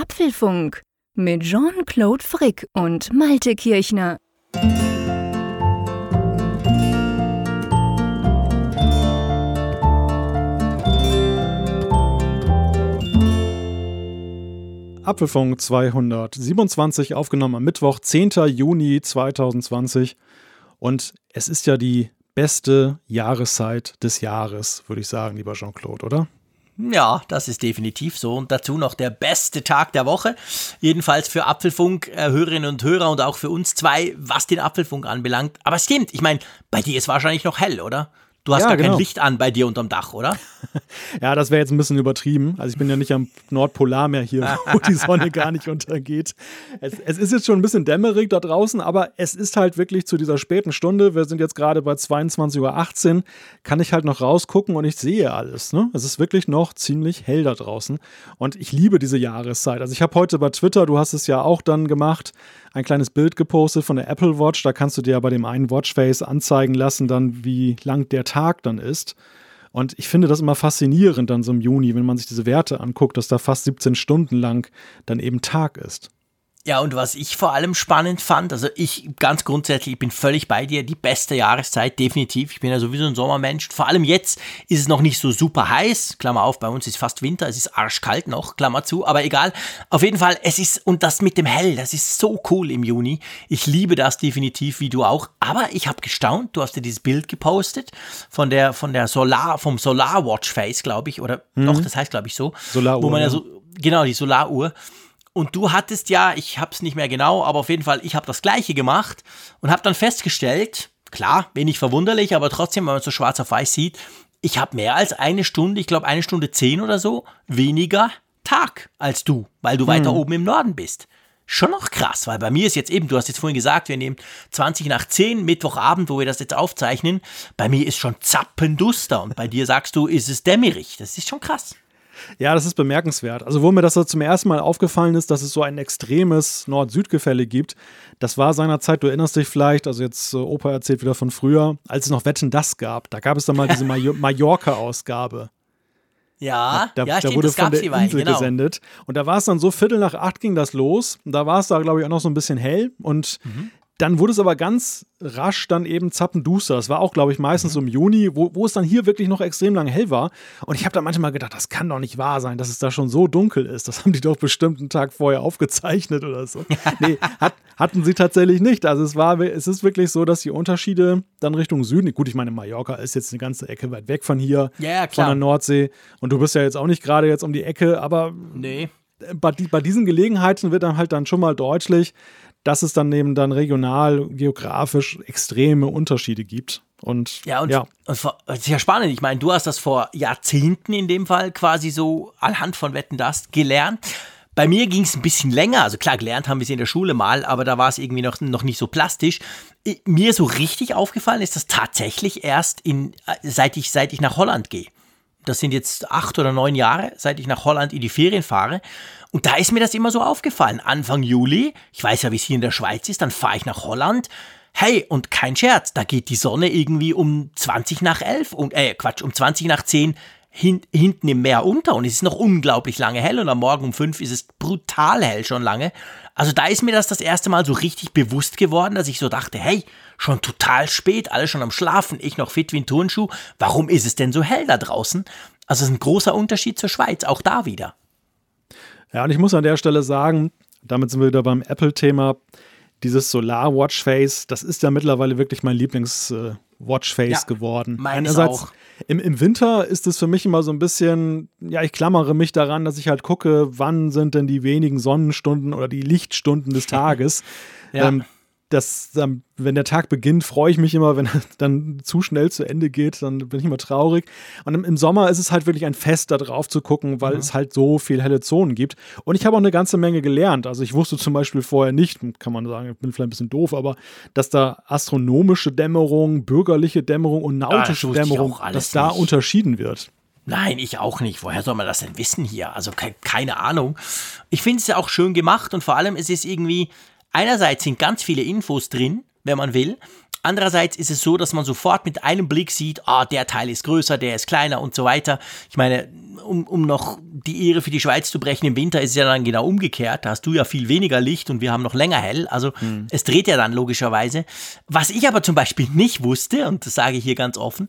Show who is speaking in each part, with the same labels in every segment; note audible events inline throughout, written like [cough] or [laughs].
Speaker 1: Apfelfunk mit Jean-Claude Frick und Malte Kirchner.
Speaker 2: Apfelfunk 227 aufgenommen am Mittwoch, 10. Juni 2020. Und es ist ja die beste Jahreszeit des Jahres, würde ich sagen, lieber Jean-Claude, oder?
Speaker 3: Ja, das ist definitiv so. Und dazu noch der beste Tag der Woche. Jedenfalls für Apfelfunk-Hörerinnen äh, und Hörer und auch für uns zwei, was den Apfelfunk anbelangt. Aber stimmt, ich meine, bei dir ist wahrscheinlich noch hell, oder? Du hast ja, gar genau. kein Licht an bei dir unterm Dach, oder? [laughs]
Speaker 2: ja, das wäre jetzt ein bisschen übertrieben. Also ich bin ja nicht am Nordpolarmeer hier, wo die Sonne gar nicht untergeht. Es, es, ist jetzt schon ein bisschen dämmerig da draußen, aber es ist halt wirklich zu dieser späten Stunde, wir sind jetzt gerade bei 22.18 Uhr, kann ich halt noch rausgucken und ich sehe alles. Ne? Es ist wirklich noch ziemlich hell da draußen. Und ich liebe diese Jahreszeit. Also ich habe heute bei Twitter, du hast es ja auch dann gemacht, ein kleines Bild gepostet von der Apple Watch. Da kannst du dir ja bei dem einen Watchface anzeigen lassen, dann wie lang der Tag dann ist. Und ich finde das immer faszinierend dann so im Juni, wenn man sich diese Werte anguckt, dass da fast 17 Stunden lang dann eben Tag ist.
Speaker 3: Ja, und was ich vor allem spannend fand, also ich ganz grundsätzlich, ich bin völlig bei dir, die beste Jahreszeit, definitiv. Ich bin ja sowieso ein Sommermensch. Vor allem jetzt ist es noch nicht so super heiß, Klammer auf, bei uns ist fast Winter, es ist arschkalt noch, Klammer zu, aber egal. Auf jeden Fall, es ist, und das mit dem Hell, das ist so cool im Juni. Ich liebe das definitiv, wie du auch. Aber ich habe gestaunt, du hast dir dieses Bild gepostet von der, von der Solar, vom Solar Watch Face, glaube ich, oder mhm. doch, das heißt, glaube ich, so. Solaruhr. Wo man ja so, genau, die Solaruhr. Und du hattest ja, ich habe es nicht mehr genau, aber auf jeden Fall, ich habe das gleiche gemacht und habe dann festgestellt, klar, wenig verwunderlich, aber trotzdem, wenn man so schwarz auf weiß sieht, ich habe mehr als eine Stunde, ich glaube eine Stunde zehn oder so, weniger Tag als du, weil du hm. weiter oben im Norden bist. Schon noch krass, weil bei mir ist jetzt eben, du hast jetzt vorhin gesagt, wir nehmen 20 nach 10, Mittwochabend, wo wir das jetzt aufzeichnen. Bei mir ist schon zappenduster und bei dir sagst du, ist es dämmerig. Das ist schon krass.
Speaker 2: Ja, das ist bemerkenswert. Also, wo mir das so zum ersten Mal aufgefallen ist, dass es so ein extremes Nord-Süd-Gefälle gibt, das war seinerzeit, du erinnerst dich vielleicht, also jetzt äh, Opa erzählt wieder von früher, als es noch Wetten das gab. Da gab es dann mal diese [laughs] Mallorca-Ausgabe.
Speaker 3: Ja,
Speaker 2: da,
Speaker 3: ja,
Speaker 2: da wurde von der Insel genau. gesendet. Und da war es dann so, Viertel nach acht ging das los. Und da war es da, glaube ich, auch noch so ein bisschen hell. Und mhm. Dann wurde es aber ganz rasch dann eben zappenduster. Das war auch, glaube ich, meistens mhm. im Juni, wo, wo es dann hier wirklich noch extrem lang hell war. Und ich habe da manchmal gedacht, das kann doch nicht wahr sein, dass es da schon so dunkel ist. Das haben die doch bestimmt einen Tag vorher aufgezeichnet oder so. nee, hat, hatten sie tatsächlich nicht. Also es war, es ist wirklich so, dass die Unterschiede dann Richtung Süden, gut, ich meine, Mallorca ist jetzt eine ganze Ecke weit weg von hier,
Speaker 3: ja,
Speaker 2: von der Nordsee. Und du bist ja jetzt auch nicht gerade jetzt um die Ecke, aber
Speaker 3: nee.
Speaker 2: bei, bei diesen Gelegenheiten wird dann halt dann schon mal deutlich, dass es dann eben dann regional, geografisch extreme Unterschiede gibt. Und
Speaker 3: ja, und,
Speaker 2: ja.
Speaker 3: und das ist ja spannend. Ich meine, du hast das vor Jahrzehnten in dem Fall quasi so anhand von Wetten das gelernt. Bei mir ging es ein bisschen länger. Also klar, gelernt haben wir es in der Schule mal, aber da war es irgendwie noch, noch nicht so plastisch. Mir so richtig aufgefallen ist das tatsächlich erst in, äh, seit ich, seit ich nach Holland gehe. Das sind jetzt acht oder neun Jahre, seit ich nach Holland in die Ferien fahre. Und da ist mir das immer so aufgefallen. Anfang Juli, ich weiß ja, wie es hier in der Schweiz ist, dann fahre ich nach Holland. Hey, und kein Scherz, da geht die Sonne irgendwie um 20 nach 11 und, äh, Quatsch, um 20 nach 10 hin, hinten im Meer unter und es ist noch unglaublich lange hell und am Morgen um 5 ist es brutal hell schon lange. Also da ist mir das das erste Mal so richtig bewusst geworden, dass ich so dachte, hey, schon total spät, alle schon am Schlafen, ich noch fit wie ein Turnschuh, warum ist es denn so hell da draußen? Also es ist ein großer Unterschied zur Schweiz, auch da wieder.
Speaker 2: Ja, und ich muss an der Stelle sagen, damit sind wir wieder beim Apple-Thema, dieses Solar Watch Face, das ist ja mittlerweile wirklich mein Lieblings äh, Watch Face ja, geworden.
Speaker 3: Einerseits auch.
Speaker 2: Im, im Winter ist es für mich immer so ein bisschen, ja, ich klammere mich daran, dass ich halt gucke, wann sind denn die wenigen Sonnenstunden oder die Lichtstunden des [laughs] Tages. ja. ähm, das, wenn der Tag beginnt, freue ich mich immer, wenn er dann zu schnell zu Ende geht, dann bin ich immer traurig. Und im, Sommer ist es halt wirklich ein Fest, da drauf zu gucken, weil mhm. es halt so viel helle Zonen gibt. Und ich habe auch eine ganze Menge gelernt. Also ich wusste zum Beispiel vorher nicht, kann man sagen, ich bin vielleicht ein bisschen doof, aber dass da astronomische Dämmerung, bürgerliche Dämmerung und ah, nautische das Dämmerung, dass da nicht. unterschieden wird.
Speaker 3: Nein, ich auch nicht. Woher soll man das denn wissen hier? Also ke keine Ahnung. Ich finde es ja auch schön gemacht und vor allem es ist irgendwie einerseits sind ganz viele Infos drin, wenn man will. Andererseits ist es so, dass man sofort mit einem Blick sieht, ah, der Teil ist größer, der ist kleiner und so weiter. Ich meine, um, um noch die Ehre für die Schweiz zu brechen, im Winter ist es ja dann genau umgekehrt. Da hast du ja viel weniger Licht und wir haben noch länger hell. Also hm. es dreht ja dann logischerweise. Was ich aber zum Beispiel nicht wusste, und das sage ich hier ganz offen,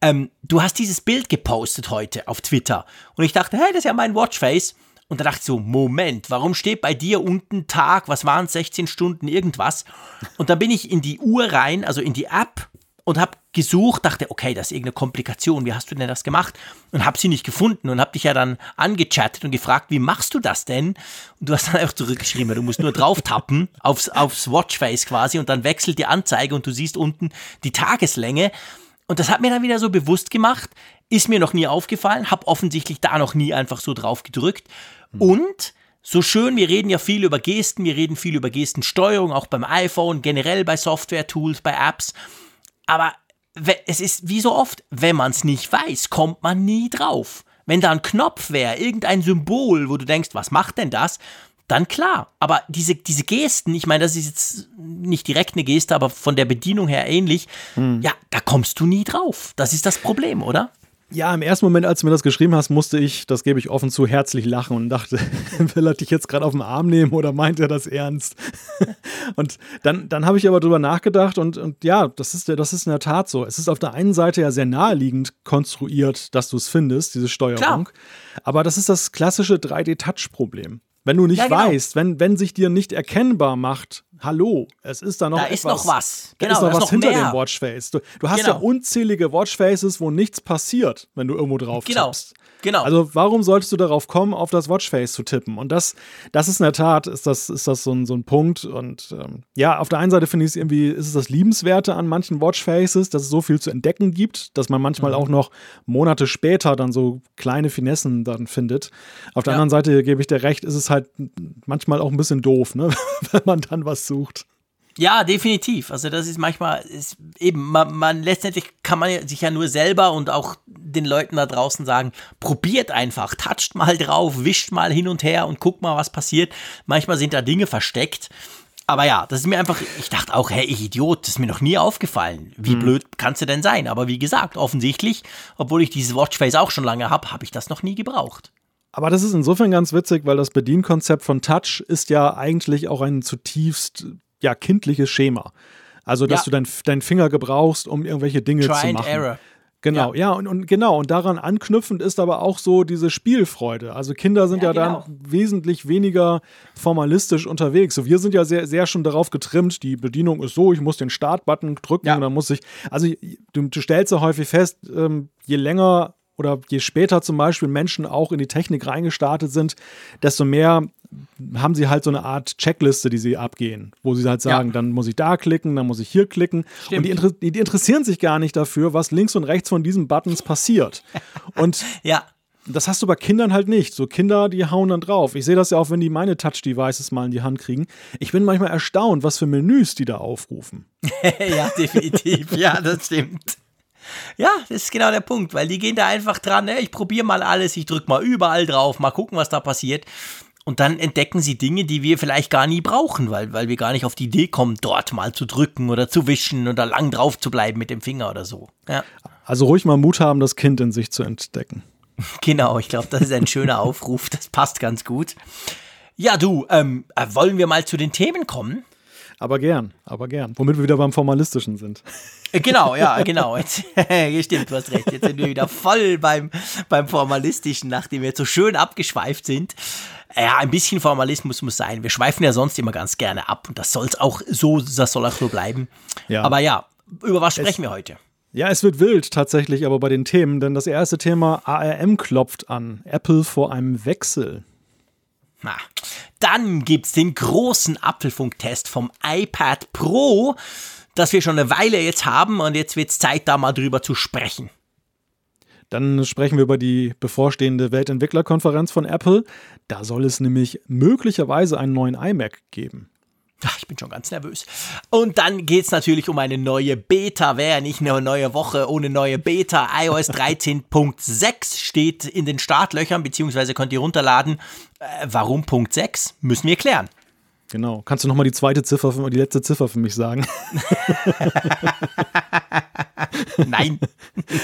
Speaker 3: ähm, du hast dieses Bild gepostet heute auf Twitter. Und ich dachte, hey, das ist ja mein Watchface. Und da dachte ich so, Moment, warum steht bei dir unten Tag, was waren es, 16 Stunden, irgendwas? Und da bin ich in die Uhr rein, also in die App und habe gesucht, dachte, okay, das ist irgendeine Komplikation, wie hast du denn das gemacht? Und habe sie nicht gefunden und habe dich ja dann angechattet und gefragt, wie machst du das denn? Und du hast dann einfach zurückgeschrieben, du musst nur drauf tappen [laughs] aufs, aufs Watchface quasi und dann wechselt die Anzeige und du siehst unten die Tageslänge. Und das hat mir dann wieder so bewusst gemacht, ist mir noch nie aufgefallen, habe offensichtlich da noch nie einfach so drauf gedrückt. Mhm. Und so schön, wir reden ja viel über Gesten, wir reden viel über Gestensteuerung, auch beim iPhone, generell bei Software-Tools, bei Apps. Aber es ist wie so oft, wenn man es nicht weiß, kommt man nie drauf. Wenn da ein Knopf wäre, irgendein Symbol, wo du denkst, was macht denn das? Dann klar. Aber diese, diese Gesten, ich meine, das ist jetzt nicht direkt eine Geste, aber von der Bedienung her ähnlich. Hm. Ja, da kommst du nie drauf. Das ist das Problem, oder?
Speaker 2: Ja, im ersten Moment, als du mir das geschrieben hast, musste ich, das gebe ich offen zu, herzlich lachen und dachte, [laughs] will er dich jetzt gerade auf den Arm nehmen oder meint er das ernst? [laughs] und dann, dann habe ich aber drüber nachgedacht und, und ja, das ist, das ist in der Tat so. Es ist auf der einen Seite ja sehr naheliegend konstruiert, dass du es findest, diese Steuerung. Klar. Aber das ist das klassische 3D-Touch-Problem. Wenn du nicht ja, genau. weißt, wenn, wenn sich dir nicht erkennbar macht, hallo, es ist da noch
Speaker 3: da
Speaker 2: etwas.
Speaker 3: ist noch was.
Speaker 2: Genau, da ist noch was noch hinter mehr. dem Watchface. Du, du hast genau. ja unzählige Watchfaces, wo nichts passiert, wenn du irgendwo drauf genau. tippst.
Speaker 3: Genau.
Speaker 2: Also warum solltest du darauf kommen, auf das Watchface zu tippen? Und das, das ist in der Tat, ist das, ist das so ein, so ein Punkt. Und ähm, ja, auf der einen Seite finde ich es irgendwie, ist es das Liebenswerte an manchen Watchfaces, dass es so viel zu entdecken gibt, dass man manchmal mhm. auch noch Monate später dann so kleine Finessen dann findet. Auf der ja. anderen Seite gebe ich dir recht, ist es halt manchmal auch ein bisschen doof, ne? [laughs] wenn man dann was sucht.
Speaker 3: Ja, definitiv. Also das ist manchmal ist eben man, man letztendlich kann man sich ja nur selber und auch den Leuten da draußen sagen, probiert einfach, toucht mal drauf, wischt mal hin und her und guckt mal, was passiert. Manchmal sind da Dinge versteckt. Aber ja, das ist mir einfach, ich dachte auch, hey, ich Idiot, das ist mir noch nie aufgefallen. Wie mhm. blöd kannst du denn sein? Aber wie gesagt, offensichtlich, obwohl ich dieses Watchface auch schon lange habe, habe ich das noch nie gebraucht.
Speaker 2: Aber das ist insofern ganz witzig, weil das Bedienkonzept von Touch ist ja eigentlich auch ein zutiefst ja, kindliches Schema. Also, dass ja. du deinen dein Finger gebrauchst, um irgendwelche Dinge Try zu machen. And error. Genau, ja, ja und, und, genau, und daran anknüpfend ist aber auch so diese Spielfreude. Also Kinder sind ja, ja genau. dann wesentlich weniger formalistisch unterwegs. So, wir sind ja sehr, sehr schon darauf getrimmt, die Bedienung ist so, ich muss den Startbutton drücken ja. und dann muss ich, also du, du stellst ja häufig fest, ähm, je länger oder je später zum Beispiel Menschen auch in die Technik reingestartet sind, desto mehr haben sie halt so eine Art Checkliste, die sie abgehen, wo sie halt sagen, ja. dann muss ich da klicken, dann muss ich hier klicken. Stimmt. Und die, die, interessieren sich gar nicht dafür, was links und rechts von diesen Buttons passiert. [laughs] Und
Speaker 3: ja.
Speaker 2: Das hast du bei Kindern halt nicht. So Kinder, die hauen dann drauf. Ich sehe das ja auch, wenn die meine Touch-Devices mal in die Hand kriegen. Ich bin manchmal erstaunt, was für Menüs die da aufrufen. [laughs]
Speaker 3: ja, definitiv. ja, das stimmt. Ja, das ist genau der Punkt, weil die gehen da einfach dran, ne? ich probiere mal alles, ich drücke mal überall drauf, mal gucken, was da passiert. Und dann entdecken sie Dinge, die wir vielleicht gar nie brauchen, weil, weil wir gar nicht auf die Idee kommen, dort mal zu drücken oder zu wischen oder lang drauf zu bleiben mit dem Finger oder so. Ja.
Speaker 2: Also ruhig mal Mut haben, das Kind in sich zu entdecken. [laughs]
Speaker 3: Genau, ich glaube, das ist ein schöner Aufruf, das passt ganz gut. Ja, du, ähm, äh, wollen wir mal zu den Themen kommen?
Speaker 2: Aber gern, aber gern. Womit wir wieder beim Formalistischen sind.
Speaker 3: Äh, genau, ja, genau. Jetzt, [laughs] stimmt, du hast recht. Jetzt sind wir wieder voll beim, beim Formalistischen, nachdem wir jetzt so schön abgeschweift sind. Ja, ein bisschen Formalismus muss sein. Wir schweifen ja sonst immer ganz gerne ab und das soll es auch so, das soll auch so bleiben. Ja. Aber ja, über was sprechen es, wir heute?
Speaker 2: Ja, es wird wild tatsächlich, aber bei den Themen, denn das erste Thema ARM klopft an. Apple vor einem Wechsel.
Speaker 3: Na, dann gibt's den großen Apfelfunktest vom iPad Pro, das wir schon eine Weile jetzt haben und jetzt wird's Zeit, da mal drüber zu sprechen.
Speaker 2: Dann sprechen wir über die bevorstehende Weltentwicklerkonferenz von Apple. Da soll es nämlich möglicherweise einen neuen iMac geben.
Speaker 3: Ach, ich bin schon ganz nervös. Und dann geht es natürlich um eine neue Beta. Wäre nicht eine neue Woche ohne neue Beta. iOS 13.6 steht in den Startlöchern, beziehungsweise könnt ihr runterladen. Äh, warum Punkt 6? Müssen wir klären.
Speaker 2: Genau. Kannst du nochmal die zweite Ziffer, die letzte Ziffer für mich sagen? [laughs]
Speaker 3: Nein.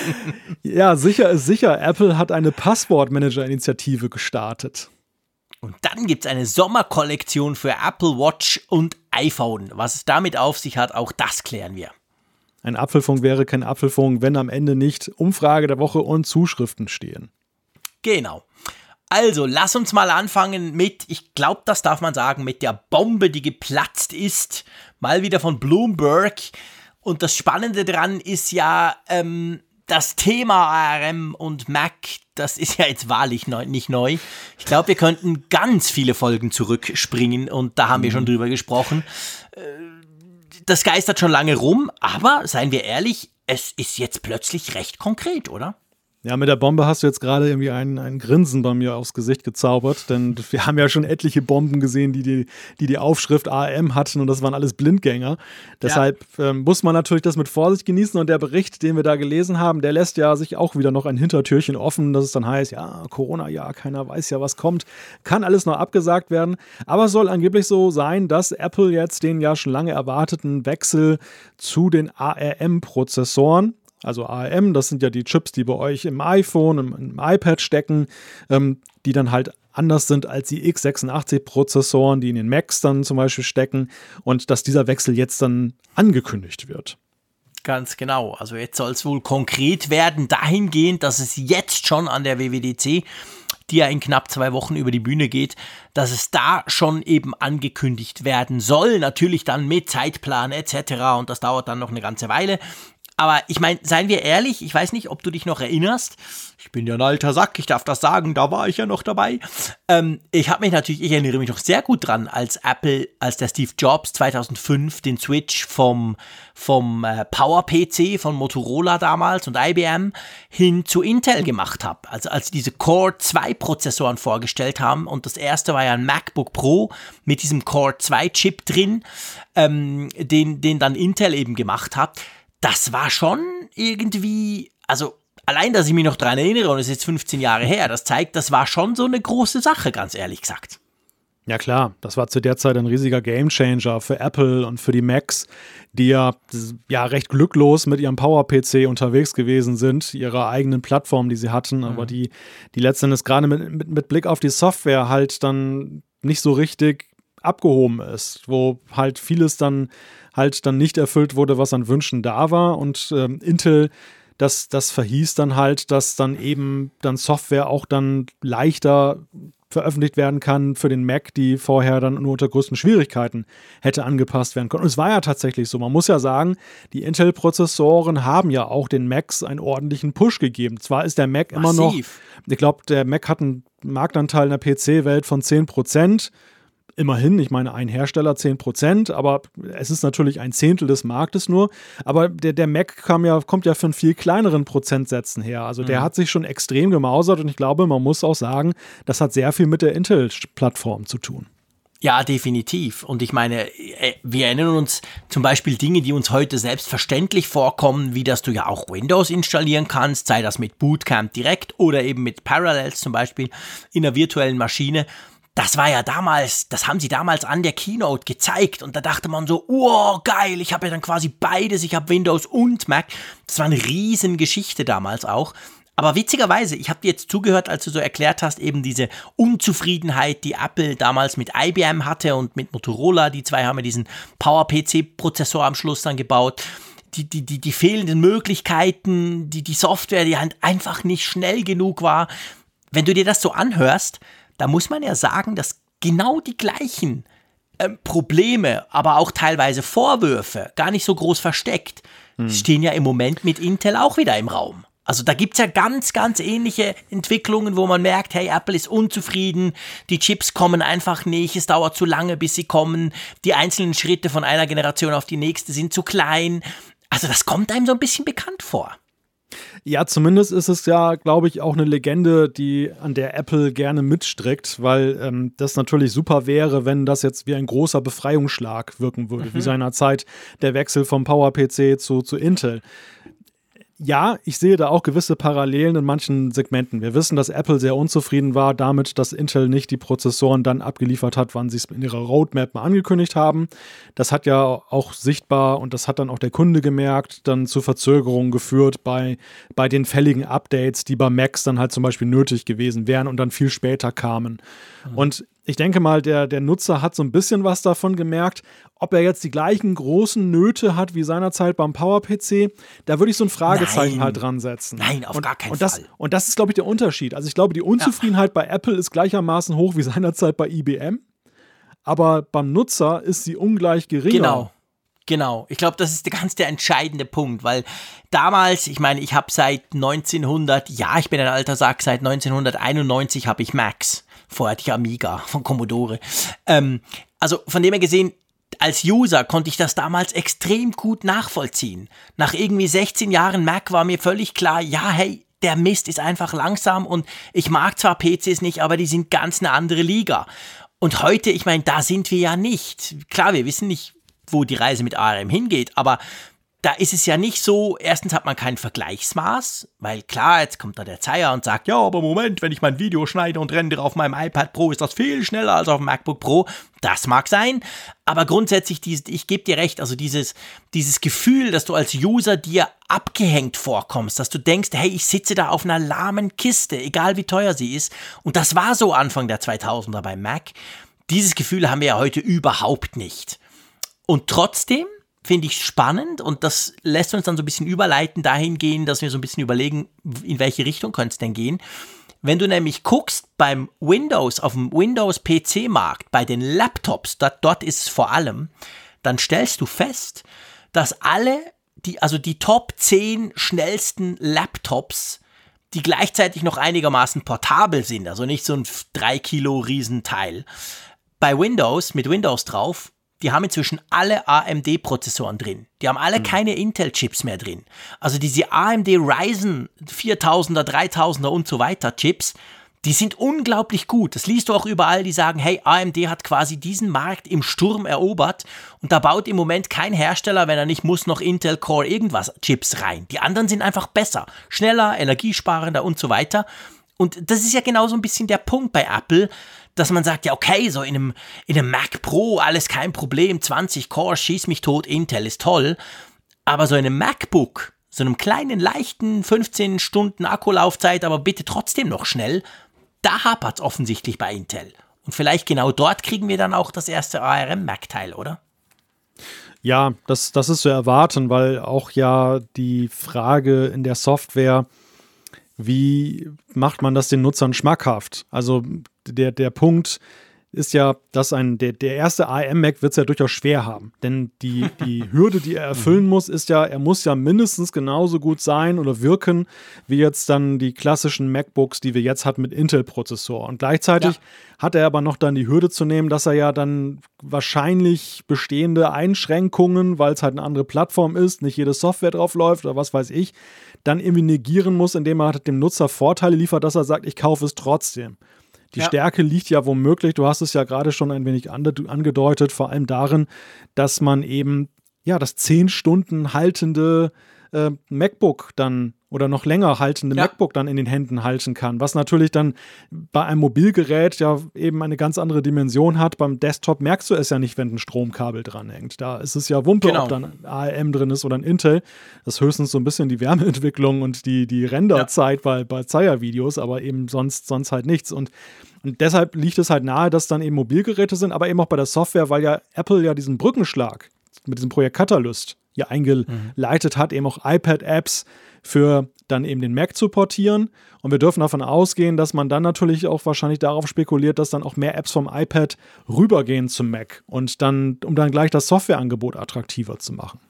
Speaker 3: [laughs]
Speaker 2: ja, sicher ist sicher. Apple hat eine Passwortmanager-Initiative gestartet.
Speaker 3: Und dann gibt es eine Sommerkollektion für Apple Watch und iPhone. Was es damit auf sich hat, auch das klären wir.
Speaker 2: Ein Apfelfunk wäre kein Apfelfunk, wenn am Ende nicht Umfrage der Woche und Zuschriften stehen.
Speaker 3: Genau. Also, lass uns mal anfangen mit, ich glaube, das darf man sagen, mit der Bombe, die geplatzt ist. Mal wieder von Bloomberg. Und das Spannende daran ist ja, ähm, das Thema ARM und Mac, das ist ja jetzt wahrlich neu, nicht neu. Ich glaube, wir könnten ganz viele Folgen zurückspringen und da haben wir schon mhm. drüber gesprochen. Äh, das geistert schon lange rum, aber seien wir ehrlich, es ist jetzt plötzlich recht konkret, oder?
Speaker 2: Ja, mit der Bombe hast du jetzt gerade irgendwie ein, ein Grinsen bei mir aufs Gesicht gezaubert, denn wir haben ja schon etliche Bomben gesehen, die die, die, die Aufschrift AM hatten und das waren alles Blindgänger. Deshalb ja. ähm, muss man natürlich das mit Vorsicht genießen und der Bericht, den wir da gelesen haben, der lässt ja sich auch wieder noch ein Hintertürchen offen, dass es dann heißt, ja, Corona, ja, keiner weiß ja, was kommt, kann alles noch abgesagt werden, aber es soll angeblich so sein, dass Apple jetzt den ja schon lange erwarteten Wechsel zu den ARM-Prozessoren, also ARM, das sind ja die Chips, die bei euch im iPhone, im, im iPad stecken, ähm, die dann halt anders sind als die x86-Prozessoren, die in den Macs dann zum Beispiel stecken und dass dieser Wechsel jetzt dann angekündigt wird.
Speaker 3: Ganz genau. Also jetzt soll es wohl konkret werden, dahingehend, dass es jetzt schon an der WWDC, die ja in knapp zwei Wochen über die Bühne geht, dass es da schon eben angekündigt werden soll. Natürlich dann mit Zeitplan etc. Und das dauert dann noch eine ganze Weile. Aber ich meine, seien wir ehrlich, ich weiß nicht, ob du dich noch erinnerst. Ich bin ja ein alter Sack, ich darf das sagen, da war ich ja noch dabei. Ähm, ich habe mich natürlich, ich erinnere mich noch sehr gut dran, als Apple, als der Steve Jobs 2005 den Switch vom, vom äh, Power-PC von Motorola damals und IBM hin zu Intel gemacht hat. Also als diese Core 2 Prozessoren vorgestellt haben und das erste war ja ein MacBook Pro mit diesem Core 2 Chip drin, ähm, den, den dann Intel eben gemacht hat das war schon irgendwie, also allein, dass ich mich noch daran erinnere und es ist jetzt 15 Jahre her, das zeigt, das war schon so eine große Sache, ganz ehrlich gesagt.
Speaker 2: Ja klar, das war zu der Zeit ein riesiger Gamechanger für Apple und für die Macs, die ja, ja recht glücklos mit ihrem Power-PC unterwegs gewesen sind, ihrer eigenen Plattform, die sie hatten, mhm. aber die, die letztendlich gerade mit, mit, mit Blick auf die Software halt dann nicht so richtig abgehoben ist, wo halt vieles dann halt dann nicht erfüllt wurde, was an Wünschen da war. Und ähm, Intel, das, das verhieß dann halt, dass dann eben dann Software auch dann leichter veröffentlicht werden kann für den Mac, die vorher dann nur unter größten Schwierigkeiten hätte angepasst werden können. Und es war ja tatsächlich so. Man muss ja sagen, die Intel-Prozessoren haben ja auch den Macs einen ordentlichen Push gegeben. Zwar ist der Mac Massiv. immer noch, ich glaube, der Mac hat einen Marktanteil in der PC-Welt von 10 Prozent immerhin, ich meine, ein Hersteller 10 Prozent, aber es ist natürlich ein Zehntel des Marktes nur. Aber der, der Mac kam ja, kommt ja von viel kleineren Prozentsätzen her. Also der mhm. hat sich schon extrem gemausert und ich glaube, man muss auch sagen, das hat sehr viel mit der Intel-Plattform zu tun.
Speaker 3: Ja, definitiv. Und ich meine, äh, wir erinnern uns zum Beispiel Dinge, die uns heute selbstverständlich vorkommen, wie dass du ja auch Windows installieren kannst, sei das mit Bootcamp direkt oder eben mit Parallels zum Beispiel in einer virtuellen Maschine das war ja damals, das haben sie damals an der Keynote gezeigt und da dachte man so, oh geil, ich habe ja dann quasi beides, ich habe Windows und Mac. Das war eine Riesengeschichte damals auch. Aber witzigerweise, ich habe dir jetzt zugehört, als du so erklärt hast, eben diese Unzufriedenheit, die Apple damals mit IBM hatte und mit Motorola. Die zwei haben ja diesen Power-PC-Prozessor am Schluss dann gebaut. Die, die, die, die fehlenden Möglichkeiten, die, die Software, die halt einfach nicht schnell genug war. Wenn du dir das so anhörst, da muss man ja sagen, dass genau die gleichen äh, Probleme, aber auch teilweise Vorwürfe, gar nicht so groß versteckt, hm. stehen ja im Moment mit Intel auch wieder im Raum. Also da gibt es ja ganz, ganz ähnliche Entwicklungen, wo man merkt, hey, Apple ist unzufrieden, die Chips kommen einfach nicht, es dauert zu lange, bis sie kommen, die einzelnen Schritte von einer Generation auf die nächste sind zu klein. Also das kommt einem so ein bisschen bekannt vor.
Speaker 2: Ja, zumindest ist es ja, glaube ich, auch eine Legende, die an der Apple gerne mitstrickt, weil ähm, das natürlich super wäre, wenn das jetzt wie ein großer Befreiungsschlag wirken würde, mhm. wie seinerzeit der Wechsel vom PowerPC zu, zu Intel. Ja, ich sehe da auch gewisse Parallelen in manchen Segmenten. Wir wissen, dass Apple sehr unzufrieden war damit, dass Intel nicht die Prozessoren dann abgeliefert hat, wann sie es in ihrer Roadmap mal angekündigt haben. Das hat ja auch sichtbar und das hat dann auch der Kunde gemerkt, dann zu Verzögerungen geführt bei, bei den fälligen Updates, die bei Macs dann halt zum Beispiel nötig gewesen wären und dann viel später kamen. Mhm. Und ich denke mal, der, der Nutzer hat so ein bisschen was davon gemerkt. Ob er jetzt die gleichen großen Nöte hat wie seinerzeit beim PowerPC, da würde ich so ein Fragezeichen
Speaker 3: Nein.
Speaker 2: halt dran setzen.
Speaker 3: Nein, auf
Speaker 2: und,
Speaker 3: gar keinen
Speaker 2: und das,
Speaker 3: Fall.
Speaker 2: Und das ist, glaube ich, der Unterschied. Also ich glaube, die Unzufriedenheit ja. bei Apple ist gleichermaßen hoch wie seinerzeit bei IBM. Aber beim Nutzer ist sie ungleich geringer.
Speaker 3: Genau. Genau, ich glaube, das ist der ganz der entscheidende Punkt, weil damals, ich meine, ich habe seit 1900, ja, ich bin ein alter Sack, seit 1991 habe ich Macs. Vorher hatte ich Amiga von Commodore. Ähm, also von dem her gesehen, als User konnte ich das damals extrem gut nachvollziehen. Nach irgendwie 16 Jahren Mac war mir völlig klar, ja, hey, der Mist ist einfach langsam und ich mag zwar PCs nicht, aber die sind ganz eine andere Liga. Und heute, ich meine, da sind wir ja nicht. Klar, wir wissen nicht, wo die Reise mit ARM hingeht, aber da ist es ja nicht so, erstens hat man kein Vergleichsmaß, weil klar, jetzt kommt da der Zeier und sagt, ja, aber Moment, wenn ich mein Video schneide und rendere auf meinem iPad Pro, ist das viel schneller als auf dem MacBook Pro. Das mag sein, aber grundsätzlich, ich gebe dir recht, also dieses, dieses Gefühl, dass du als User dir abgehängt vorkommst, dass du denkst, hey, ich sitze da auf einer lahmen Kiste, egal wie teuer sie ist. Und das war so Anfang der 2000er beim Mac. Dieses Gefühl haben wir ja heute überhaupt nicht. Und trotzdem finde ich spannend und das lässt uns dann so ein bisschen überleiten dahin gehen, dass wir so ein bisschen überlegen, in welche Richtung könnte es denn gehen. Wenn du nämlich guckst beim Windows, auf dem Windows-PC-Markt, bei den Laptops, dort, dort ist es vor allem, dann stellst du fest, dass alle, die, also die Top 10 schnellsten Laptops, die gleichzeitig noch einigermaßen portabel sind, also nicht so ein 3 Kilo Riesenteil, bei Windows, mit Windows drauf, die haben inzwischen alle AMD-Prozessoren drin. Die haben alle mhm. keine Intel-Chips mehr drin. Also diese AMD Ryzen 4000er, 3000er und so weiter Chips, die sind unglaublich gut. Das liest du auch überall, die sagen, hey, AMD hat quasi diesen Markt im Sturm erobert und da baut im Moment kein Hersteller, wenn er nicht muss, noch Intel Core irgendwas Chips rein. Die anderen sind einfach besser, schneller, energiesparender und so weiter. Und das ist ja genau so ein bisschen der Punkt bei Apple dass man sagt, ja, okay, so in einem, in einem Mac Pro alles kein Problem, 20 Core, schieß mich tot, Intel ist toll. Aber so in einem MacBook, so einem kleinen, leichten 15 Stunden Akkulaufzeit, aber bitte trotzdem noch schnell, da hapert es offensichtlich bei Intel. Und vielleicht genau dort kriegen wir dann auch das erste ARM-Mac-Teil, oder?
Speaker 2: Ja, das, das ist zu erwarten, weil auch ja die Frage in der Software, wie macht man das den Nutzern schmackhaft? Also der, der Punkt ist ja, dass ein, der, der erste ARM-Mac wird es ja durchaus schwer haben. Denn die, die [laughs] Hürde, die er erfüllen muss, ist ja, er muss ja mindestens genauso gut sein oder wirken, wie jetzt dann die klassischen MacBooks, die wir jetzt hatten mit Intel-Prozessor. Und gleichzeitig ja. hat er aber noch dann die Hürde zu nehmen, dass er ja dann wahrscheinlich bestehende Einschränkungen, weil es halt eine andere Plattform ist, nicht jede Software drauf läuft oder was weiß ich, dann irgendwie negieren muss, indem er dem Nutzer Vorteile liefert, dass er sagt, ich kaufe es trotzdem. Die ja. Stärke liegt ja womöglich, du hast es ja gerade schon ein wenig angedeutet, vor allem darin, dass man eben ja das zehn Stunden haltende äh, MacBook dann oder noch länger haltende ja. MacBook dann in den Händen halten kann, was natürlich dann bei einem Mobilgerät ja eben eine ganz andere Dimension hat. Beim Desktop merkst du es ja nicht, wenn ein Stromkabel dranhängt. Da ist es ja Wumpe, genau. ob dann ARM drin ist oder ein Intel. Das ist höchstens so ein bisschen die Wärmeentwicklung und die, die Renderzeit ja. bei, bei Zeier-Videos, aber eben sonst, sonst halt nichts. Und und deshalb liegt es halt nahe, dass dann eben Mobilgeräte sind, aber eben auch bei der Software, weil ja Apple ja diesen Brückenschlag mit diesem Projekt Catalyst ja eingeleitet mhm. hat, eben auch iPad-Apps für dann eben den Mac zu portieren. Und wir dürfen davon ausgehen, dass man dann natürlich auch wahrscheinlich darauf spekuliert, dass dann auch mehr Apps vom iPad rübergehen zum Mac und dann, um dann gleich das Softwareangebot attraktiver zu machen.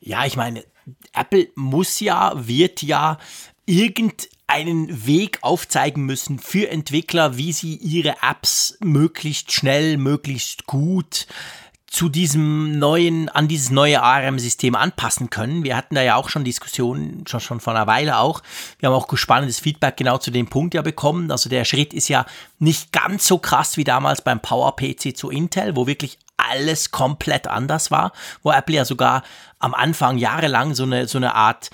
Speaker 3: Ja, ich meine, Apple muss ja, wird ja irgendeinen Weg aufzeigen müssen für Entwickler, wie sie ihre Apps möglichst schnell, möglichst gut zu diesem neuen, an dieses neue ARM-System anpassen können. Wir hatten da ja auch schon Diskussionen, schon, schon vor einer Weile auch. Wir haben auch spannendes Feedback genau zu dem Punkt ja bekommen. Also der Schritt ist ja nicht ganz so krass wie damals beim PowerPC zu Intel, wo wirklich alles komplett anders war, wo Apple ja sogar am Anfang jahrelang so eine, so eine Art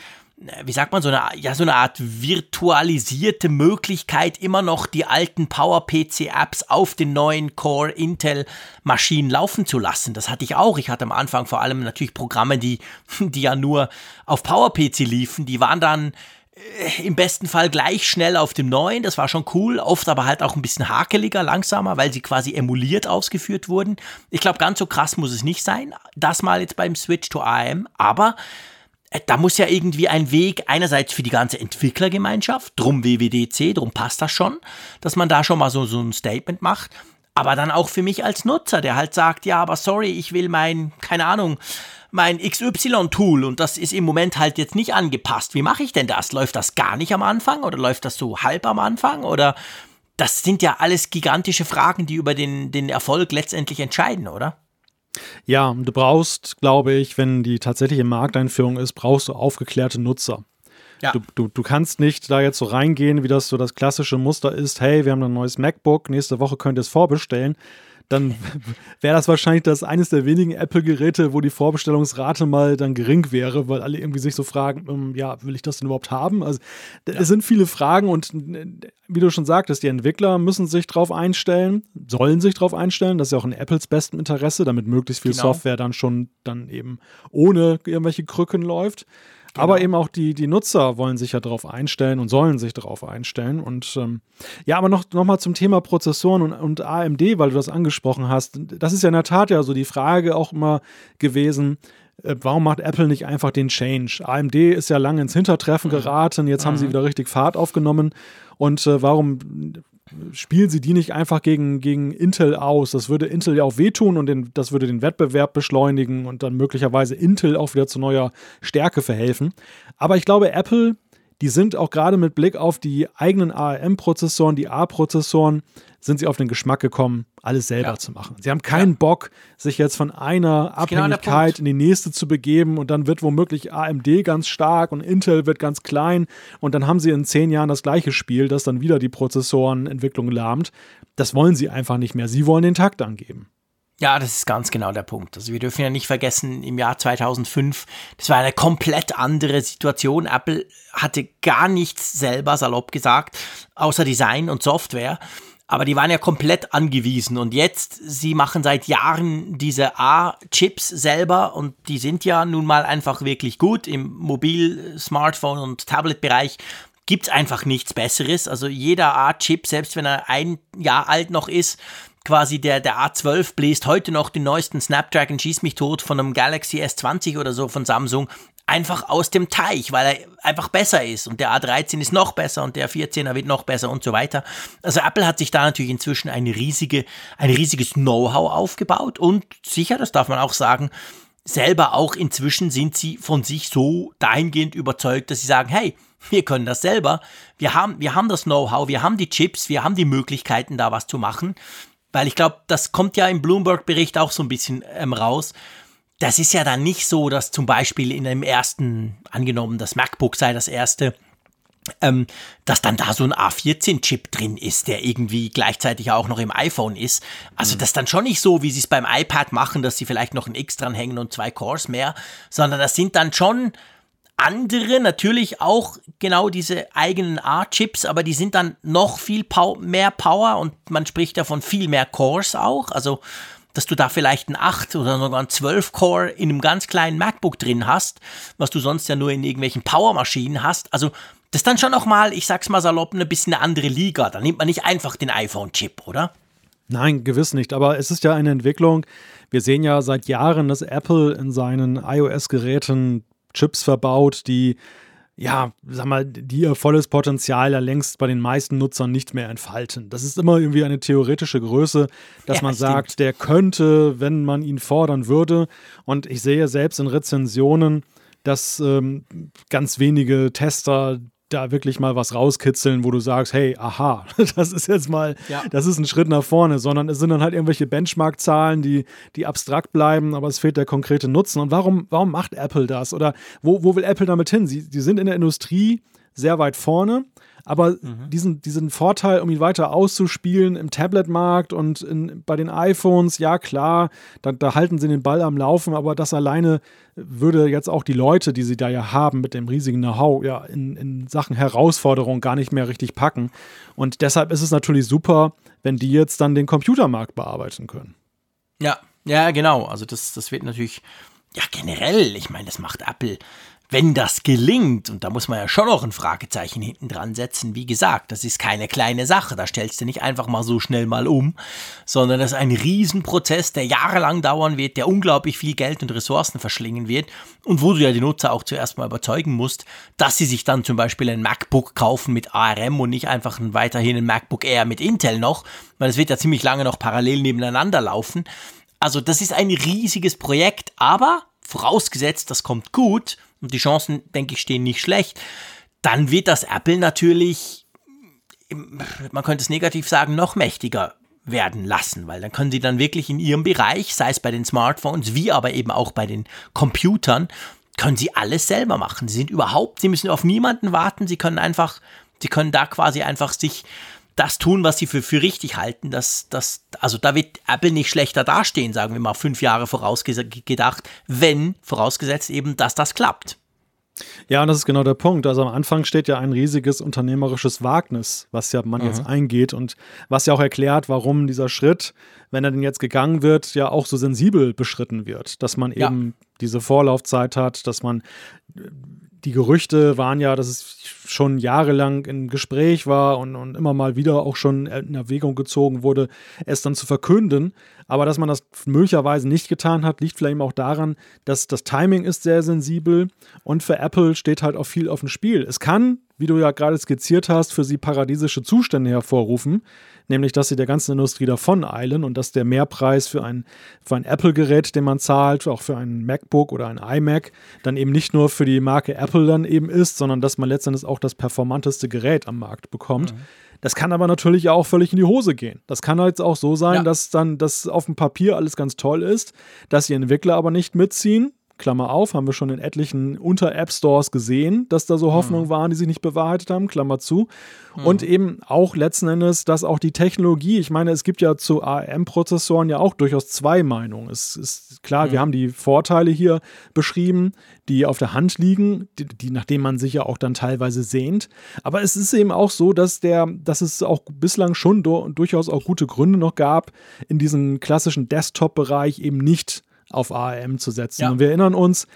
Speaker 3: wie sagt man, so eine, ja, so eine Art virtualisierte Möglichkeit, immer noch die alten Power-PC-Apps auf den neuen Core Intel-Maschinen laufen zu lassen. Das hatte ich auch. Ich hatte am Anfang vor allem natürlich Programme, die, die ja nur auf PowerPC liefen. Die waren dann äh, im besten Fall gleich schnell auf dem neuen, das war schon cool, oft aber halt auch ein bisschen hakeliger, langsamer, weil sie quasi emuliert ausgeführt wurden. Ich glaube, ganz so krass muss es nicht sein, das mal jetzt beim Switch to AM, aber da muss ja irgendwie ein Weg einerseits für die ganze Entwicklergemeinschaft, drum WWDC, drum passt das schon, dass man da schon mal so, so ein Statement macht, aber dann auch für mich als Nutzer, der halt sagt, ja, aber sorry, ich will mein, keine Ahnung, mein XY-Tool und das ist im Moment halt jetzt nicht angepasst. Wie mache ich denn das? Läuft das gar nicht am Anfang oder läuft das so halb am Anfang oder das sind ja alles gigantische Fragen, die über den, den Erfolg letztendlich entscheiden, oder?
Speaker 2: Ja, du brauchst, glaube ich, wenn die tatsächliche Markteinführung ist, brauchst du aufgeklärte Nutzer. Ja. Du, du, du kannst nicht da jetzt so reingehen, wie das so das klassische Muster ist, hey, wir haben ein neues MacBook, nächste Woche könnt ihr es vorbestellen dann wäre das wahrscheinlich das eines der wenigen Apple-Geräte, wo die Vorbestellungsrate mal dann gering wäre, weil alle irgendwie sich so fragen, um, ja, will ich das denn überhaupt haben? Also ja. es sind viele Fragen und wie du schon sagtest, die Entwickler müssen sich darauf einstellen, sollen sich darauf einstellen, das ist ja auch in Apples bestem Interesse, damit möglichst viel genau. Software dann schon dann eben ohne irgendwelche Krücken läuft. Genau. Aber eben auch die, die Nutzer wollen sich ja darauf einstellen und sollen sich darauf einstellen. Und ähm, ja, aber noch, noch mal zum Thema Prozessoren und, und AMD, weil du das angesprochen hast. Das ist ja in der Tat ja so die Frage auch immer gewesen, äh, warum macht Apple nicht einfach den Change? AMD ist ja lange ins Hintertreffen mhm. geraten, jetzt mhm. haben sie mhm. wieder richtig Fahrt aufgenommen. Und äh, warum spielen sie die nicht einfach gegen, gegen Intel aus. Das würde Intel ja auch wehtun und den, das würde den Wettbewerb beschleunigen und dann möglicherweise Intel auch wieder zu neuer Stärke verhelfen. Aber ich glaube, Apple, die sind auch gerade mit Blick auf die eigenen ARM-Prozessoren, die A-Prozessoren, sind sie auf den Geschmack gekommen, alles selber ja. zu machen. Sie haben keinen ja. Bock, sich jetzt von einer genau Abhängigkeit genau in die nächste zu begeben und dann wird womöglich AMD ganz stark und Intel wird ganz klein und dann haben sie in zehn Jahren das gleiche Spiel, das dann wieder die Prozessorenentwicklung lahmt. Das wollen sie einfach nicht mehr. Sie wollen den Takt angeben.
Speaker 3: Ja, das ist ganz genau der Punkt. Also wir dürfen ja nicht vergessen, im Jahr 2005, das war eine komplett andere Situation. Apple hatte gar nichts selber, salopp gesagt, außer Design und Software. Aber die waren ja komplett angewiesen und jetzt, sie machen seit Jahren diese A-Chips selber und die sind ja nun mal einfach wirklich gut. Im Mobil-, Smartphone- und Tablet-Bereich gibt es einfach nichts Besseres. Also jeder A-Chip, selbst wenn er ein Jahr alt noch ist, quasi der, der A12 bläst heute noch den neuesten Snapdragon Schieß mich tot von einem Galaxy S20 oder so von Samsung einfach aus dem Teich, weil er einfach besser ist und der A13 ist noch besser und der 14er wird noch besser und so weiter. Also Apple hat sich da natürlich inzwischen eine riesige, ein riesiges Know-how aufgebaut und sicher, das darf man auch sagen, selber auch inzwischen sind sie von sich so dahingehend überzeugt, dass sie sagen, hey, wir können das selber, wir haben, wir haben das Know-how, wir haben die Chips, wir haben die Möglichkeiten, da was zu machen. Weil ich glaube, das kommt ja im Bloomberg-Bericht auch so ein bisschen ähm, raus das ist ja dann nicht so, dass zum Beispiel in einem ersten, angenommen, das MacBook sei das erste, ähm, dass dann da so ein A14-Chip drin ist, der irgendwie gleichzeitig auch noch im iPhone ist. Also mhm. das ist dann schon nicht so, wie sie es beim iPad machen, dass sie vielleicht noch ein X dranhängen und zwei Cores mehr, sondern das sind dann schon andere, natürlich auch genau diese eigenen A-Chips, aber die sind dann noch viel pow mehr Power und man spricht ja von viel mehr Cores auch. Also dass du da vielleicht ein 8 oder sogar ein 12 Core in einem ganz kleinen MacBook drin hast, was du sonst ja nur in irgendwelchen Powermaschinen hast. Also das ist dann schon nochmal, ich sag's mal salopp, ein bisschen eine andere Liga. Da nimmt man nicht einfach den iPhone-Chip, oder?
Speaker 2: Nein, gewiss nicht. Aber es ist ja eine Entwicklung. Wir sehen ja seit Jahren, dass Apple in seinen iOS-Geräten Chips verbaut, die ja, sag mal, die ihr volles Potenzial ja längst bei den meisten Nutzern nicht mehr entfalten. Das ist immer irgendwie eine theoretische Größe, dass ja, man stimmt. sagt, der könnte, wenn man ihn fordern würde. Und ich sehe selbst in Rezensionen, dass ähm, ganz wenige Tester da wirklich mal was rauskitzeln, wo du sagst, hey, aha, [laughs] das ist jetzt mal, ja. das ist ein Schritt nach vorne, sondern es sind dann halt irgendwelche Benchmark-Zahlen, die, die abstrakt bleiben, aber es fehlt der konkrete Nutzen. Und warum, warum macht Apple das? Oder wo, wo will Apple damit hin? Sie, die sind in der Industrie sehr weit vorne, Aber mhm. diesen, diesen Vorteil, um ihn weiter auszuspielen im Tablet-Markt und in, bei den iPhones, ja klar, da, da halten sie den Ball am Laufen, aber das alleine würde jetzt auch die Leute, die sie da ja haben, mit dem riesigen Know-how, ja, in, in Sachen Herausforderung gar nicht mehr richtig packen. Und deshalb ist es natürlich super, wenn die jetzt dann den Computermarkt bearbeiten können.
Speaker 3: Ja, ja, genau. Also das, das wird natürlich, ja, generell, ich meine, das macht Apple wenn das gelingt, und da muss man ja schon noch ein Fragezeichen hinten dran setzen, wie gesagt, das ist keine kleine Sache, da stellst du nicht einfach mal so schnell mal um, sondern das ist ein Riesenprozess, der jahrelang dauern wird, der unglaublich viel Geld und Ressourcen verschlingen wird und wo du ja die Nutzer auch zuerst mal überzeugen musst, dass sie sich dann zum Beispiel ein MacBook kaufen mit ARM und nicht einfach weiterhin ein MacBook Air mit Intel noch, weil es wird ja ziemlich lange noch parallel nebeneinander laufen. Also das ist ein riesiges Projekt, aber vorausgesetzt, das kommt gut, und die Chancen, denke ich, stehen nicht schlecht, dann wird das Apple natürlich, man könnte es negativ sagen, noch mächtiger werden lassen, weil dann können sie dann wirklich in ihrem Bereich, sei es bei den Smartphones, wie aber eben auch bei den Computern, können sie alles selber machen. Sie sind überhaupt, sie müssen auf niemanden warten, sie können einfach, sie können da quasi einfach sich das tun, was sie für, für richtig halten. Das, das, also da wird Apple nicht schlechter dastehen, sagen wir mal fünf Jahre vorausgedacht, wenn vorausgesetzt eben, dass das klappt.
Speaker 2: Ja, und das ist genau der Punkt. Also am Anfang steht ja ein riesiges unternehmerisches Wagnis, was ja man mhm. jetzt eingeht und was ja auch erklärt, warum dieser Schritt, wenn er denn jetzt gegangen wird, ja auch so sensibel beschritten wird, dass man eben ja. diese Vorlaufzeit hat, dass man die Gerüchte waren ja, dass es schon jahrelang im Gespräch war und, und immer mal wieder auch schon in Erwägung gezogen wurde, es dann zu verkünden. Aber dass man das möglicherweise nicht getan hat, liegt vielleicht auch daran, dass das Timing ist sehr sensibel und für Apple steht halt auch viel auf dem Spiel. Es kann, wie du ja gerade skizziert hast, für sie paradiesische Zustände hervorrufen nämlich dass sie der ganzen Industrie davon eilen und dass der Mehrpreis für ein, für ein Apple-Gerät, den man zahlt, auch für ein MacBook oder ein iMac, dann eben nicht nur für die Marke Apple dann eben ist, sondern dass man letztendlich auch das performanteste Gerät am Markt bekommt. Mhm. Das kann aber natürlich auch völlig in die Hose gehen. Das kann jetzt auch so sein, ja. dass dann das auf dem Papier alles ganz toll ist, dass die Entwickler aber nicht mitziehen, Klammer auf, haben wir schon in etlichen Unter-App-Stores gesehen, dass da so mhm. Hoffnungen mhm. waren, die sich nicht bewahrheitet haben, Klammer zu. Mhm. Und eben auch letzten Endes, dass auch die Technologie, ich meine, es gibt ja zu ARM-Prozessoren ja auch durchaus zwei Meinungen. Es ist klar, mhm. wir haben die Vorteile hier beschrieben, die auf der Hand liegen, die, die, nach denen man sich ja auch dann teilweise sehnt. Aber es ist eben auch so, dass der, dass es auch bislang schon do, durchaus auch gute Gründe noch gab, in diesem klassischen Desktop-Bereich eben nicht auf ARM zu setzen. Ja. Und wir erinnern uns,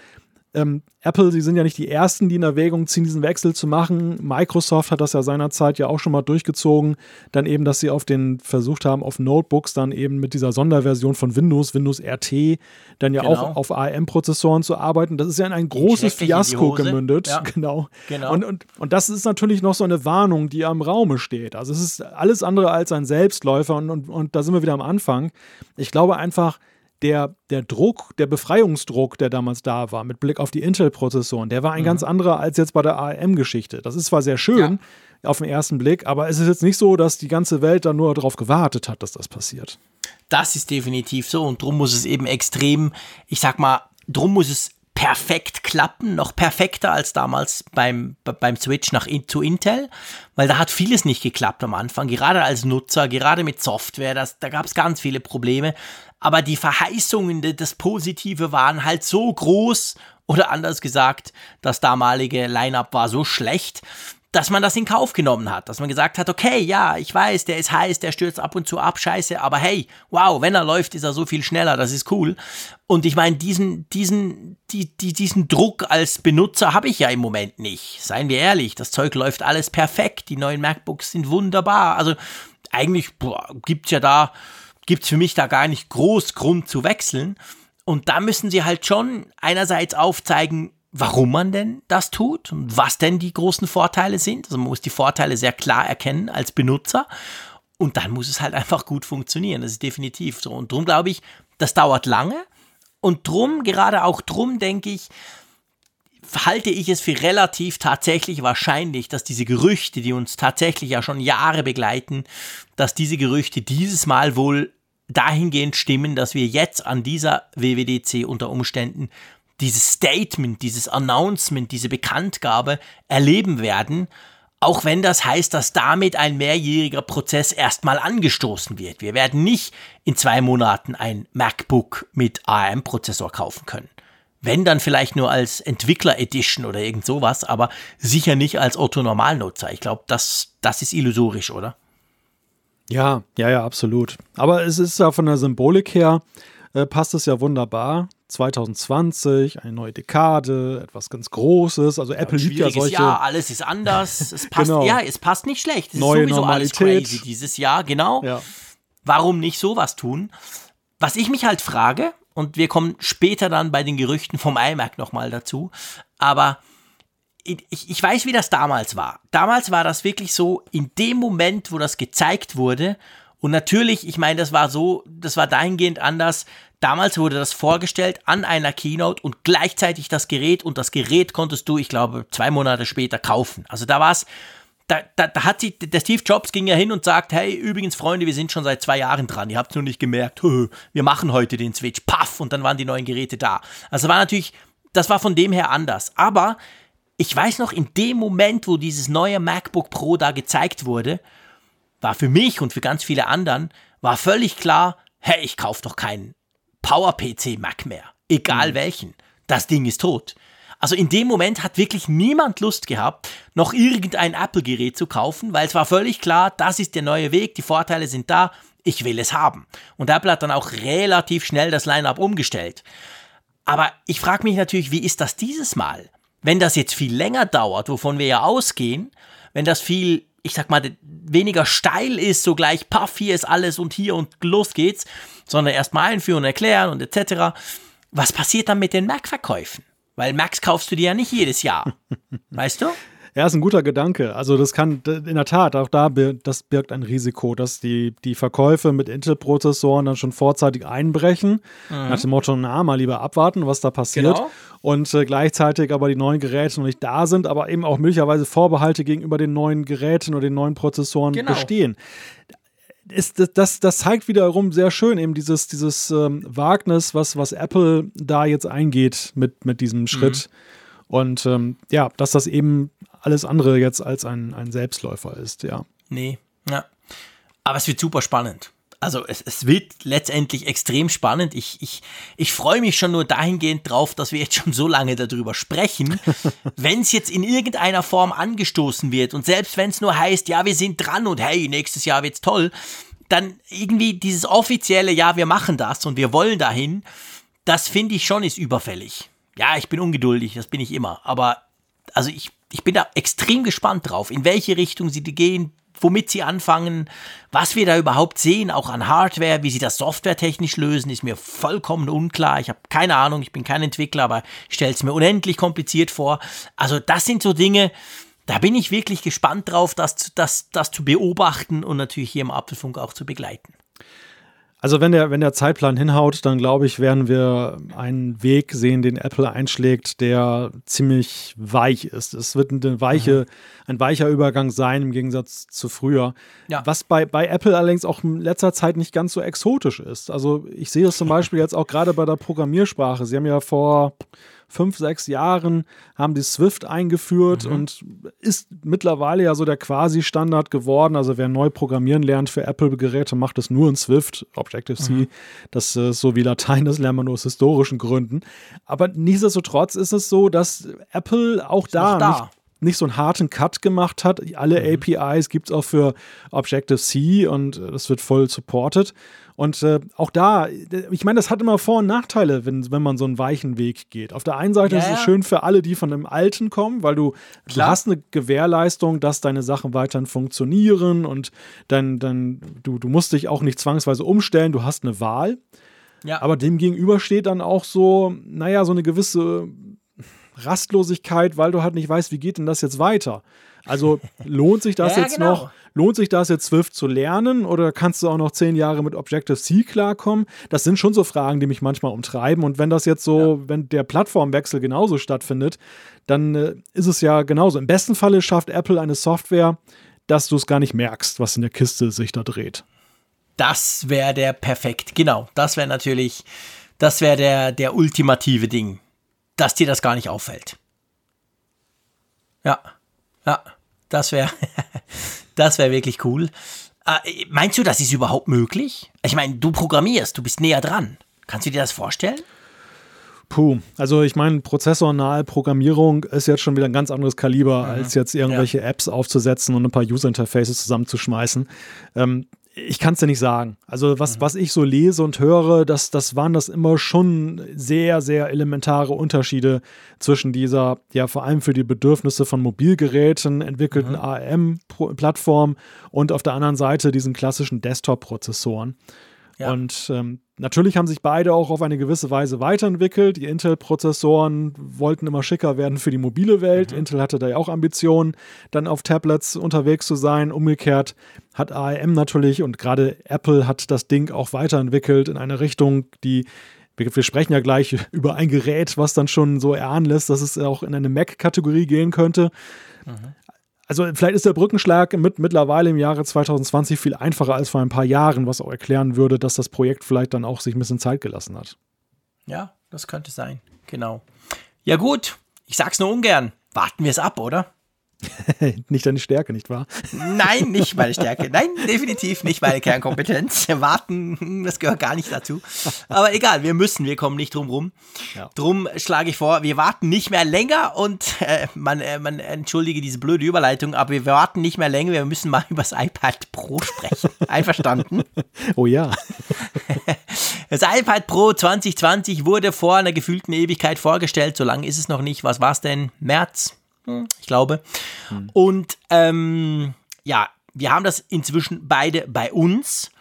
Speaker 2: ähm, Apple, sie sind ja nicht die Ersten, die in Erwägung ziehen, diesen Wechsel zu machen. Microsoft hat das ja seinerzeit ja auch schon mal durchgezogen. Dann eben, dass sie auf den versucht haben, auf Notebooks dann eben mit dieser Sonderversion von Windows, Windows RT, dann ja genau. auch auf ARM-Prozessoren zu arbeiten. Das ist ja in ein großes Fiasko gemündet. Ja. [laughs] Genau. genau. Und, und, und das ist natürlich noch so eine Warnung, die am Raume steht. Also es ist alles andere als ein Selbstläufer und, und, und da sind wir wieder am Anfang. Ich glaube einfach, der, der Druck, der Befreiungsdruck, der damals da war, mit Blick auf die Intel-Prozessoren, der war ein mhm. ganz anderer als jetzt bei der ARM-Geschichte. Das ist zwar sehr schön ja. auf den ersten Blick, aber es ist jetzt nicht so, dass die ganze Welt da nur darauf gewartet hat, dass das passiert.
Speaker 3: Das ist definitiv so und drum muss es eben extrem, ich sag mal, drum muss es perfekt klappen, noch perfekter als damals beim, beim Switch nach zu Intel, weil da hat vieles nicht geklappt am Anfang, gerade als Nutzer, gerade mit Software, das, da gab es ganz viele Probleme. Aber die Verheißungen, das Positive waren halt so groß oder anders gesagt, das damalige Line-up war so schlecht, dass man das in Kauf genommen hat, dass man gesagt hat, okay, ja, ich weiß, der ist heiß, der stürzt ab und zu ab, scheiße, aber hey, wow, wenn er läuft, ist er so viel schneller, das ist cool. Und ich meine, diesen, diesen, die, die, diesen Druck als Benutzer habe ich ja im Moment nicht. Seien wir ehrlich, das Zeug läuft alles perfekt, die neuen MacBooks sind wunderbar. Also eigentlich gibt es ja da gibt es für mich da gar nicht groß Grund zu wechseln. Und da müssen sie halt schon einerseits aufzeigen, warum man denn das tut und was denn die großen Vorteile sind. Also man muss die Vorteile sehr klar erkennen als Benutzer. Und dann muss es halt einfach gut funktionieren. Das ist definitiv so. Und darum glaube ich, das dauert lange. Und drum, gerade auch drum, denke ich, halte ich es für relativ tatsächlich wahrscheinlich, dass diese Gerüchte, die uns tatsächlich ja schon Jahre begleiten, dass diese Gerüchte dieses Mal wohl dahingehend stimmen, dass wir jetzt an dieser WWDC unter Umständen dieses Statement, dieses Announcement, diese Bekanntgabe erleben werden. Auch wenn das heißt, dass damit ein mehrjähriger Prozess erstmal angestoßen wird. Wir werden nicht in zwei Monaten ein MacBook mit ARM-Prozessor kaufen können. Wenn dann vielleicht nur als Entwickler Edition oder irgend sowas, aber sicher nicht als Otto-Normalnutzer. Ich glaube, das, das ist illusorisch, oder?
Speaker 2: Ja, ja, ja, absolut. Aber es ist ja von der Symbolik her, äh, passt es ja wunderbar. 2020, eine neue Dekade, etwas ganz Großes. Also ja, Apple liebt ja solche.
Speaker 3: Jahr, alles ist anders. [laughs] Es passt, genau. ja, es passt nicht schlecht. Es neue ist sowieso Normalität. alles crazy dieses Jahr, genau. Ja. Warum nicht sowas tun? Was ich mich halt frage, und wir kommen später dann bei den Gerüchten vom iMac nochmal dazu, aber ich, ich weiß, wie das damals war. Damals war das wirklich so, in dem Moment, wo das gezeigt wurde, und natürlich, ich meine, das war so, das war dahingehend anders. Damals wurde das vorgestellt an einer Keynote und gleichzeitig das Gerät und das Gerät konntest du, ich glaube, zwei Monate später kaufen. Also da war es, da, da, da, hat sie, der Steve Jobs ging ja hin und sagt, hey, übrigens, Freunde, wir sind schon seit zwei Jahren dran, ihr habt es nur nicht gemerkt, wir machen heute den Switch, paff, und dann waren die neuen Geräte da. Also war natürlich, das war von dem her anders. Aber ich weiß noch, in dem Moment, wo dieses neue MacBook Pro da gezeigt wurde, war für mich und für ganz viele anderen, war völlig klar, hey, ich kaufe doch keinen Power-PC Mac mehr. Egal mhm. welchen. Das Ding ist tot. Also in dem Moment hat wirklich niemand Lust gehabt, noch irgendein Apple-Gerät zu kaufen, weil es war völlig klar, das ist der neue Weg, die Vorteile sind da, ich will es haben. Und Apple hat dann auch relativ schnell das Line-up umgestellt. Aber ich frage mich natürlich, wie ist das dieses Mal? Wenn das jetzt viel länger dauert, wovon wir ja ausgehen, wenn das viel ich sag mal, weniger steil ist, so gleich, paff, hier ist alles und hier und los geht's, sondern erstmal einführen, erklären und etc. Was passiert dann mit den Mac-Verkäufen? Weil Macs kaufst du dir ja nicht jedes Jahr. [laughs] weißt du?
Speaker 2: Ja, ist ein guter Gedanke. Also das kann in der Tat, auch da das birgt ein Risiko, dass die, die Verkäufe mit Intel-Prozessoren dann schon vorzeitig einbrechen. Mhm. Nach dem Motto, na, mal lieber abwarten, was da passiert. Genau. Und äh, gleichzeitig aber die neuen Geräte noch nicht da sind, aber eben auch möglicherweise Vorbehalte gegenüber den neuen Geräten oder den neuen Prozessoren genau. bestehen. Ist, das, das zeigt wiederum sehr schön eben dieses, dieses ähm, Wagnis, was, was Apple da jetzt eingeht mit, mit diesem Schritt. Mhm. Und ähm, ja, dass das eben alles andere jetzt als ein, ein Selbstläufer ist, ja.
Speaker 3: Nee, ja. Aber es wird super spannend. Also es, es wird letztendlich extrem spannend. Ich, ich, ich freue mich schon nur dahingehend drauf, dass wir jetzt schon so lange darüber sprechen. [laughs] wenn es jetzt in irgendeiner Form angestoßen wird und selbst wenn es nur heißt, ja, wir sind dran und hey, nächstes Jahr wird's toll, dann irgendwie dieses offizielle, ja, wir machen das und wir wollen dahin, das finde ich schon ist überfällig. Ja, ich bin ungeduldig, das bin ich immer. Aber also ich, ich bin da extrem gespannt drauf, in welche Richtung sie gehen, womit sie anfangen, was wir da überhaupt sehen, auch an Hardware, wie sie das softwaretechnisch lösen, ist mir vollkommen unklar. Ich habe keine Ahnung, ich bin kein Entwickler, aber stelle es mir unendlich kompliziert vor. Also das sind so Dinge, da bin ich wirklich gespannt drauf, das, das, das zu beobachten und natürlich hier im Apfelfunk auch zu begleiten.
Speaker 2: Also wenn der, wenn der Zeitplan hinhaut, dann glaube ich, werden wir einen Weg sehen, den Apple einschlägt, der ziemlich weich ist. Es wird eine weiche, ein weicher Übergang sein im Gegensatz zu früher. Ja. Was bei, bei Apple allerdings auch in letzter Zeit nicht ganz so exotisch ist. Also ich sehe es zum Beispiel [laughs] jetzt auch gerade bei der Programmiersprache. Sie haben ja vor fünf, sechs Jahren haben die Swift eingeführt mhm. und ist mittlerweile ja so der Quasi-Standard geworden. Also wer neu programmieren lernt für Apple-Geräte, macht es nur in Swift, Objective-C. Mhm. Das ist so wie Latein, das lernt man nur aus historischen Gründen. Aber nichtsdestotrotz ist es so, dass Apple auch da, da. Nicht, nicht so einen harten Cut gemacht hat. Alle mhm. APIs gibt es auch für Objective-C und das wird voll supported. Und äh, auch da, ich meine, das hat immer Vor- und Nachteile, wenn, wenn man so einen weichen Weg geht. Auf der einen Seite ja, ist es schön für alle, die von dem Alten kommen, weil du, du hast eine Gewährleistung, dass deine Sachen weiterhin funktionieren und dann, dann du, du musst dich auch nicht zwangsweise umstellen, du hast eine Wahl. Ja. Aber dem gegenüber steht dann auch so, naja, so eine gewisse Rastlosigkeit, weil du halt nicht weißt, wie geht denn das jetzt weiter. Also lohnt sich das ja, jetzt genau. noch? Lohnt sich das jetzt Swift zu lernen oder kannst du auch noch zehn Jahre mit Objective-C klarkommen? Das sind schon so Fragen, die mich manchmal umtreiben. Und wenn das jetzt so, ja. wenn der Plattformwechsel genauso stattfindet, dann äh, ist es ja genauso. Im besten Falle schafft Apple eine Software, dass du es gar nicht merkst, was in der Kiste sich da dreht.
Speaker 3: Das wäre der perfekt, genau. Das wäre natürlich, das wäre der, der ultimative Ding, dass dir das gar nicht auffällt. Ja, ja. Das wäre [laughs] das wär wirklich cool. Äh, meinst du, das ist überhaupt möglich? Ich meine, du programmierst, du bist näher dran. Kannst du dir das vorstellen?
Speaker 2: Puh, also ich meine, prozessornahe Programmierung ist jetzt schon wieder ein ganz anderes Kaliber, mhm. als jetzt irgendwelche ja. Apps aufzusetzen und ein paar User-Interfaces zusammenzuschmeißen. Ähm, ich kann es ja nicht sagen. Also was, mhm. was ich so lese und höre, das, das waren das immer schon sehr, sehr elementare Unterschiede zwischen dieser, ja vor allem für die Bedürfnisse von Mobilgeräten entwickelten mhm. ARM-Plattform und auf der anderen Seite diesen klassischen Desktop-Prozessoren. Ja. Und ähm, natürlich haben sich beide auch auf eine gewisse Weise weiterentwickelt. Die Intel-Prozessoren wollten immer schicker werden für die mobile Welt. Mhm. Intel hatte da ja auch Ambitionen, dann auf Tablets unterwegs zu sein. Umgekehrt hat ARM natürlich und gerade Apple hat das Ding auch weiterentwickelt in eine Richtung, die wir, sprechen ja gleich [laughs] über ein Gerät, was dann schon so erahnen lässt, dass es auch in eine Mac-Kategorie gehen könnte. Mhm also vielleicht ist der Brückenschlag mit, mittlerweile im Jahre 2020 viel einfacher als vor ein paar Jahren, was auch erklären würde, dass das Projekt vielleicht dann auch sich ein bisschen Zeit gelassen hat.
Speaker 3: Ja, das könnte sein. Genau. Ja gut, ich sag's nur ungern. Warten wir es ab, oder? [laughs]
Speaker 2: nicht deine Stärke, nicht wahr?
Speaker 3: Nein, [laughs] nicht meine Stärke. Nein, definitiv nicht meine Kernkompetenz. Warten, das gehört gar nicht dazu. Aber egal, wir müssen, wir kommen nicht drum rum. Ja. Drum schlage ich vor, wir warten nicht mehr länger und äh, man, äh, man entschuldige diese blöde Überleitung, aber wir warten nicht mehr länger, wir müssen mal [laughs] über das iPad Pro sprechen. Einverstanden?
Speaker 2: Oh ja.
Speaker 3: Das iPad Pro 2020 wurde vor einer gefühlten Ewigkeit vorgestellt. So lange ist es noch nicht. Was war es denn? März? Ich glaube. Hm. Und ähm, ja, wir haben das inzwischen beide bei uns.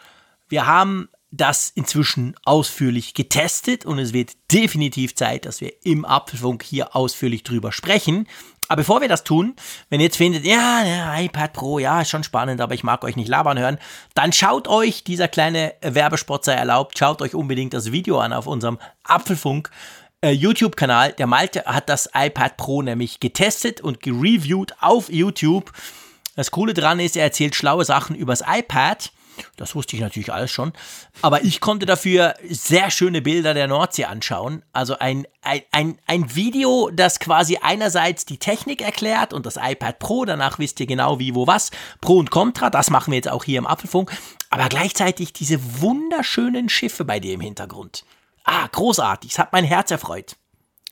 Speaker 3: Wir haben das inzwischen ausführlich getestet und es wird definitiv Zeit, dass wir im Apfelfunk hier ausführlich drüber sprechen. Aber bevor wir das tun, wenn ihr jetzt findet, ja, ja, iPad Pro, ja, ist schon spannend, aber ich mag euch nicht labern hören, dann schaut euch, dieser kleine Werbespot sei erlaubt, schaut euch unbedingt das Video an auf unserem Apfelfunk äh, YouTube-Kanal. Der Malte hat das iPad Pro nämlich getestet und gereviewt auf YouTube. Das Coole dran ist, er erzählt schlaue Sachen übers iPad. Das wusste ich natürlich alles schon. Aber ich konnte dafür sehr schöne Bilder der Nordsee anschauen. Also ein, ein, ein, ein Video, das quasi einerseits die Technik erklärt und das iPad Pro. Danach wisst ihr genau wie, wo, was. Pro und Contra. Das machen wir jetzt auch hier im Apfelfunk. Aber gleichzeitig diese wunderschönen Schiffe bei dir im Hintergrund. Ah, großartig. Es hat mein Herz erfreut.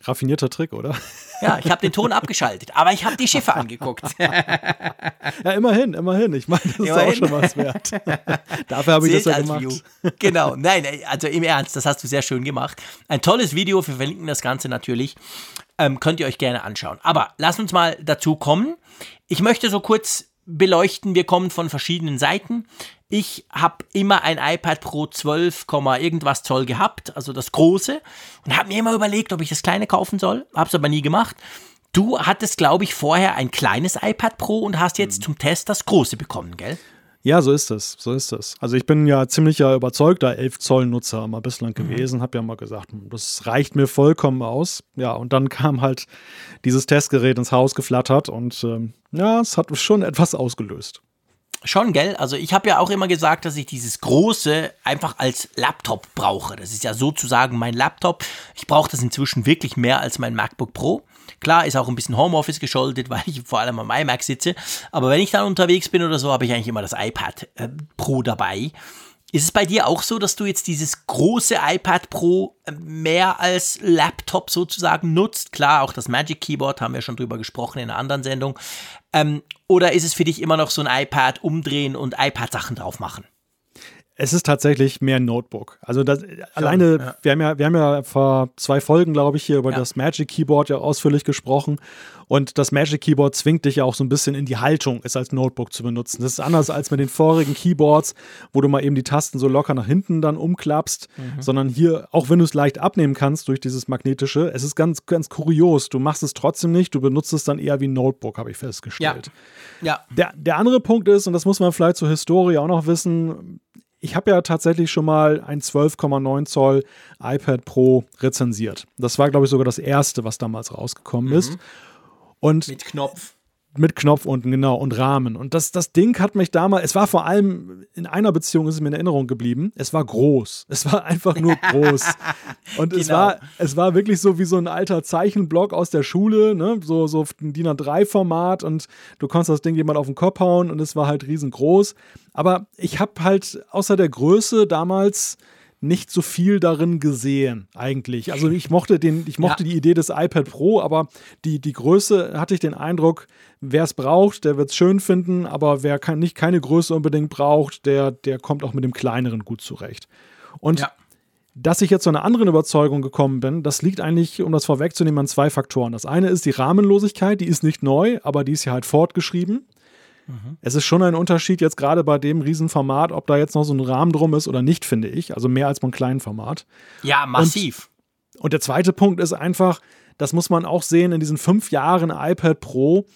Speaker 2: Raffinierter Trick, oder?
Speaker 3: Ja, ich habe den Ton abgeschaltet, aber ich habe die Schiffe angeguckt. [laughs]
Speaker 2: ja, immerhin, immerhin. Ich meine, das immerhin. ist auch schon was wert. [laughs] Dafür habe ich das ja gemacht. View.
Speaker 3: Genau, nein, also im Ernst, das hast du sehr schön gemacht. Ein tolles Video, wir verlinken das Ganze natürlich. Ähm, könnt ihr euch gerne anschauen. Aber lass uns mal dazu kommen. Ich möchte so kurz beleuchten. Wir kommen von verschiedenen Seiten. Ich habe immer ein iPad Pro 12, irgendwas Zoll gehabt, also das große, und habe mir immer überlegt, ob ich das kleine kaufen soll. Habe es aber nie gemacht. Du hattest, glaube ich, vorher ein kleines iPad Pro und hast jetzt mhm. zum Test das große bekommen, gell?
Speaker 2: Ja, so ist es, so ist es. Also ich bin ja ziemlicher überzeugter 11 Zoll Nutzer mal bislang mhm. gewesen, habe ja mal gesagt, hm, das reicht mir vollkommen aus. Ja, und dann kam halt dieses Testgerät ins Haus geflattert und ähm, ja, es hat schon etwas ausgelöst.
Speaker 3: Schon, gell? Also ich habe ja auch immer gesagt, dass ich dieses große einfach als Laptop brauche. Das ist ja sozusagen mein Laptop. Ich brauche das inzwischen wirklich mehr als mein MacBook Pro. Klar, ist auch ein bisschen Homeoffice geschuldet, [laughs] weil ich vor allem am iMac sitze. Aber wenn ich dann unterwegs bin oder so, habe ich eigentlich immer das iPad äh, Pro dabei. Ist es bei dir auch so, dass du jetzt dieses große iPad Pro äh, mehr als Laptop sozusagen nutzt? Klar, auch das Magic Keyboard haben wir schon drüber gesprochen in einer anderen Sendung. Ähm, oder ist es für dich immer noch so ein iPad umdrehen und iPad-Sachen drauf machen?
Speaker 2: Es ist tatsächlich mehr ein Notebook. Also das, Schon, alleine, ja. wir, haben ja, wir haben ja vor zwei Folgen, glaube ich, hier über ja. das Magic Keyboard ja ausführlich gesprochen. Und das Magic Keyboard zwingt dich ja auch so ein bisschen in die Haltung, es als Notebook zu benutzen. Das ist anders als mit den vorigen Keyboards, wo du mal eben die Tasten so locker nach hinten dann umklappst, mhm. sondern hier, auch wenn du es leicht abnehmen kannst durch dieses magnetische, es ist ganz, ganz kurios. Du machst es trotzdem nicht, du benutzt es dann eher wie ein Notebook, habe ich festgestellt. Ja. ja. Der, der andere Punkt ist, und das muss man vielleicht zur Historie auch noch wissen, ich habe ja tatsächlich schon mal ein 12,9 Zoll iPad Pro rezensiert. Das war, glaube ich, sogar das erste, was damals rausgekommen mhm. ist. Und
Speaker 3: mit Knopf.
Speaker 2: Mit Knopf unten, genau, und Rahmen. Und das, das Ding hat mich damals, es war vor allem, in einer Beziehung ist es mir in Erinnerung geblieben, es war groß. Es war einfach nur groß. [laughs] Und genau. es, war, es war wirklich so wie so ein alter Zeichenblock aus der Schule, ne? so, so ein DIN A3-Format und du konntest das Ding jemand auf den Kopf hauen und es war halt riesengroß. Aber ich habe halt außer der Größe damals nicht so viel darin gesehen, eigentlich. Also ich mochte den, ich mochte ja. die Idee des iPad Pro, aber die, die Größe hatte ich den Eindruck, wer es braucht, der wird es schön finden, aber wer kann, nicht keine Größe unbedingt braucht, der, der kommt auch mit dem kleineren gut zurecht. Und ja. Dass ich jetzt zu einer anderen Überzeugung gekommen bin, das liegt eigentlich, um das vorwegzunehmen, an zwei Faktoren. Das eine ist die Rahmenlosigkeit, die ist nicht neu, aber die ist ja halt fortgeschrieben. Mhm. Es ist schon ein Unterschied jetzt gerade bei dem Riesenformat, ob da jetzt noch so ein Rahmen drum ist oder nicht, finde ich. Also mehr als beim kleinen Format.
Speaker 3: Ja, massiv.
Speaker 2: Und, und der zweite Punkt ist einfach, das muss man auch sehen, in diesen fünf Jahren iPad Pro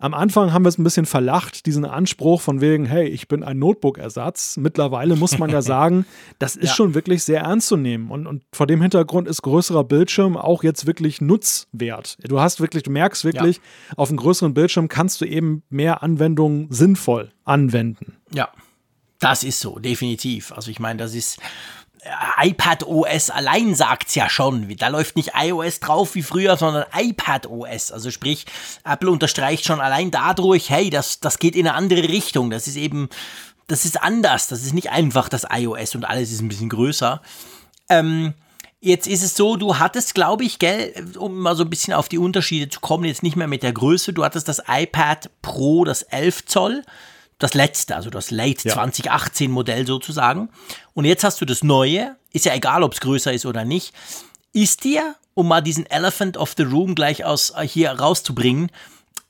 Speaker 2: am Anfang haben wir es ein bisschen verlacht, diesen Anspruch von wegen, hey, ich bin ein Notebook-Ersatz. Mittlerweile muss man ja [laughs] sagen, das ist ja. schon wirklich sehr ernst zu nehmen. Und, und vor dem Hintergrund ist größerer Bildschirm auch jetzt wirklich Nutzwert. Du hast wirklich, du merkst wirklich, ja. auf einem größeren Bildschirm kannst du eben mehr Anwendungen sinnvoll anwenden.
Speaker 3: Ja, das ist so, definitiv. Also ich meine, das ist iPad OS allein sagt's ja schon. Da läuft nicht iOS drauf wie früher, sondern iPad OS. Also sprich, Apple unterstreicht schon allein dadurch, hey, das, das geht in eine andere Richtung. Das ist eben, das ist anders. Das ist nicht einfach das iOS und alles ist ein bisschen größer. Ähm, jetzt ist es so, du hattest, glaube ich, gell, um mal so ein bisschen auf die Unterschiede zu kommen, jetzt nicht mehr mit der Größe, du hattest das iPad Pro, das 11 Zoll das letzte, also das Late ja. 2018 Modell sozusagen. Und jetzt hast du das neue, ist ja egal, ob es größer ist oder nicht. Ist dir, um mal diesen Elephant of the Room gleich aus äh, hier rauszubringen,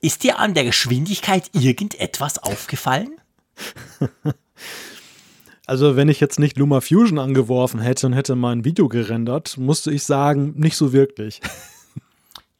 Speaker 3: ist dir an der Geschwindigkeit irgendetwas aufgefallen? [laughs]
Speaker 2: Also, wenn ich jetzt nicht Luma Fusion angeworfen hätte und hätte mein Video gerendert, musste ich sagen, nicht so wirklich. [laughs]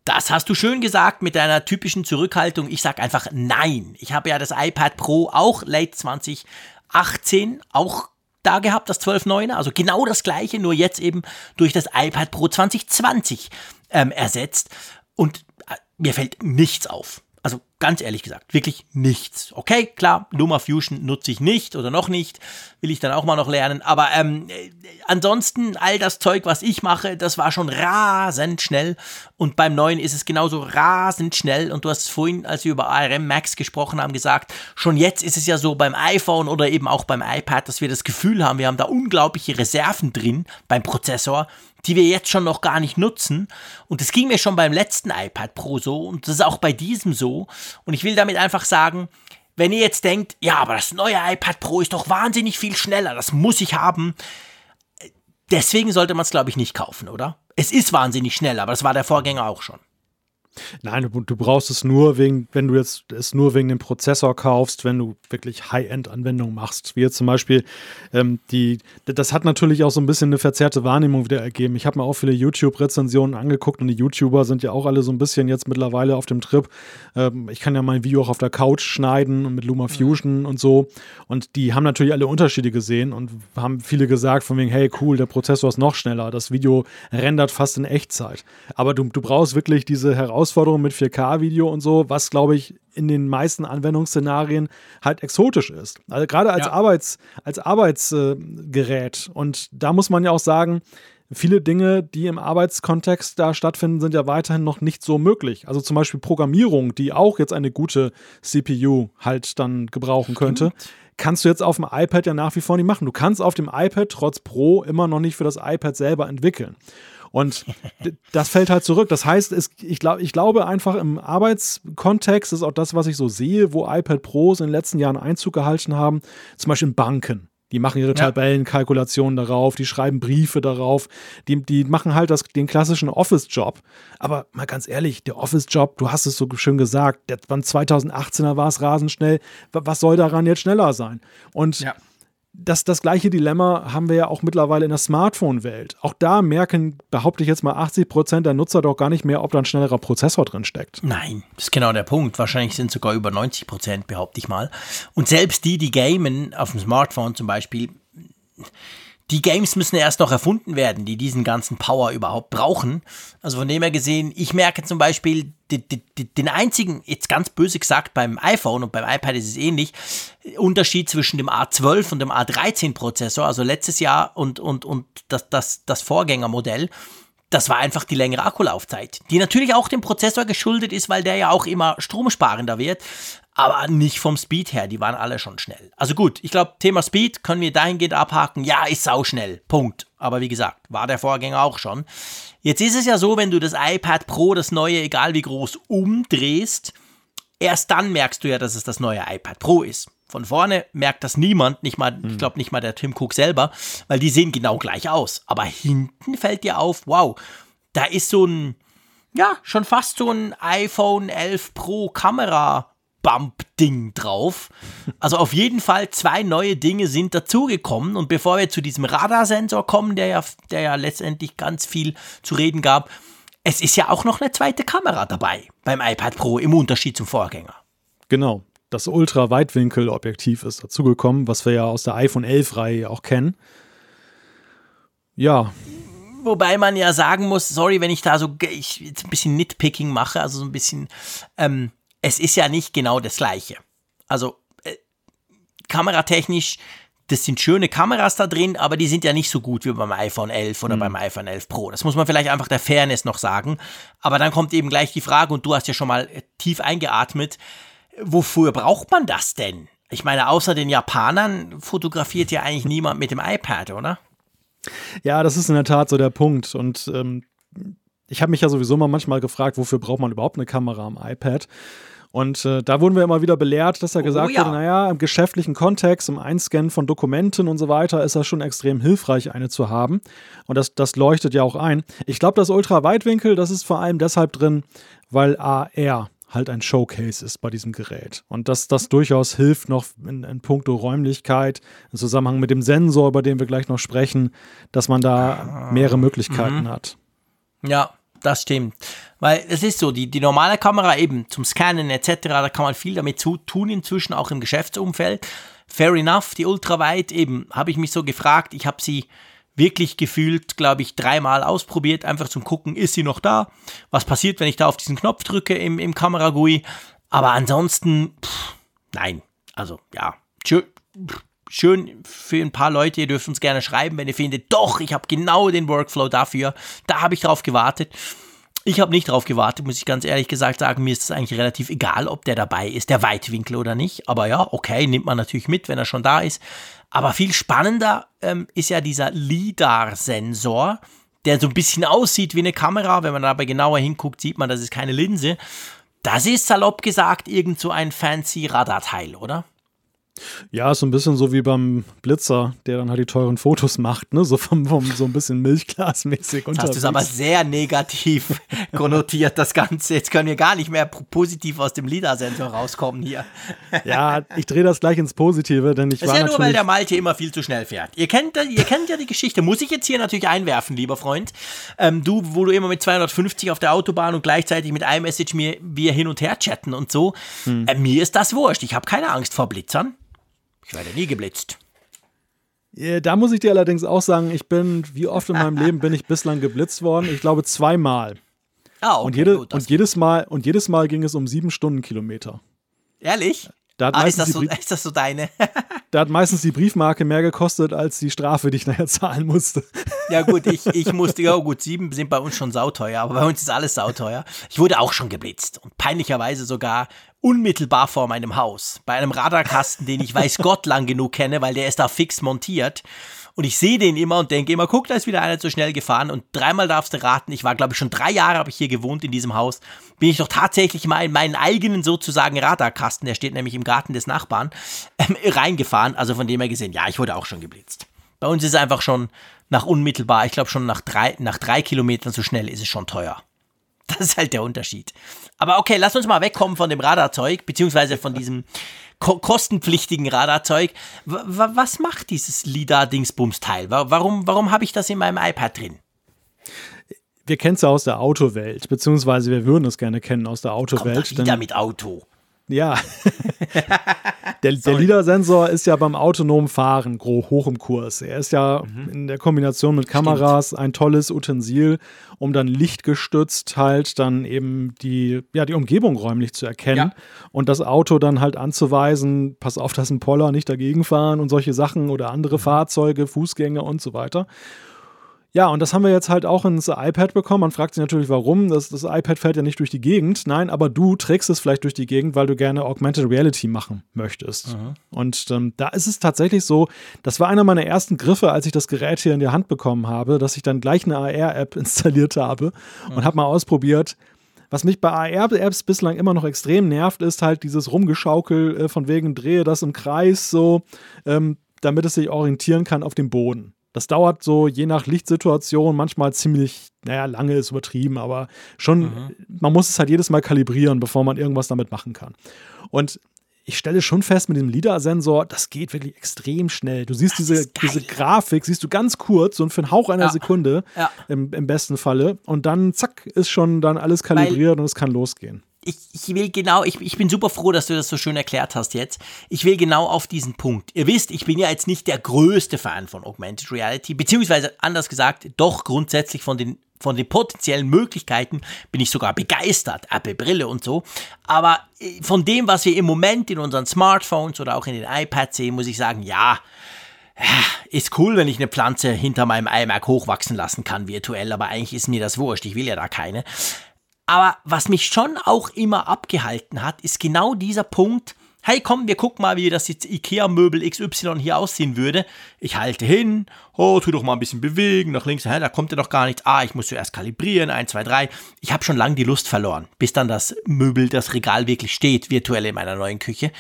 Speaker 3: Das hast du schön gesagt mit deiner typischen Zurückhaltung. Ich sage einfach nein. Ich habe ja das iPad Pro auch late 2018 auch da gehabt, das 12.9er, also genau das gleiche, nur jetzt eben durch das iPad Pro 2020 ähm, ersetzt. Und äh, mir fällt nichts auf. Also ganz ehrlich gesagt, wirklich nichts. Okay, klar, Luma Fusion nutze ich nicht oder noch nicht, will ich dann auch mal noch lernen. Aber ähm, äh, ansonsten, all das Zeug, was ich mache, das war schon rasend schnell. Und beim neuen ist es genauso rasend schnell. Und du hast vorhin, als wir über ARM Max gesprochen haben, gesagt, schon jetzt ist es ja so beim iPhone oder eben auch beim iPad, dass wir das Gefühl haben, wir haben da unglaubliche Reserven drin beim Prozessor die wir jetzt schon noch gar nicht nutzen. Und das ging mir schon beim letzten iPad Pro so und das ist auch bei diesem so. Und ich will damit einfach sagen, wenn ihr jetzt denkt, ja, aber das neue iPad Pro ist doch wahnsinnig viel schneller, das muss ich haben. Deswegen sollte man es, glaube ich, nicht kaufen, oder? Es ist wahnsinnig schnell, aber das war der Vorgänger auch schon.
Speaker 2: Nein, du, du, brauchst es nur wegen, wenn du jetzt es nur wegen dem Prozessor kaufst, wenn du wirklich High-End-Anwendungen machst. Wie jetzt zum Beispiel ähm, die, das hat natürlich auch so ein bisschen eine verzerrte Wahrnehmung wieder ergeben. Ich habe mir auch viele YouTube-Rezensionen angeguckt und die YouTuber sind ja auch alle so ein bisschen jetzt mittlerweile auf dem Trip. Ähm, ich kann ja mein Video auch auf der Couch schneiden und mit Luma Fusion mhm. und so. Und die haben natürlich alle Unterschiede gesehen und haben viele gesagt von wegen, hey cool, der Prozessor ist noch schneller. Das Video rendert fast in Echtzeit. Aber du, du brauchst wirklich diese Herausforderung Herausforderung mit 4K-Video und so, was glaube ich in den meisten Anwendungsszenarien halt exotisch ist. Also gerade als, ja. Arbeits, als Arbeitsgerät. Äh, und da muss man ja auch sagen, viele Dinge, die im Arbeitskontext da stattfinden, sind ja weiterhin noch nicht so möglich. Also zum Beispiel Programmierung, die auch jetzt eine gute CPU halt dann gebrauchen könnte. Kannst du jetzt auf dem iPad ja nach wie vor nicht machen. Du kannst auf dem iPad trotz Pro immer noch nicht für das iPad selber entwickeln. Und das fällt halt zurück. Das heißt, es, ich, glaub, ich glaube einfach im Arbeitskontext ist auch das, was ich so sehe, wo iPad Pros in den letzten Jahren Einzug gehalten haben, zum Beispiel in Banken. Die machen ihre ja. Tabellenkalkulationen darauf, die schreiben Briefe darauf, die, die machen halt das, den klassischen Office-Job. Aber mal ganz ehrlich, der Office-Job, du hast es so schön gesagt, der, beim 2018er war es rasend schnell. Was soll daran jetzt schneller sein? Und ja das, das gleiche Dilemma haben wir ja auch mittlerweile in der Smartphone-Welt. Auch da merken, behaupte ich jetzt mal, 80 Prozent der Nutzer doch gar nicht mehr, ob da ein schnellerer Prozessor drin steckt.
Speaker 3: Nein, das ist genau der Punkt. Wahrscheinlich sind sogar über 90 Prozent, behaupte ich mal. Und selbst die, die gamen auf dem Smartphone zum Beispiel, die Games müssen erst noch erfunden werden, die diesen ganzen Power überhaupt brauchen. Also von dem her gesehen, ich merke zum Beispiel die, die, den einzigen, jetzt ganz böse gesagt, beim iPhone und beim iPad ist es ähnlich, Unterschied zwischen dem A12 und dem A13 Prozessor, also letztes Jahr und, und, und das, das, das Vorgängermodell das war einfach die längere Akkulaufzeit, die natürlich auch dem Prozessor geschuldet ist, weil der ja auch immer stromsparender wird, aber nicht vom Speed her, die waren alle schon schnell. Also gut, ich glaube, Thema Speed können wir dahingehend abhaken, ja, ist sau schnell, Punkt. Aber wie gesagt, war der Vorgänger auch schon. Jetzt ist es ja so, wenn du das iPad Pro, das neue, egal wie groß, umdrehst, erst dann merkst du ja, dass es das neue iPad Pro ist. Von vorne merkt das niemand, nicht mal, ich glaube nicht mal der Tim Cook selber, weil die sehen genau gleich aus. Aber hinten fällt dir auf, wow, da ist so ein, ja, schon fast so ein iPhone 11 Pro Kamera Bump-Ding drauf. Also auf jeden Fall zwei neue Dinge sind dazugekommen. Und bevor wir zu diesem Radarsensor kommen, der ja, der ja letztendlich ganz viel zu reden gab, es ist ja auch noch eine zweite Kamera dabei beim iPad Pro im Unterschied zum Vorgänger.
Speaker 2: Genau das Ultra-Weitwinkel-Objektiv ist dazugekommen, was wir ja aus der iPhone 11-Reihe auch kennen. Ja.
Speaker 3: Wobei man ja sagen muss, sorry, wenn ich da so ich, jetzt ein bisschen Nitpicking mache, also so ein bisschen, ähm, es ist ja nicht genau das gleiche. Also äh, kameratechnisch, das sind schöne Kameras da drin, aber die sind ja nicht so gut wie beim iPhone 11 oder mhm. beim iPhone 11 Pro. Das muss man vielleicht einfach der Fairness noch sagen. Aber dann kommt eben gleich die Frage, und du hast ja schon mal tief eingeatmet, wofür braucht man das denn? Ich meine, außer den Japanern fotografiert ja eigentlich niemand mit dem iPad, oder?
Speaker 2: Ja, das ist in der Tat so der Punkt. Und ähm, ich habe mich ja sowieso mal manchmal gefragt, wofür braucht man überhaupt eine Kamera am iPad? Und äh, da wurden wir immer wieder belehrt, dass da oh gesagt oh, ja. wurde, naja, im geschäftlichen Kontext, im Einscannen von Dokumenten und so weiter, ist das schon extrem hilfreich, eine zu haben. Und das, das leuchtet ja auch ein. Ich glaube, das Ultraweitwinkel, das ist vor allem deshalb drin, weil AR halt ein Showcase ist bei diesem Gerät. Und dass das durchaus hilft noch in, in puncto Räumlichkeit, im Zusammenhang mit dem Sensor, über den wir gleich noch sprechen, dass man da mehrere Möglichkeiten mhm. hat.
Speaker 3: Ja, das stimmt. Weil es ist so, die, die normale Kamera eben zum Scannen etc., da kann man viel damit zu tun inzwischen, auch im Geschäftsumfeld. Fair enough, die ultraweit eben, habe ich mich so gefragt, ich habe sie wirklich gefühlt, glaube ich, dreimal ausprobiert, einfach zum Gucken, ist sie noch da? Was passiert, wenn ich da auf diesen Knopf drücke im, im Kameragui? Aber ansonsten, pff, nein. Also, ja, schön, schön für ein paar Leute. Ihr dürft uns gerne schreiben, wenn ihr findet, doch, ich habe genau den Workflow dafür. Da habe ich drauf gewartet. Ich habe nicht drauf gewartet, muss ich ganz ehrlich gesagt sagen. Mir ist es eigentlich relativ egal, ob der dabei ist, der Weitwinkel oder nicht. Aber ja, okay, nimmt man natürlich mit, wenn er schon da ist. Aber viel spannender ähm, ist ja dieser LIDAR-Sensor, der so ein bisschen aussieht wie eine Kamera. Wenn man aber genauer hinguckt, sieht man, das ist keine Linse. Das ist salopp gesagt irgend so ein fancy Radarteil, oder?
Speaker 2: Ja, so ein bisschen so wie beim Blitzer, der dann halt die teuren Fotos macht, ne? So vom, vom so ein bisschen Milchglasmäßig
Speaker 3: unterwegs. Hast du es aber sehr negativ [laughs] konnotiert, das Ganze. Jetzt können wir gar nicht mehr positiv aus dem LIDAR-Sensor rauskommen hier.
Speaker 2: Ja, ich drehe das gleich ins Positive, denn ich das war ist ja nur,
Speaker 3: weil der Malte immer viel zu schnell fährt. Ihr kennt, ihr kennt ja die Geschichte. Muss ich jetzt hier natürlich einwerfen, lieber Freund. Ähm, du, wo du immer mit 250 auf der Autobahn und gleichzeitig mit iMessage mir wir hin und her chatten und so. Hm. Äh, mir ist das wurscht. Ich habe keine Angst vor Blitzern. Ich werde nie geblitzt.
Speaker 2: Da muss ich dir allerdings auch sagen, ich bin, wie oft in meinem Leben bin ich bislang geblitzt worden? Ich glaube zweimal. Ah, okay, und, jede, gut, und, jedes Mal, und jedes Mal ging es um sieben Stundenkilometer.
Speaker 3: Ehrlich? Ah, ist, das so, [laughs] ist das so deine? [laughs]
Speaker 2: da hat meistens die Briefmarke mehr gekostet als die Strafe, die ich nachher zahlen musste.
Speaker 3: Ja gut, ich, [laughs] ich musste, ja gut, sieben sind bei uns schon sauteuer, aber bei uns ist alles sauteuer. Ich wurde auch schon geblitzt und peinlicherweise sogar unmittelbar vor meinem Haus. Bei einem Radarkasten, den ich weiß Gott lang genug kenne, weil der ist da fix montiert. Und ich sehe den immer und denke immer, guck, da ist wieder einer zu schnell gefahren. Und dreimal darfst du raten, ich war, glaube ich, schon drei Jahre habe ich hier gewohnt in diesem Haus, bin ich doch tatsächlich mal in meinen eigenen sozusagen Radarkasten, der steht nämlich im Garten des Nachbarn, ähm, reingefahren. Also von dem her gesehen, ja, ich wurde auch schon geblitzt. Bei uns ist es einfach schon nach unmittelbar, ich glaube schon nach drei, nach drei Kilometern so schnell ist es schon teuer. Das ist halt der Unterschied. Aber okay, lass uns mal wegkommen von dem Radarzeug, beziehungsweise von diesem kostenpflichtigen Radarzeug. W was macht dieses LIDAR-Dingsbums-Teil? Warum, warum habe ich das in meinem iPad drin?
Speaker 2: Wir kennen es ja aus der Autowelt, beziehungsweise wir würden es gerne kennen aus der Autowelt.
Speaker 3: Kommt wieder mit Auto.
Speaker 2: Ja. [laughs] der, der LIDAR-Sensor ist ja beim autonomen Fahren hoch im Kurs. Er ist ja mhm. in der Kombination mit Kameras Stimmt. ein tolles Utensil, um dann lichtgestützt halt dann eben die, ja, die Umgebung räumlich zu erkennen ja. und das Auto dann halt anzuweisen, pass auf, dass ein Poller nicht dagegen fahren und solche Sachen oder andere mhm. Fahrzeuge, Fußgänger und so weiter. Ja, und das haben wir jetzt halt auch ins iPad bekommen. Man fragt sich natürlich, warum. Das, das iPad fährt ja nicht durch die Gegend. Nein, aber du trägst es vielleicht durch die Gegend, weil du gerne Augmented Reality machen möchtest. Mhm. Und ähm, da ist es tatsächlich so, das war einer meiner ersten Griffe, als ich das Gerät hier in die Hand bekommen habe, dass ich dann gleich eine AR-App [laughs] installiert habe mhm. und habe mal ausprobiert. Was mich bei AR-Apps bislang immer noch extrem nervt, ist halt dieses Rumgeschaukel äh, von wegen drehe das im Kreis so, ähm, damit es sich orientieren kann auf dem Boden. Das dauert so je nach Lichtsituation manchmal ziemlich, naja, lange ist übertrieben, aber schon, mhm. man muss es halt jedes Mal kalibrieren, bevor man irgendwas damit machen kann. Und ich stelle schon fest mit dem LIDAR-Sensor, das geht wirklich extrem schnell. Du siehst diese, diese Grafik, siehst du ganz kurz und für einen Hauch einer ja. Sekunde ja. Im, im besten Falle. Und dann, zack, ist schon dann alles kalibriert Weil und es kann losgehen
Speaker 3: ich, ich will genau, ich, ich bin super froh, dass du das so schön erklärt hast jetzt. Ich will genau auf diesen Punkt. Ihr wisst, ich bin ja jetzt nicht der größte Fan von Augmented Reality, beziehungsweise anders gesagt, doch grundsätzlich von den von den potenziellen Möglichkeiten bin ich sogar begeistert, Apple Brille und so. Aber äh, von dem, was wir im Moment in unseren Smartphones oder auch in den iPads sehen, muss ich sagen, ja, äh, ist cool, wenn ich eine Pflanze hinter meinem iMac hochwachsen lassen kann virtuell, aber eigentlich ist mir das wurscht, ich will ja da keine. Aber was mich schon auch immer abgehalten hat, ist genau dieser Punkt, hey komm, wir gucken mal, wie das jetzt Ikea-Möbel XY hier aussehen würde. Ich halte hin, oh, tu doch mal ein bisschen bewegen, nach links, hä, da kommt er doch gar nichts. Ah, ich muss zuerst kalibrieren, 1, 2, 3. Ich habe schon lange die Lust verloren, bis dann das Möbel, das Regal wirklich steht, virtuell in meiner neuen Küche.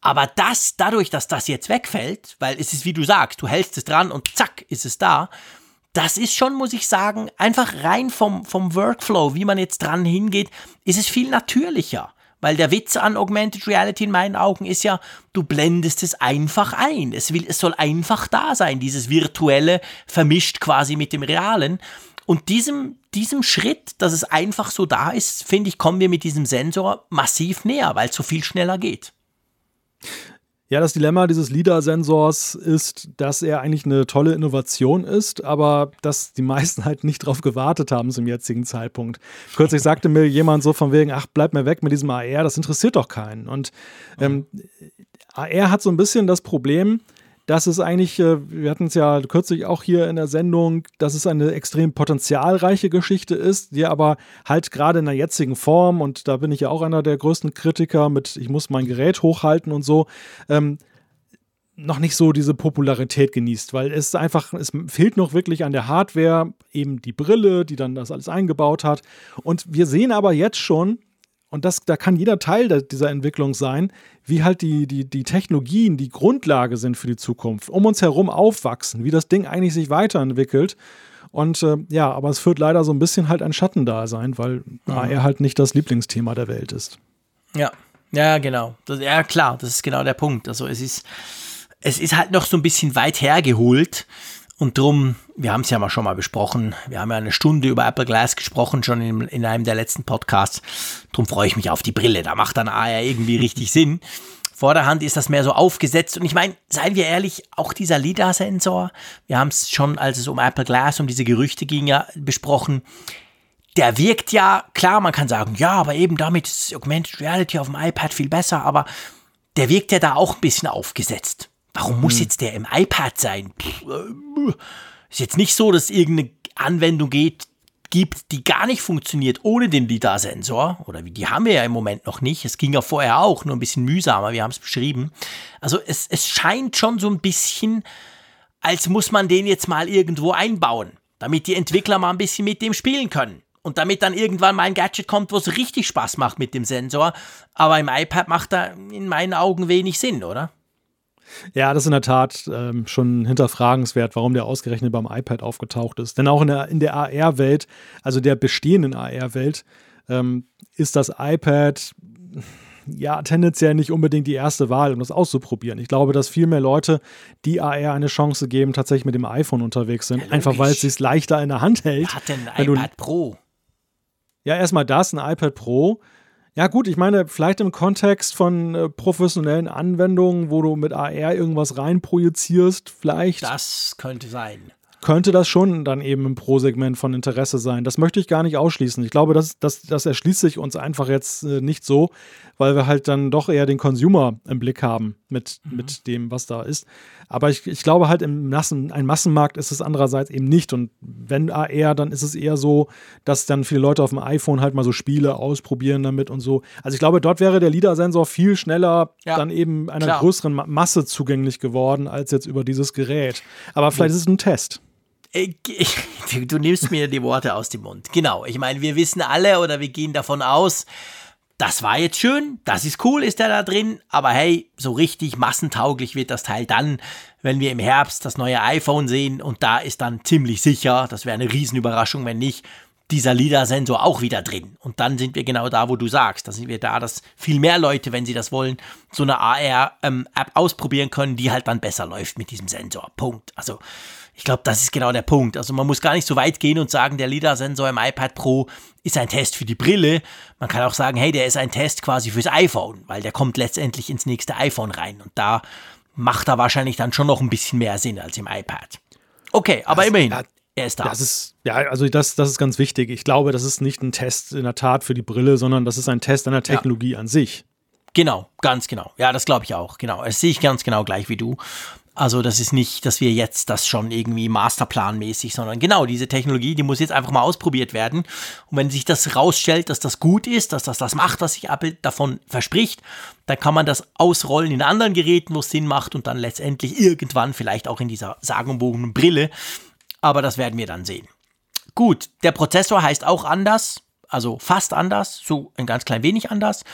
Speaker 3: Aber das, dadurch, dass das jetzt wegfällt, weil es ist wie du sagst, du hältst es dran und zack, ist es da, das ist schon, muss ich sagen, einfach rein vom, vom Workflow, wie man jetzt dran hingeht, ist es viel natürlicher. Weil der Witz an Augmented Reality in meinen Augen ist ja, du blendest es einfach ein. Es, will, es soll einfach da sein, dieses Virtuelle vermischt quasi mit dem Realen. Und diesem, diesem Schritt, dass es einfach so da ist, finde ich, kommen wir mit diesem Sensor massiv näher, weil es so viel schneller geht.
Speaker 2: Ja, das Dilemma dieses LIDAR-Sensors ist, dass er eigentlich eine tolle Innovation ist, aber dass die meisten halt nicht drauf gewartet haben zum jetzigen Zeitpunkt. Kürzlich sagte mir jemand so von wegen, ach, bleib mir weg mit diesem AR, das interessiert doch keinen. Und ähm, AR hat so ein bisschen das Problem, dass es eigentlich, äh, wir hatten es ja kürzlich auch hier in der Sendung, dass es eine extrem potenzialreiche Geschichte ist, die aber halt gerade in der jetzigen Form, und da bin ich ja auch einer der größten Kritiker mit, ich muss mein Gerät hochhalten und so, ähm, noch nicht so diese Popularität genießt, weil es einfach, es fehlt noch wirklich an der Hardware, eben die Brille, die dann das alles eingebaut hat. Und wir sehen aber jetzt schon, und das, da kann jeder Teil dieser Entwicklung sein, wie halt die, die, die Technologien die Grundlage sind für die Zukunft, um uns herum aufwachsen, wie das Ding eigentlich sich weiterentwickelt. Und äh, ja, aber es führt leider so ein bisschen halt ein Schattendasein, weil mhm. AR halt nicht das Lieblingsthema der Welt ist.
Speaker 3: Ja, ja, genau. Das, ja, klar, das ist genau der Punkt. Also es ist, es ist halt noch so ein bisschen weit hergeholt. Und drum, wir haben es ja mal schon mal besprochen, wir haben ja eine Stunde über Apple Glass gesprochen, schon in, in einem der letzten Podcasts. Drum freue ich mich auf die Brille, da macht dann AR irgendwie richtig [laughs] Sinn. Vorderhand ist das mehr so aufgesetzt. Und ich meine, seien wir ehrlich, auch dieser LIDAR-Sensor, wir haben es schon, als es um Apple Glass, um diese Gerüchte ging, ja besprochen. Der wirkt ja, klar, man kann sagen, ja, aber eben damit ist Augmented Reality auf dem iPad viel besser, aber der wirkt ja da auch ein bisschen aufgesetzt. Warum muss hm. jetzt der im iPad sein? Äh, ist jetzt nicht so, dass irgendeine Anwendung geht, gibt, die gar nicht funktioniert ohne den LIDAR-Sensor. Oder wie die haben wir ja im Moment noch nicht. Es ging ja vorher auch, nur ein bisschen mühsamer, wir haben es beschrieben. Also es, es scheint schon so ein bisschen, als muss man den jetzt mal irgendwo einbauen, damit die Entwickler mal ein bisschen mit dem spielen können. Und damit dann irgendwann mal ein Gadget kommt, wo es richtig Spaß macht mit dem Sensor. Aber im iPad macht da in meinen Augen wenig Sinn, oder?
Speaker 2: Ja, das ist in der Tat ähm, schon hinterfragenswert, warum der ausgerechnet beim iPad aufgetaucht ist. Denn auch in der, in der AR-Welt, also der bestehenden AR-Welt, ähm, ist das iPad ja tendenziell nicht unbedingt die erste Wahl, um das auszuprobieren. Ich glaube, dass viel mehr Leute, die AR eine Chance geben, tatsächlich mit dem iPhone unterwegs sind, ja, einfach weil es sich leichter in der Hand hält.
Speaker 3: Wer hat denn ein iPad Pro?
Speaker 2: Ja, erstmal das, ein iPad Pro Ja, gut, ich meine, vielleicht im Kontext von äh, professionellen Anwendungen, wo du mit AR irgendwas reinprojizierst, vielleicht.
Speaker 3: Das könnte sein
Speaker 2: könnte das schon dann eben im Pro-Segment von Interesse sein. Das möchte ich gar nicht ausschließen. Ich glaube, das, das, das erschließt sich uns einfach jetzt äh, nicht so, weil wir halt dann doch eher den Consumer im Blick haben mit, mhm. mit dem, was da ist. Aber ich, ich glaube halt, im Massen, ein Massenmarkt ist es andererseits eben nicht. Und wenn AR, dann ist es eher so, dass dann viele Leute auf dem iPhone halt mal so Spiele ausprobieren damit und so. Also ich glaube, dort wäre der LIDAR-Sensor viel schneller ja, dann eben einer klar. größeren Masse zugänglich geworden, als jetzt über dieses Gerät. Aber vielleicht ja. ist es ein Test. [laughs]
Speaker 3: Du nimmst mir die Worte aus dem Mund. Genau. Ich meine, wir wissen alle oder wir gehen davon aus, das war jetzt schön, das ist cool, ist der da drin, aber hey, so richtig massentauglich wird das Teil dann, wenn wir im Herbst das neue iPhone sehen und da ist dann ziemlich sicher, das wäre eine Riesenüberraschung, wenn nicht, dieser LIDAR-Sensor auch wieder drin. Und dann sind wir genau da, wo du sagst. Da sind wir da, dass viel mehr Leute, wenn sie das wollen, so eine AR-App ähm, ausprobieren können, die halt dann besser läuft mit diesem Sensor. Punkt. Also ich glaube, das ist genau der Punkt. Also man muss gar nicht so weit gehen und sagen, der LIDAR-Sensor im iPad Pro ist ein Test für die Brille. Man kann auch sagen, hey, der ist ein Test quasi fürs iPhone, weil der kommt letztendlich ins nächste iPhone rein. Und da macht er wahrscheinlich dann schon noch ein bisschen mehr Sinn als im iPad. Okay, aber das, immerhin. er ist da.
Speaker 2: Das ist, ja, also das, das ist ganz wichtig. Ich glaube, das ist nicht ein Test in der Tat für die Brille, sondern das ist ein Test an der Technologie ja. an sich.
Speaker 3: Genau, ganz genau. Ja, das glaube ich auch. Genau. Das sehe ich ganz genau gleich wie du. Also das ist nicht, dass wir jetzt das schon irgendwie masterplanmäßig, sondern genau diese Technologie, die muss jetzt einfach mal ausprobiert werden. Und wenn sich das rausstellt, dass das gut ist, dass das das macht, was sich Apple davon verspricht, dann kann man das ausrollen in anderen Geräten, wo es Sinn macht und dann letztendlich irgendwann vielleicht auch in dieser sagenbogenen Brille. Aber das werden wir dann sehen. Gut, der Prozessor heißt auch anders, also fast anders, so ein ganz klein wenig anders.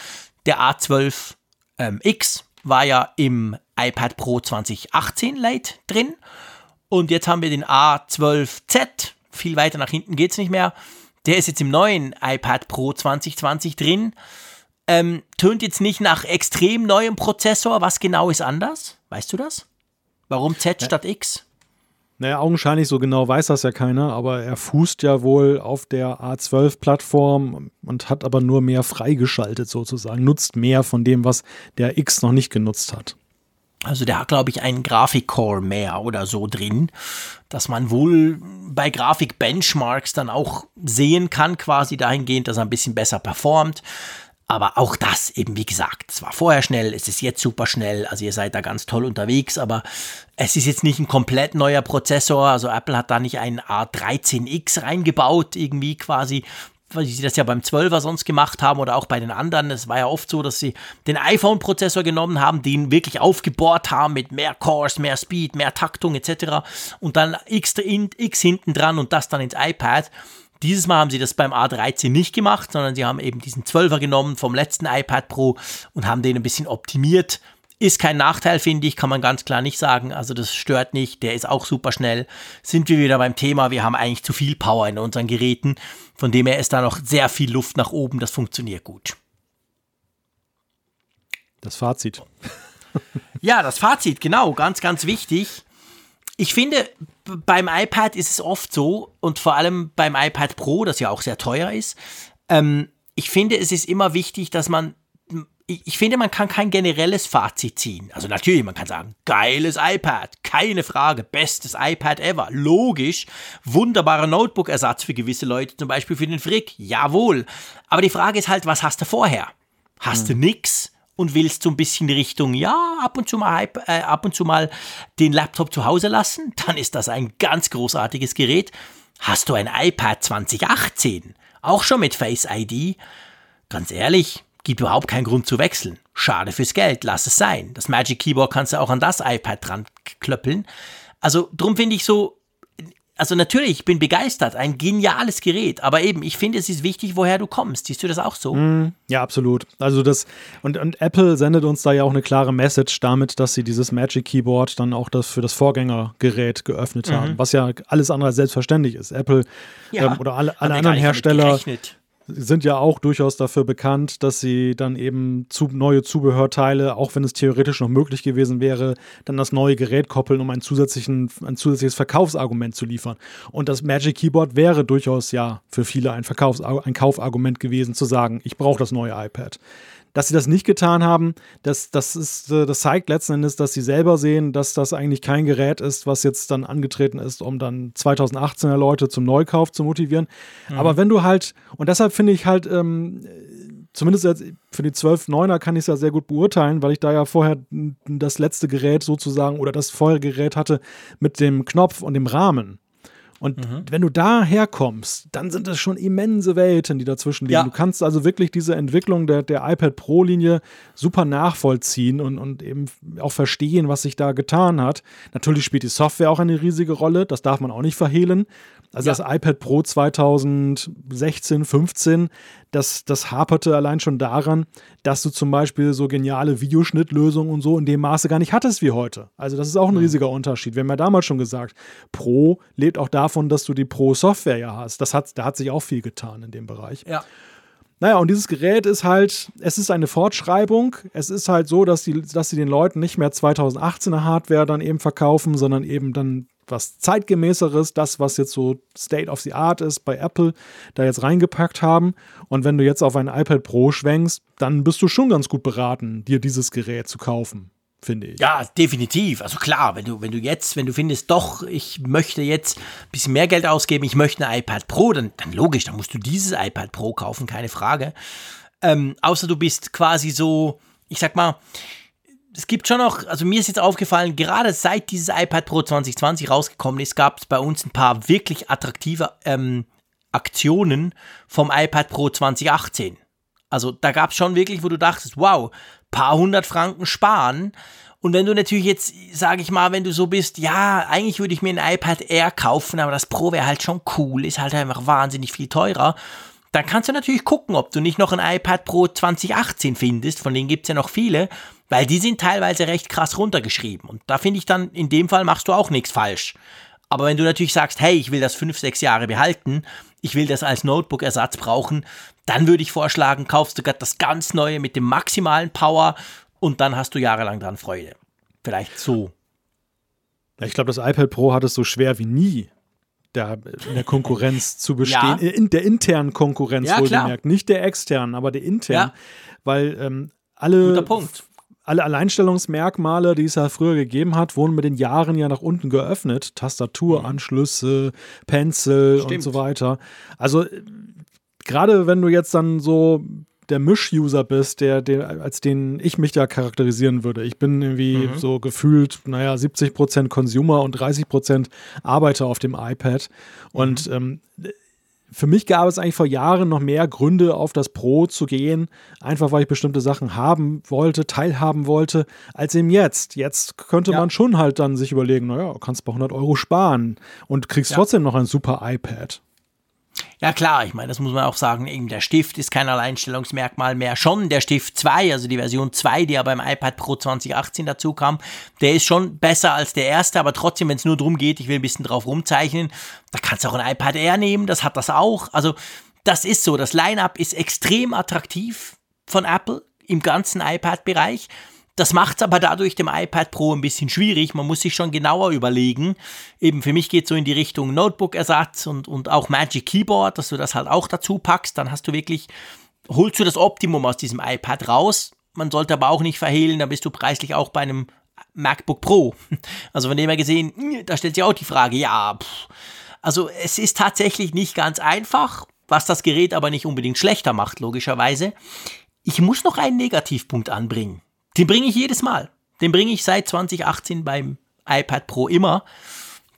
Speaker 3: Der A12X ähm, war ja im iPad Pro 2018 Lite drin. Und jetzt haben wir den A12Z. Viel weiter nach hinten geht es nicht mehr. Der ist jetzt im neuen iPad Pro 2020 drin. Ähm, tönt jetzt nicht nach extrem neuem Prozessor. Was genau ist anders? Weißt du das? Warum Z statt X?
Speaker 2: Naja, augenscheinlich so genau weiß das ja keiner, aber er fußt ja wohl auf der A12-Plattform und hat aber nur mehr freigeschaltet sozusagen, nutzt mehr von dem, was der X noch nicht genutzt hat.
Speaker 3: Also der hat, glaube ich, einen Grafikcore mehr oder so drin, dass man wohl bei Grafik-Benchmarks dann auch sehen kann, quasi dahingehend, dass er ein bisschen besser performt. Aber auch das eben, wie gesagt, es war vorher schnell, es ist jetzt super schnell, also ihr seid da ganz toll unterwegs, aber es ist jetzt nicht ein komplett neuer Prozessor, also Apple hat da nicht einen A13X reingebaut, irgendwie quasi, weil sie das ja beim 12er sonst gemacht haben oder auch bei den anderen. Es war ja oft so, dass sie den iPhone-Prozessor genommen haben, den wirklich aufgebohrt haben mit mehr Cores, mehr Speed, mehr Taktung etc. und dann X, X hinten dran und das dann ins iPad. Dieses Mal haben sie das beim A13 nicht gemacht, sondern sie haben eben diesen 12er genommen vom letzten iPad Pro und haben den ein bisschen optimiert. Ist kein Nachteil, finde ich, kann man ganz klar nicht sagen. Also das stört nicht, der ist auch super schnell. Sind wir wieder beim Thema, wir haben eigentlich zu viel Power in unseren Geräten. Von dem her ist da noch sehr viel Luft nach oben, das funktioniert gut.
Speaker 2: Das Fazit. [laughs]
Speaker 3: ja, das Fazit, genau, ganz, ganz wichtig. Ich finde, beim iPad ist es oft so, und vor allem beim iPad Pro, das ja auch sehr teuer ist, ähm, ich finde, es ist immer wichtig, dass man, ich, finde, man kann kein generelles Fazit ziehen. Also natürlich, man kann sagen, geiles iPad, keine Frage, bestes iPad ever, logisch, wunderbarer Notebook-Ersatz für gewisse Leute, zum Beispiel für den Frick, jawohl. Aber die Frage ist halt, was hast du vorher? Hast hm. du nix? und willst so ein bisschen Richtung, ja, ab und zu mal, äh, ab und zu mal den Laptop zu Hause lassen, [laughs] dann ist das ein ganz großartiges Gerät. Hast du ein iPad 2018, auch schon mit Face ID? Ganz ehrlich, gibt überhaupt keinen Grund zu wechseln. Schade fürs Geld, lass es sein. Das Magic Keyboard kannst du auch an das iPad dran klöppeln. Also drum finde ich so, also natürlich, ich bin begeistert, ein geniales Gerät, aber eben, ich finde, es ist wichtig, woher du kommst. Siehst du das auch so?
Speaker 2: Mm, ja, absolut. Also das, und, und Apple sendet uns da ja auch eine klare Message damit, dass sie dieses Magic Keyboard dann auch das für das Vorgängergerät geöffnet mhm. haben, was ja alles andere als selbstverständlich ist. Apple ja, ähm, oder alle, alle anderen Hersteller sind ja auch durchaus dafür bekannt, dass sie dann eben zu, neue Zubehörteile, auch wenn es theoretisch noch möglich gewesen wäre, dann das neue Gerät koppeln, um einen zusätzlichen, ein zusätzliches Verkaufsargument zu liefern. Und das Magic Keyboard wäre durchaus ja für viele ein, Verkaufs ein Kaufargument gewesen, zu sagen, ich brauche das neue iPad. Dass sie das nicht getan haben, das, das, ist, äh, das zeigt letzten Endes, dass sie selber sehen, dass das eigentlich kein Gerät ist, was jetzt dann angetreten ist, um dann 2018er Leute zum Neukauf zu motivieren. Mhm. Aber wenn du halt, und deshalb finde ich halt, ähm, zumindest jetzt für die 12.9er kann ich es ja sehr gut beurteilen, weil ich da ja vorher das letzte Gerät sozusagen oder das vorherige Gerät hatte mit dem Knopf und dem Rahmen. Und mhm. wenn du da herkommst, dann sind das schon immense Welten, die dazwischen liegen. Ja. Du kannst also wirklich diese Entwicklung der, der iPad Pro-Linie super nachvollziehen und, und eben auch verstehen, was sich da getan hat. Natürlich spielt die Software auch eine riesige Rolle, das darf man auch nicht verhehlen. Also ja. das iPad Pro 2016, 15, das, das haperte allein schon daran, dass du zum Beispiel so geniale Videoschnittlösungen und so in dem Maße gar nicht hattest wie heute. Also das ist auch ein mhm. riesiger Unterschied. Wir haben ja damals schon gesagt, Pro lebt auch davon, dass du die Pro-Software ja hast. Das hat, da hat sich auch viel getan in dem Bereich.
Speaker 3: Ja.
Speaker 2: Naja, und dieses Gerät ist halt, es ist eine Fortschreibung. Es ist halt so, dass, die, dass sie den Leuten nicht mehr 2018er Hardware dann eben verkaufen, sondern eben dann was zeitgemäßeres, das, was jetzt so State of the Art ist bei Apple, da jetzt reingepackt haben. Und wenn du jetzt auf ein iPad Pro schwenkst, dann bist du schon ganz gut beraten, dir dieses Gerät zu kaufen. Finde ich.
Speaker 3: Ja, definitiv. Also klar, wenn du, wenn du jetzt, wenn du findest, doch, ich möchte jetzt ein bisschen mehr Geld ausgeben, ich möchte ein iPad Pro, dann, dann logisch, dann musst du dieses iPad Pro kaufen, keine Frage. Ähm, außer du bist quasi so, ich sag mal, es gibt schon noch, also mir ist jetzt aufgefallen, gerade seit dieses iPad Pro 2020 rausgekommen ist, gab es bei uns ein paar wirklich attraktive ähm, Aktionen vom iPad Pro 2018. Also da gab es schon wirklich, wo du dachtest, wow, paar hundert Franken sparen. Und wenn du natürlich jetzt, sage ich mal, wenn du so bist, ja, eigentlich würde ich mir ein iPad Air kaufen, aber das Pro wäre halt schon cool, ist halt einfach wahnsinnig viel teurer. Dann kannst du natürlich gucken, ob du nicht noch ein iPad Pro 2018 findest, von denen gibt es ja noch viele. Weil die sind teilweise recht krass runtergeschrieben. Und da finde ich dann, in dem Fall machst du auch nichts falsch. Aber wenn du natürlich sagst, hey, ich will das fünf, sechs Jahre behalten, ich will das als Notebook-Ersatz brauchen, dann würde ich vorschlagen, kaufst du gerade das ganz neue mit dem maximalen Power und dann hast du jahrelang dran Freude. Vielleicht so.
Speaker 2: Ich glaube, das iPad Pro hat es so schwer wie nie, da in der Konkurrenz [laughs] zu bestehen, ja. in der internen Konkurrenz ja, wohlgemerkt, nicht der externen, aber der internen, ja. weil ähm, alle
Speaker 3: Guter Punkt
Speaker 2: alle Alleinstellungsmerkmale, die es ja früher gegeben hat, wurden mit den Jahren ja nach unten geöffnet. Tastaturanschlüsse, Pencil Stimmt. und so weiter. Also gerade wenn du jetzt dann so der Misch-User bist, der, der, als den ich mich da charakterisieren würde. Ich bin irgendwie mhm. so gefühlt, naja, 70% Consumer und 30% Arbeiter auf dem iPad. Und mhm. ähm, für mich gab es eigentlich vor Jahren noch mehr Gründe, auf das Pro zu gehen, einfach weil ich bestimmte Sachen haben wollte, teilhaben wollte, als eben jetzt. Jetzt könnte ja. man schon halt dann sich überlegen, naja, kannst bei 100 Euro sparen und kriegst ja. trotzdem noch ein super iPad.
Speaker 3: Ja klar, ich meine, das muss man auch sagen, eben der Stift ist kein Alleinstellungsmerkmal mehr. Schon der Stift 2, also die Version 2, die ja beim iPad Pro 2018 dazu kam, der ist schon besser als der erste, aber trotzdem, wenn es nur darum geht, ich will ein bisschen drauf rumzeichnen, da kannst du auch ein iPad Air nehmen, das hat das auch. Also das ist so, das Line-up ist extrem attraktiv von Apple im ganzen iPad-Bereich. Das macht es aber dadurch dem iPad Pro ein bisschen schwierig. Man muss sich schon genauer überlegen. Eben für mich geht es so in die Richtung Notebook-Ersatz und, und auch Magic Keyboard, dass du das halt auch dazu packst. Dann hast du wirklich, holst du das Optimum aus diesem iPad raus. Man sollte aber auch nicht verhehlen, da bist du preislich auch bei einem MacBook Pro. [laughs] Also von dem her gesehen, da stellt sich auch die Frage, ja, pff. also es ist tatsächlich nicht ganz einfach, was das Gerät aber nicht unbedingt schlechter macht, logischerweise. Ich muss noch einen Negativpunkt anbringen. Den bringe ich jedes Mal. Den bringe ich seit 2018 beim iPad Pro immer.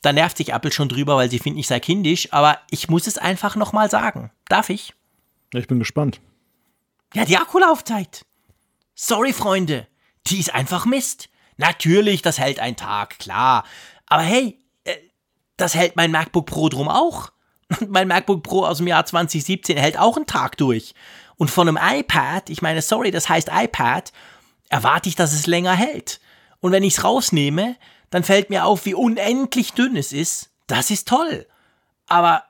Speaker 3: Da nervt sich Apple schon drüber, weil sie finden, ich sei kindisch, aber ich muss es einfach nochmal sagen. Darf ich?
Speaker 2: Ja, ich bin gespannt.
Speaker 3: Ja, die Akkulaufzeit. Sorry, Freunde. Die ist einfach Mist. Natürlich, das hält einen Tag, klar. Aber hey, äh, das hält mein MacBook Pro drum auch. [laughs] mein MacBook Pro aus dem Jahr 2017 hält auch einen Tag durch. Und von einem iPad, ich meine, sorry, das heißt iPad, erwarte ich, dass es länger hält. Und wenn ich es rausnehme, dann fällt mir auf, wie unendlich dünn es ist. Das ist toll. Aber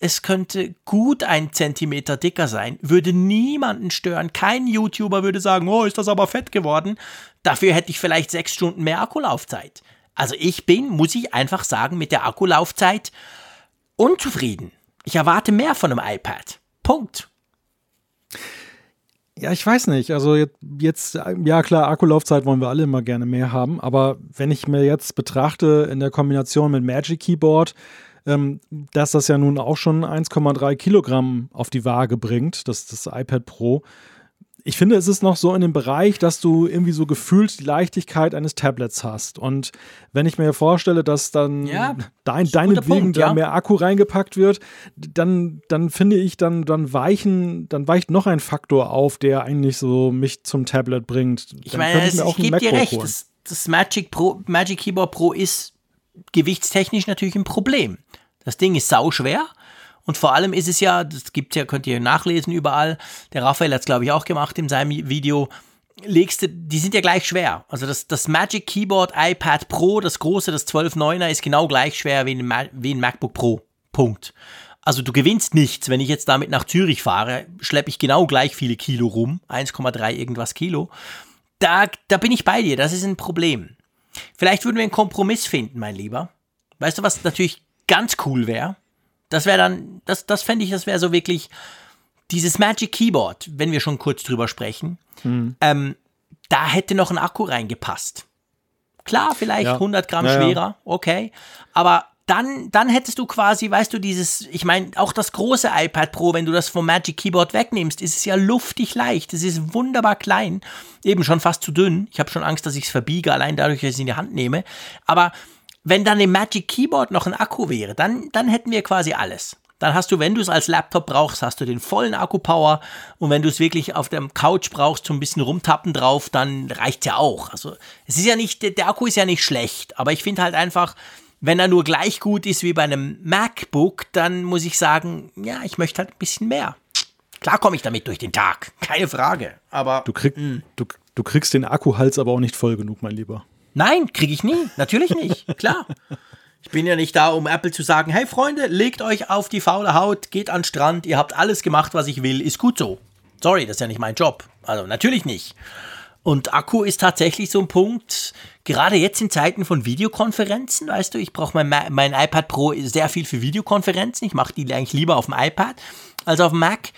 Speaker 3: es könnte gut ein Zentimeter dicker sein, würde niemanden stören. Kein YouTuber würde sagen, oh, ist das aber fett geworden. Dafür hätte ich vielleicht sechs Stunden mehr Akkulaufzeit. Also ich bin, muss ich einfach sagen, mit der Akkulaufzeit unzufrieden. Ich erwarte mehr von einem iPad. Punkt.
Speaker 2: Ja, ich weiß nicht. Also jetzt, jetzt, ja klar, Akkulaufzeit wollen wir alle immer gerne mehr haben, aber wenn ich mir jetzt betrachte in der Kombination mit Magic Keyboard, ähm, dass das ja nun auch schon 1,3 Kilogramm auf die Waage bringt, das, das iPad Pro, ich finde, es ist noch so in dem Bereich, dass du irgendwie so gefühlt die Leichtigkeit eines Tablets hast. Und wenn ich mir vorstelle, dass dann
Speaker 3: ja,
Speaker 2: dein, deinetwegen da ja. mehr Akku reingepackt wird, dann, dann finde ich, dann, dann weichen, dann weicht noch ein Faktor auf, der eigentlich so mich zum Tablet bringt.
Speaker 3: Ich meine, ich, ich gebe dir recht, das, das, Magic, Pro, Magic Keyboard Pro ist gewichtstechnisch natürlich ein Problem. Das Ding ist sauschwer. Und vor allem ist es ja, das gibt ja, könnt ihr nachlesen überall, der Raphael hat es, glaube ich, auch gemacht in seinem Video, legst du, die sind ja gleich schwer. Also das, das Magic Keyboard iPad Pro, das große, das 12.9er, ist genau gleich schwer wie ein, wie ein MacBook Pro. Punkt. Also du gewinnst nichts. Wenn ich jetzt damit nach Zürich fahre, schleppe ich genau gleich viele Kilo rum. 1,3 irgendwas Kilo. Da, da bin ich bei dir. Das ist ein Problem. Vielleicht würden wir einen Kompromiss finden, mein Lieber. Weißt du, was natürlich ganz cool wäre? Das wäre dann, das, das fände ich, das wäre so wirklich dieses Magic Keyboard, wenn wir schon kurz drüber sprechen. Hm. Ähm, da hätte noch ein Akku reingepasst. Klar, vielleicht ja. 100 Gramm ja, schwerer, okay. Aber dann, dann hättest du quasi, weißt du, dieses, ich meine, auch das große iPad Pro, wenn du das vom Magic Keyboard wegnimmst, ist es ja luftig leicht. Es ist wunderbar klein, eben schon fast zu dünn. Ich habe schon Angst, dass ich es verbiege, allein dadurch, dass ich es in die Hand nehme. Aber wenn dann im Magic Keyboard noch ein Akku wäre, dann, dann hätten wir quasi alles. Dann hast du, wenn du es als Laptop brauchst, hast du den vollen Akkupower. Und wenn du es wirklich auf der Couch brauchst, so ein bisschen rumtappen drauf, dann reicht ja auch. Also es ist ja nicht, der Akku ist ja nicht schlecht, aber ich finde halt einfach, wenn er nur gleich gut ist wie bei einem MacBook, dann muss ich sagen, ja, ich möchte halt ein bisschen mehr. Klar komme ich damit durch den Tag, keine Frage. Aber
Speaker 2: du, krieg, hm. du, du kriegst den Akkuhals aber auch nicht voll genug, mein Lieber.
Speaker 3: Nein, kriege ich nie. Natürlich nicht. Klar. Ich bin ja nicht da, um Apple zu sagen, hey Freunde, legt euch auf die faule Haut, geht an den Strand, ihr habt alles gemacht, was ich will, ist gut so. Sorry, das ist ja nicht mein Job. Also natürlich nicht. Und Akku ist tatsächlich so ein Punkt, gerade jetzt in Zeiten von Videokonferenzen, weißt du, ich brauche mein, mein iPad Pro sehr viel für Videokonferenzen. Ich mache die eigentlich lieber auf dem iPad als auf dem Mac.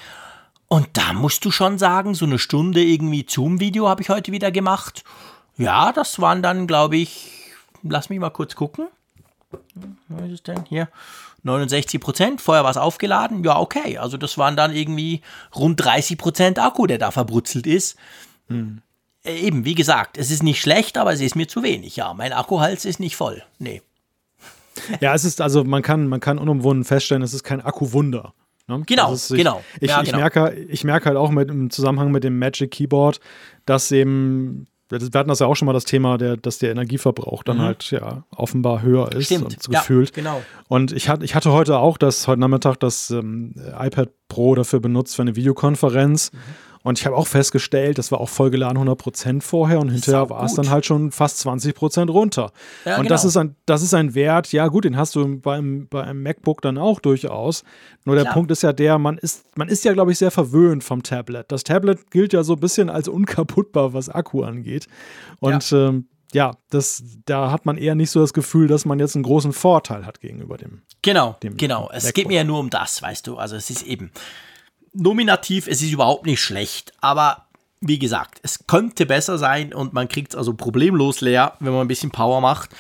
Speaker 3: Und da musst du schon sagen, so eine Stunde irgendwie Zoom-Video habe ich heute wieder gemacht. Ja, das waren dann, glaube ich, lass mich mal kurz gucken. Was ist es denn hier? 69 Prozent. Vorher war es aufgeladen. Ja, okay. Also das waren dann irgendwie rund 30 Prozent Akku, der da verbrutzelt ist. Hm. Eben, wie gesagt, es ist nicht schlecht, aber es ist mir zu wenig. Ja, mein Akkuhals ist nicht voll. Nee.
Speaker 2: Ja, es ist also, man kann, man kann unumwunden feststellen, es ist kein Akkuwunder.
Speaker 3: Ne? Genau, also ich,
Speaker 2: genau. Ich, ja, ich, genau. Merke, ich merke halt auch mit, im Zusammenhang mit dem Magic Keyboard, dass eben wir hatten das ja auch schon mal das Thema, der, dass der Energieverbrauch dann mhm. halt ja offenbar höher ist
Speaker 3: Stimmt.
Speaker 2: und so gefühlt.
Speaker 3: Ja, genau.
Speaker 2: Und ich, hat, ich hatte heute auch das, heute Nachmittag das ähm, iPad Pro dafür benutzt für eine Videokonferenz. Mhm. Und ich habe auch festgestellt, das war auch vollgeladen 100% vorher und hinterher war es dann halt schon fast 20% runter. Ja, und genau. das, ist ein, das ist ein Wert, ja gut, den hast du beim, bei einem MacBook dann auch durchaus. Nur der Klar. Punkt ist ja der, man ist, man ist ja, glaube ich, sehr verwöhnt vom Tablet. Das Tablet gilt ja so ein bisschen als unkaputtbar, was Akku angeht. Und ja. Ähm, ja, das, da hat man eher nicht so das Gefühl, dass man jetzt einen großen Vorteil hat gegenüber dem.
Speaker 3: Genau, dem genau. Es geht mir ja nur um das, weißt du. Also es ist eben, nominativ, es ist überhaupt nicht schlecht, aber wie gesagt, es könnte besser sein und man kriegt es also problemlos leer, wenn man ein bisschen Power macht.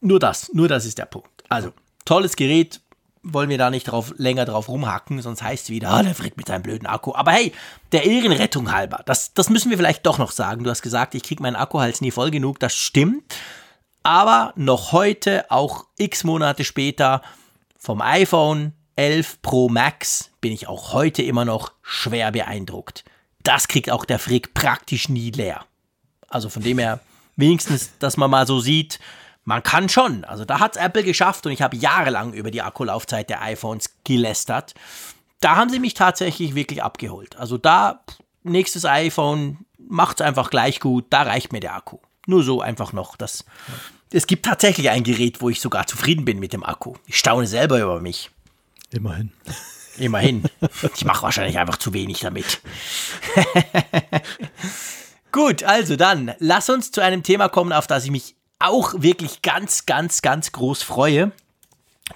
Speaker 3: Nur das, nur das ist der Punkt. Also, tolles Gerät, wollen wir da nicht drauf, länger drauf rumhacken, sonst heißt es wieder, ah, der frickt mit seinem blöden Akku. Aber hey, der Ehrenrettung halber, das, das müssen wir vielleicht doch noch sagen. Du hast gesagt, ich kriege meinen Akkuhals nie voll genug, das stimmt. Aber noch heute, auch x Monate später, vom iPhone 11 Pro Max bin ich auch heute immer noch schwer beeindruckt. Das kriegt auch der Frick praktisch nie leer. Also von dem her, wenigstens, dass man mal so sieht, man kann schon. Also da hat es Apple geschafft und ich habe jahrelang über die Akkulaufzeit der iPhones gelästert. Da haben sie mich tatsächlich wirklich abgeholt. Also da, nächstes iPhone macht es einfach gleich gut, da reicht mir der Akku. Nur so einfach noch. Das, es gibt tatsächlich ein Gerät, wo ich sogar zufrieden bin mit dem Akku. Ich staune selber über mich.
Speaker 2: Immerhin.
Speaker 3: Immerhin. Ich mache wahrscheinlich einfach zu wenig damit. [laughs] Gut, also dann, lass uns zu einem Thema kommen, auf das ich mich auch wirklich ganz, ganz, ganz groß freue.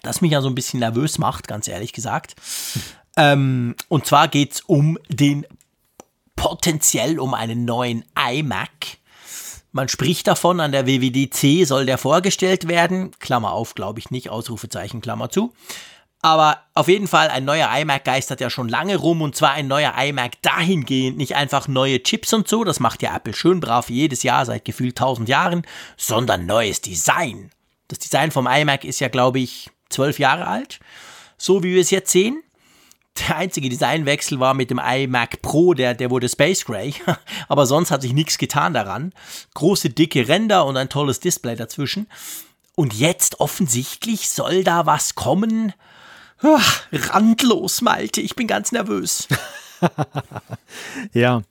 Speaker 3: Das mich ja so ein bisschen nervös macht, ganz ehrlich gesagt. Ähm, und zwar geht es um den, potenziell um einen neuen iMac. Man spricht davon, an der WWDC soll der vorgestellt werden. Klammer auf, glaube ich nicht, Ausrufezeichen, Klammer zu. Aber auf jeden Fall, ein neuer iMac geistert ja schon lange rum und zwar ein neuer iMac dahingehend, nicht einfach neue Chips und so, das macht ja Apple schön brav jedes Jahr seit gefühlt 1000 Jahren, sondern neues Design. Das Design vom iMac ist ja, glaube ich, zwölf Jahre alt, so wie wir es jetzt sehen. Der einzige Designwechsel war mit dem iMac Pro, der, der wurde Space Gray, [laughs] aber sonst hat sich nichts getan daran. Große, dicke Ränder und ein tolles Display dazwischen. Und jetzt offensichtlich soll da was kommen, Ach, randlos, Malte. Ich bin ganz nervös. [laughs]
Speaker 2: ja.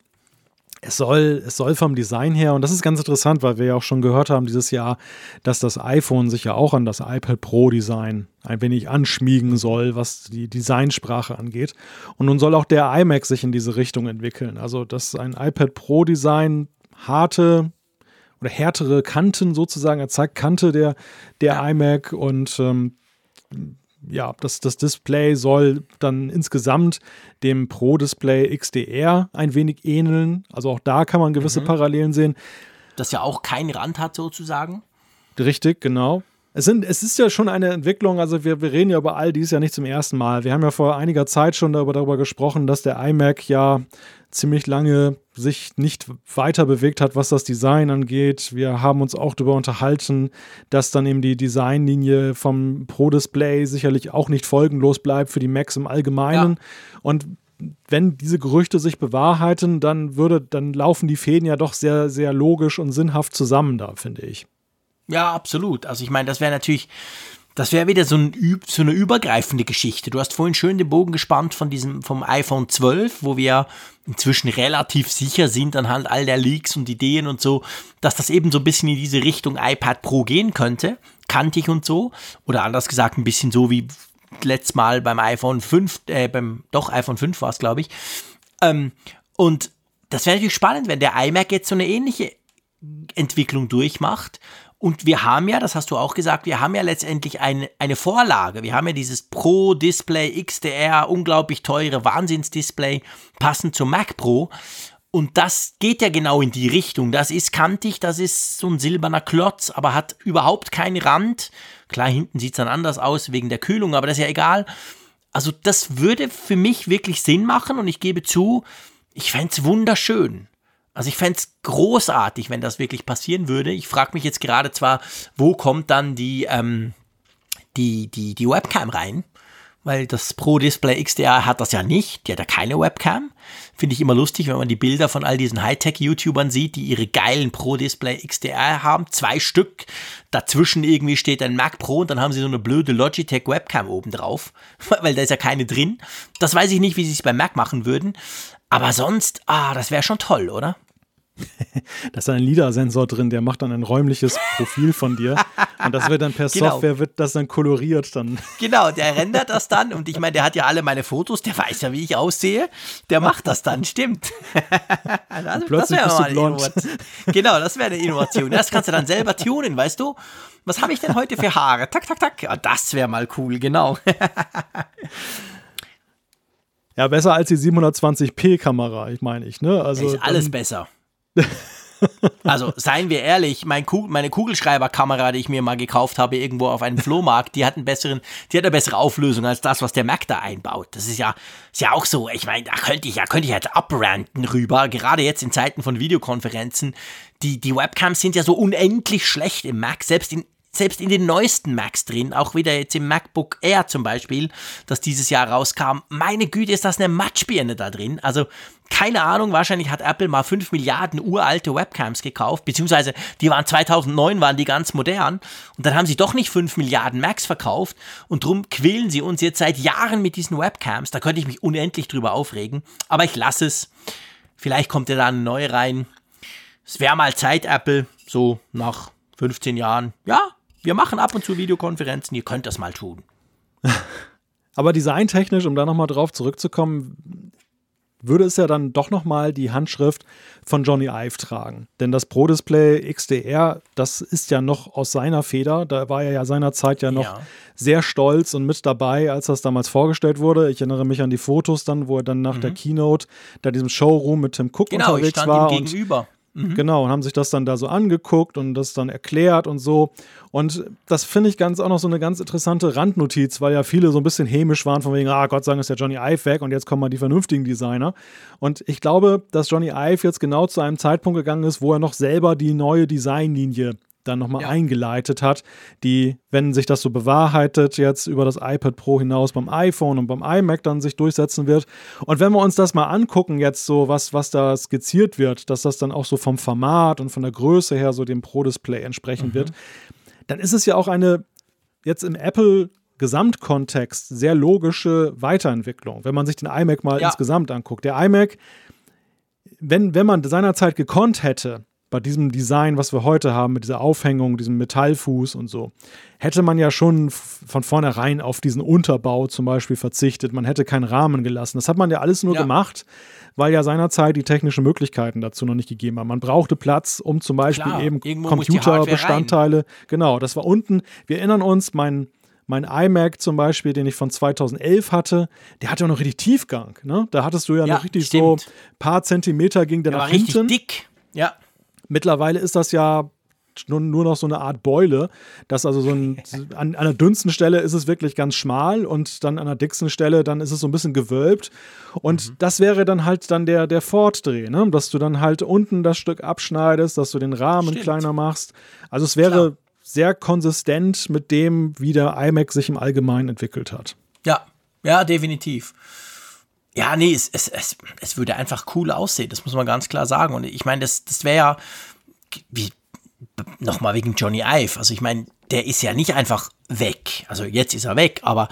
Speaker 2: Es soll, es soll vom Design her, und das ist ganz interessant, weil wir ja auch schon gehört haben dieses Jahr, dass das iPhone sich ja auch an das iPad Pro Design ein wenig anschmiegen soll, was die Designsprache angeht. Und nun soll auch der iMac sich in diese Richtung entwickeln. Also, dass ein iPad Pro Design harte oder härtere Kanten sozusagen, er zeigt Kante der, der iMac und ähm, ja, das, das Display soll dann insgesamt dem Pro-Display XDR ein wenig ähneln. Also auch da kann man gewisse mhm. Parallelen sehen.
Speaker 3: Das ja auch keinen Rand hat sozusagen.
Speaker 2: Richtig, genau. Es, sind, es ist ja schon eine Entwicklung, also wir, wir reden ja über all dies ja nicht zum ersten Mal. Wir haben ja vor einiger Zeit schon darüber, darüber gesprochen, dass der iMac ja ziemlich lange sich nicht weiter bewegt hat, was das Design angeht. Wir haben uns auch darüber unterhalten, dass dann eben die Designlinie vom Pro-Display sicherlich auch nicht folgenlos bleibt für die Macs im Allgemeinen. Ja. Und wenn diese Gerüchte sich bewahrheiten, dann würde, dann laufen die Fäden ja doch sehr, sehr logisch und sinnhaft zusammen da, finde ich.
Speaker 3: Ja, absolut. Also ich meine, das wäre natürlich das wäre wieder so, ein, so, eine übergreifende Geschichte. Du hast vorhin schön den Bogen gespannt von diesem, vom iPhone 12, wo wir inzwischen relativ sicher sind anhand all der Leaks und Ideen und so, dass das eben so ein bisschen in diese Richtung iPad Pro gehen könnte. Kantig und so. Oder anders gesagt, ein bisschen so wie letztes Mal beim iPhone 5, äh, beim, doch, iPhone 5 war es, glaube ich. Ähm, und das wäre natürlich spannend, wenn der iMac jetzt so eine ähnliche Entwicklung durchmacht und wir haben ja, das hast du auch gesagt, wir haben ja letztendlich ein, eine Vorlage. Wir haben ja dieses Pro-Display XDR, unglaublich teure Wahnsinnsdisplay, passend zum Mac Pro. Und das geht ja genau in die Richtung. Das ist kantig, das ist so ein silberner Klotz, aber hat überhaupt keinen Rand. Klar, hinten sieht es dann anders aus wegen der Kühlung, aber das ist ja egal. Also das würde für mich wirklich Sinn machen und ich gebe zu, ich fände es wunderschön. Also ich fände es großartig, wenn das wirklich passieren würde. Ich frage mich jetzt gerade zwar, wo kommt dann die, ähm, die, die, die Webcam rein? Weil das Pro Display XDR hat das ja nicht. Die hat ja keine Webcam. Finde ich immer lustig, wenn man die Bilder von all diesen Hightech-YouTubern sieht, die ihre geilen Pro Display XDR haben. Zwei Stück. Dazwischen irgendwie steht ein Mac Pro und dann haben sie so eine blöde Logitech Webcam oben drauf. [laughs] Weil da ist ja keine drin. Das weiß ich nicht, wie sie es beim Mac machen würden. Aber sonst, ah, das wäre schon toll, oder? [laughs]
Speaker 2: da ist ein LIDAR-Sensor drin, der macht dann ein räumliches Profil von dir. Und das wird dann per [laughs] genau. Software, wird das dann koloriert dann.
Speaker 3: Genau, der [laughs] rendert das dann. Und ich meine, der hat ja alle meine Fotos, der weiß ja, wie ich aussehe. Der macht das dann, stimmt.
Speaker 2: das, plötzlich das bist du blond.
Speaker 3: Genau, das wäre eine Innovation. Das kannst du dann selber tunen, weißt du? Was habe ich denn heute für Haare? Tak, tak, tak. Ja, das wäre mal cool, genau.
Speaker 2: Ja, besser als die 720p-Kamera, ich meine ich, ne?
Speaker 3: Also, ist alles besser. [laughs] also seien wir ehrlich, mein Kugel, meine Kugelschreiberkamera, die ich mir mal gekauft habe, irgendwo auf einem Flohmarkt, die hat einen besseren, die hat eine bessere Auflösung als das, was der Mac da einbaut. Das ist ja, ist ja auch so. Ich meine, da könnte ich ja, könnte ich jetzt abranten rüber. Gerade jetzt in Zeiten von Videokonferenzen, die, die Webcams sind ja so unendlich schlecht im Mac, selbst in selbst in den neuesten Macs drin, auch wieder jetzt im MacBook Air zum Beispiel, das dieses Jahr rauskam. Meine Güte, ist das eine Matschbirne da drin. Also keine Ahnung, wahrscheinlich hat Apple mal 5 Milliarden uralte Webcams gekauft, beziehungsweise die waren 2009, waren die ganz modern. Und dann haben sie doch nicht 5 Milliarden Macs verkauft. Und drum quälen sie uns jetzt seit Jahren mit diesen Webcams. Da könnte ich mich unendlich drüber aufregen. Aber ich lasse es. Vielleicht kommt ja da eine neue rein. Es wäre mal Zeit, Apple, so nach 15 Jahren. Ja, wir machen ab und zu Videokonferenzen, ihr könnt das mal tun. [laughs]
Speaker 2: Aber designtechnisch, um da nochmal drauf zurückzukommen, würde es ja dann doch nochmal die Handschrift von Johnny Ive tragen. Denn das Pro Display XDR, das ist ja noch aus seiner Feder. Da war er ja seinerzeit ja noch ja. sehr stolz und mit dabei, als das damals vorgestellt wurde. Ich erinnere mich an die Fotos dann, wo er dann nach mhm. der Keynote da diesem Showroom mit Tim Cook genau, unterwegs ich stand.
Speaker 3: Ihm gegenüber.
Speaker 2: Mhm. Genau, und haben sich das dann da so angeguckt und das dann erklärt und so. Und das finde ich ganz auch noch so eine ganz interessante Randnotiz, weil ja viele so ein bisschen hämisch waren, von wegen, ah, Gott sei Dank ist der Johnny Ive weg und jetzt kommen mal die vernünftigen Designer. Und ich glaube, dass Johnny Ive jetzt genau zu einem Zeitpunkt gegangen ist, wo er noch selber die neue Designlinie dann nochmal ja. eingeleitet hat, die, wenn sich das so bewahrheitet, jetzt über das iPad Pro hinaus beim iPhone und beim iMac dann sich durchsetzen wird. Und wenn wir uns das mal angucken, jetzt so, was, was da skizziert wird, dass das dann auch so vom Format und von der Größe her so dem Pro-Display entsprechen mhm. wird, dann ist es ja auch eine jetzt im Apple Gesamtkontext sehr logische Weiterentwicklung, wenn man sich den iMac mal ja. insgesamt anguckt. Der iMac, wenn, wenn man seinerzeit gekonnt hätte, bei diesem Design, was wir heute haben, mit dieser Aufhängung, diesem Metallfuß und so, hätte man ja schon von vornherein auf diesen Unterbau zum Beispiel verzichtet. Man hätte keinen Rahmen gelassen. Das hat man ja alles nur ja. gemacht, weil ja seinerzeit die technischen Möglichkeiten dazu noch nicht gegeben haben. Man brauchte Platz, um zum Beispiel Klar, eben Computerbestandteile. Genau, das war unten. Wir erinnern uns, mein mein iMac zum Beispiel, den ich von 2011 hatte, der hatte auch noch richtig Tiefgang. Ne? Da hattest du ja, ja noch richtig stimmt. so ein paar Zentimeter ging der, der nach war hinten.
Speaker 3: richtig dick. Ja.
Speaker 2: Mittlerweile ist das ja nur, nur noch so eine Art Beule. Das also so ein, [laughs] an, an der dünnsten Stelle ist es wirklich ganz schmal und dann an der dicksten Stelle, dann ist es so ein bisschen gewölbt. Und mhm. das wäre dann halt dann der, der Fortdreh, ne? dass du dann halt unten das Stück abschneidest, dass du den Rahmen Stimmt. kleiner machst. Also es wäre Klar. sehr konsistent mit dem, wie der iMac sich im Allgemeinen entwickelt hat.
Speaker 3: Ja, ja, definitiv. Ja, nee, es, es, es, es würde einfach cool aussehen, das muss man ganz klar sagen. Und ich meine, das, das wäre ja, wie, nochmal wegen Johnny Ive, also ich meine, der ist ja nicht einfach weg. Also jetzt ist er weg, aber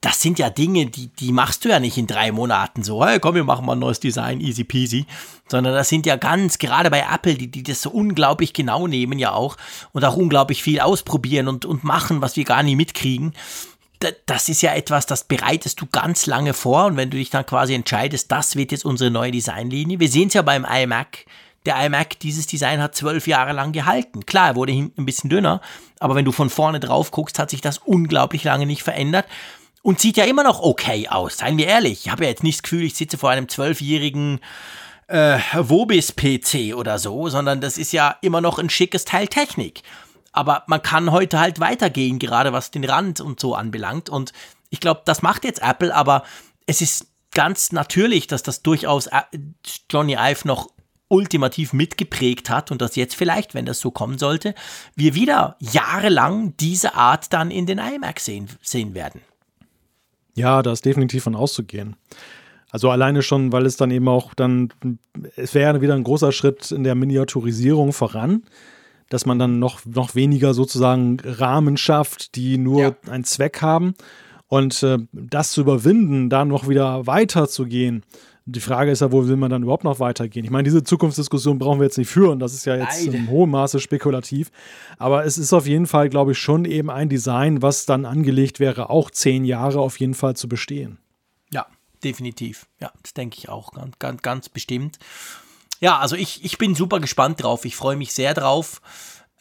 Speaker 3: das sind ja Dinge, die, die machst du ja nicht in drei Monaten so, hey, komm, wir machen mal ein neues Design, easy peasy. Sondern das sind ja ganz, gerade bei Apple, die, die das so unglaublich genau nehmen ja auch und auch unglaublich viel ausprobieren und, und machen, was wir gar nie mitkriegen das ist ja etwas, das bereitest du ganz lange vor und wenn du dich dann quasi entscheidest, das wird jetzt unsere neue Designlinie. Wir sehen es ja beim iMac. Der iMac, dieses Design hat zwölf Jahre lang gehalten. Klar, er wurde hinten ein bisschen dünner, aber wenn du von vorne drauf guckst, hat sich das unglaublich lange nicht verändert und sieht ja immer noch okay aus. Seien wir ehrlich, ich habe ja jetzt nicht das Gefühl, ich sitze vor einem zwölfjährigen äh, Wobis-PC oder so, sondern das ist ja immer noch ein schickes Teil Technik. Aber man kann heute halt weitergehen, gerade was den Rand und so anbelangt. Und ich glaube, das macht jetzt Apple, aber es ist ganz natürlich, dass das durchaus äh, Johnny Ive noch ultimativ mitgeprägt hat und dass jetzt vielleicht, wenn das so kommen sollte, wir wieder jahrelang diese Art dann in den iMac sehen, sehen werden.
Speaker 2: Ja, da ist definitiv von auszugehen. Also alleine schon, weil es dann eben auch dann, es wäre wieder ein großer Schritt in der Miniaturisierung voran dass man dann noch, noch weniger sozusagen Rahmen schafft, die nur ja. einen Zweck haben. Und äh, das zu überwinden, da noch wieder weiterzugehen, die Frage ist ja, wo will man dann überhaupt noch weitergehen? Ich meine, diese Zukunftsdiskussion brauchen wir jetzt nicht führen. Das ist ja jetzt Nein. in hohem Maße spekulativ. Aber es ist auf jeden Fall, glaube ich, schon eben ein Design, was dann angelegt wäre, auch zehn Jahre auf jeden Fall zu bestehen.
Speaker 3: Ja, definitiv. Ja, das denke ich auch ganz, ganz, ganz bestimmt. Ja, also ich, ich bin super gespannt drauf. Ich freue mich sehr drauf.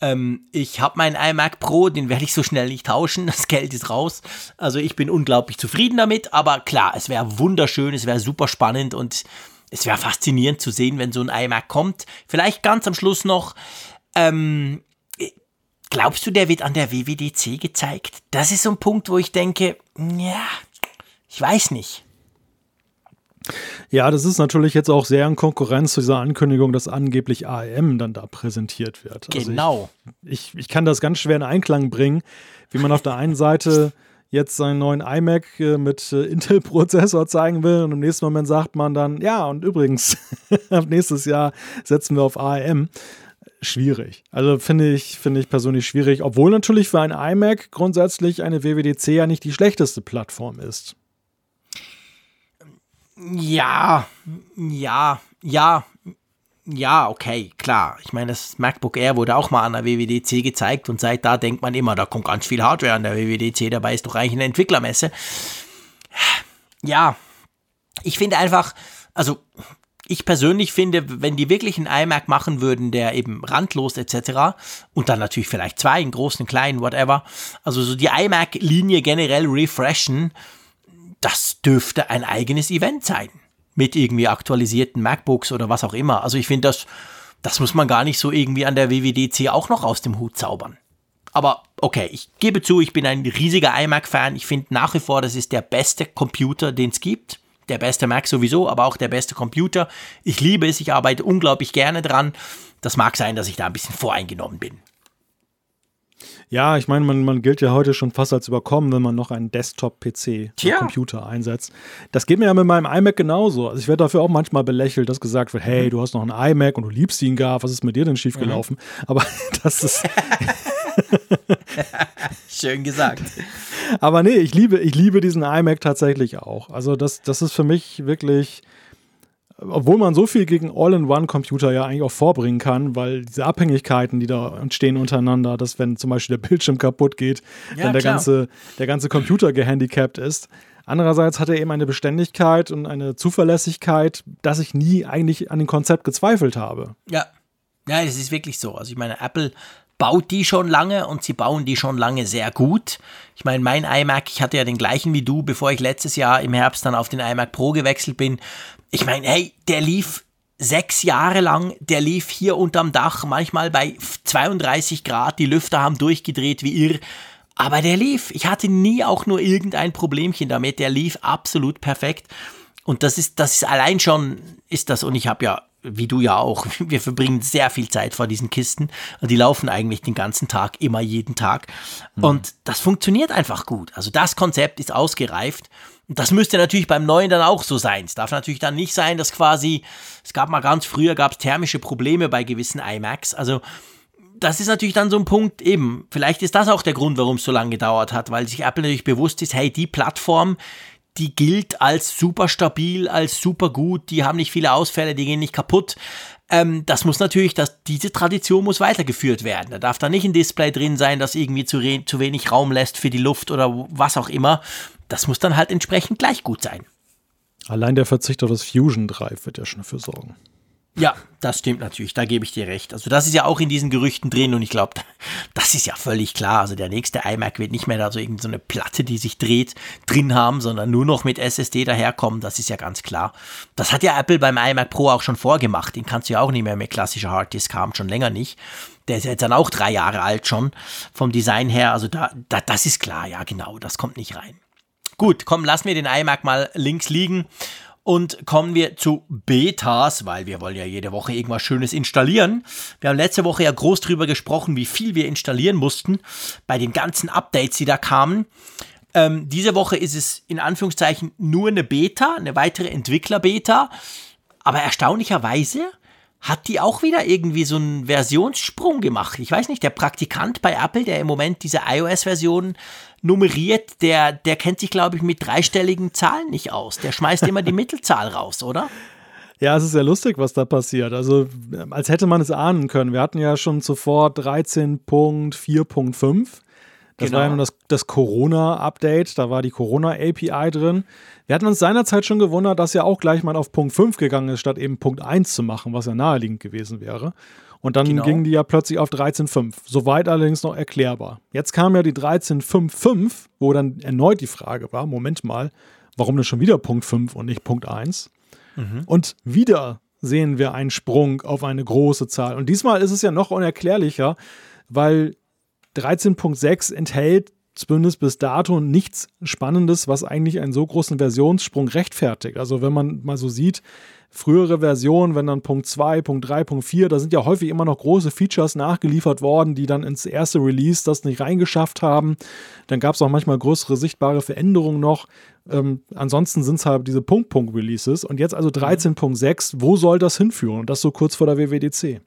Speaker 3: Ähm, ich habe meinen iMac Pro, den werde ich so schnell nicht tauschen. Das Geld ist raus. Also ich bin unglaublich zufrieden damit. Aber klar, es wäre wunderschön, es wäre super spannend und es wäre faszinierend zu sehen, wenn so ein iMac kommt. Vielleicht ganz am Schluss noch. Ähm, glaubst du, der wird an der WWDC gezeigt? Das ist so ein Punkt, wo ich denke, ja, ich weiß nicht.
Speaker 2: Ja, das ist natürlich jetzt auch sehr in Konkurrenz zu dieser Ankündigung, dass angeblich ARM dann da präsentiert wird.
Speaker 3: Genau.
Speaker 2: Also ich, ich, ich, kann das ganz schwer in Einklang bringen, wie man auf der einen Seite jetzt seinen neuen iMac äh, mit äh, Intel-Prozessor zeigen will und im nächsten Moment sagt man dann, ja, und übrigens, [laughs] nächstes Jahr setzen wir auf ARM. Schwierig. Also finde ich, finde ich persönlich schwierig, obwohl natürlich für ein iMac grundsätzlich eine WWDC ja nicht die schlechteste Plattform ist.
Speaker 3: Ja, ja, ja, ja, okay, klar. Ich meine, das MacBook Air wurde auch mal an der WWDC gezeigt und seit da denkt man immer, da kommt ganz viel Hardware an der WWDC, dabei ist doch eigentlich eine Entwicklermesse. Ja, ich finde einfach, also ich persönlich finde, wenn die wirklich einen iMac machen würden, der eben randlos etc. und dann natürlich vielleicht zwei, einen großen, einen kleinen, whatever, also so die iMac-Linie generell refreshen, das dürfte ein eigenes Event sein. Mit irgendwie aktualisierten MacBooks oder was auch immer. Also ich finde, das, das muss man gar nicht so irgendwie an der WWDC auch noch aus dem Hut zaubern. Aber okay, ich gebe zu, ich bin ein riesiger iMac-Fan. Ich finde nach wie vor, das ist der beste Computer, den es gibt der beste Mac sowieso, aber auch der beste Computer. Ich liebe es, ich arbeite unglaublich gerne dran. Das mag sein, dass ich da ein bisschen voreingenommen bin.
Speaker 2: Ja, ich meine, man, man gilt ja heute schon fast als überkommen, wenn man noch einen Desktop-PC, Computer einsetzt. Das geht mir ja mit meinem iMac genauso. Also ich werde dafür auch manchmal belächelt, dass gesagt wird, hey, mhm. du hast noch einen iMac und du liebst ihn gar, was ist mit dir denn schiefgelaufen? Mhm. Aber [laughs] das ist [laughs]
Speaker 3: Schön gesagt.
Speaker 2: Aber nee, ich liebe, ich liebe diesen iMac tatsächlich auch. Also das, das ist für mich wirklich, obwohl man so viel gegen All-in-One-Computer ja eigentlich auch vorbringen kann, weil diese Abhängigkeiten, die da entstehen untereinander, dass wenn zum Beispiel der Bildschirm kaputt geht, ja, dann der ganze, der ganze Computer gehandicapt ist. Andererseits hat er eben eine Beständigkeit und eine Zuverlässigkeit, dass ich nie eigentlich an dem Konzept gezweifelt habe.
Speaker 3: Ja, ja, es ist wirklich so. Also ich meine, Apple baut die schon lange und sie bauen die schon lange sehr gut. Ich meine, mein iMac, ich hatte ja den gleichen wie du, bevor ich letztes Jahr im Herbst dann auf den iMac Pro gewechselt bin. Ich meine, hey, der lief sechs Jahre lang, der lief hier unterm Dach, manchmal bei 32 Grad, die Lüfter haben durchgedreht wie irr. Aber der lief. Ich hatte nie auch nur irgendein Problemchen damit. Der lief absolut perfekt. Und das ist, das ist allein schon, ist das, und ich habe ja wie du ja auch, [laughs] wir verbringen sehr viel Zeit vor diesen Kisten. Die laufen eigentlich den ganzen Tag, immer jeden Tag. Mhm. Und das funktioniert einfach gut. Also das Konzept ist ausgereift. Und das müsste natürlich beim neuen dann auch so sein. Es darf natürlich dann nicht sein, dass quasi, es gab mal ganz früher, gab es thermische Probleme bei gewissen iMacs. Also das ist natürlich dann so ein Punkt eben. Vielleicht ist das auch der Grund, warum es so lange gedauert hat, weil sich Apple natürlich bewusst ist, hey, die Plattform, die gilt als super stabil, als super gut, die haben nicht viele Ausfälle, die gehen nicht kaputt. Ähm, das muss natürlich, dass diese Tradition muss weitergeführt werden. Da darf da nicht ein Display drin sein, das irgendwie zu, zu wenig Raum lässt für die Luft oder was auch immer. Das muss dann halt entsprechend gleich gut sein.
Speaker 2: Allein der Verzicht auf das Fusion Drive wird ja schon dafür sorgen.
Speaker 3: Ja, das stimmt natürlich, da gebe ich dir recht. Also das ist ja auch in diesen Gerüchten drin und ich glaube, [laughs] das ist ja völlig klar. Also der nächste iMac wird nicht mehr da so irgendeine so Platte, die sich dreht, drin haben, sondern nur noch mit SSD daherkommen, das ist ja ganz klar. Das hat ja Apple beim iMac Pro auch schon vorgemacht, den kannst du ja auch nicht mehr mit klassischer Harddisk haben, schon länger nicht. Der ist jetzt dann auch drei Jahre alt schon vom Design her, also da, da das ist klar, ja genau, das kommt nicht rein. Gut, komm, lassen wir den iMac mal links liegen und kommen wir zu Betas, weil wir wollen ja jede Woche irgendwas Schönes installieren. Wir haben letzte Woche ja groß drüber gesprochen, wie viel wir installieren mussten bei den ganzen Updates, die da kamen. Ähm, diese Woche ist es in Anführungszeichen nur eine Beta, eine weitere Entwickler-Beta. Aber erstaunlicherweise hat die auch wieder irgendwie so einen Versionssprung gemacht. Ich weiß nicht, der Praktikant bei Apple, der im Moment diese iOS-Version nummeriert, der, der kennt sich, glaube ich, mit dreistelligen Zahlen nicht aus. Der schmeißt immer die [laughs] Mittelzahl raus, oder?
Speaker 2: Ja, es ist sehr lustig, was da passiert. Also, als hätte man es ahnen können. Wir hatten ja schon zuvor 13.4.5. Das genau. war ja nur das, das Corona-Update, da war die Corona-API drin. Wir hatten uns seinerzeit schon gewundert, dass ja auch gleich mal auf Punkt 5 gegangen ist, statt eben Punkt 1 zu machen, was ja naheliegend gewesen wäre. Und dann genau. gingen die ja plötzlich auf 13.5. Soweit allerdings noch erklärbar. Jetzt kam ja die 13.5.5, wo dann erneut die Frage war: Moment mal, warum denn schon wieder Punkt 5 und nicht Punkt 1? Mhm. Und wieder sehen wir einen Sprung auf eine große Zahl. Und diesmal ist es ja noch unerklärlicher, weil 13.6 enthält zumindest bis dato nichts Spannendes, was eigentlich einen so großen Versionssprung rechtfertigt. Also wenn man mal so sieht, frühere Versionen, wenn dann Punkt 2, Punkt 3, Punkt 4, da sind ja häufig immer noch große Features nachgeliefert worden, die dann ins erste Release das nicht reingeschafft haben. Dann gab es auch manchmal größere sichtbare Veränderungen noch. Ähm, ansonsten sind es halt diese Punkt-Punkt-Releases. Und jetzt also 13.6, wo soll das hinführen? Und das so kurz vor der WWDC.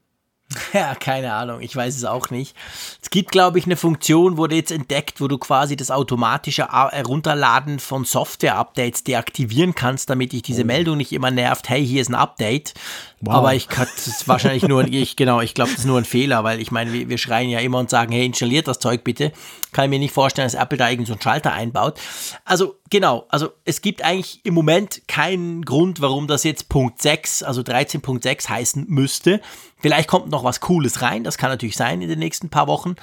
Speaker 2: [laughs]
Speaker 3: Ja, keine Ahnung, ich weiß es auch nicht. Es gibt, glaube ich, eine Funktion, wurde jetzt entdeckt, wo du quasi das automatische Herunterladen von Software-Updates deaktivieren kannst, damit dich diese oh. Meldung nicht immer nervt, hey, hier ist ein Update. Wow. Aber ich kann das wahrscheinlich nur, ich, genau, ich glaube, das ist nur ein Fehler, weil ich meine, wir, wir, schreien ja immer und sagen, hey, installiert das Zeug bitte. Kann ich mir nicht vorstellen, dass Apple da irgendeinen so einen Schalter einbaut. Also, genau, also es gibt eigentlich im Moment keinen Grund, warum das jetzt Punkt 6, also 13.6 heißen müsste. Vielleicht kommt noch was Cooles rein, das kann natürlich sein in den nächsten paar Wochen.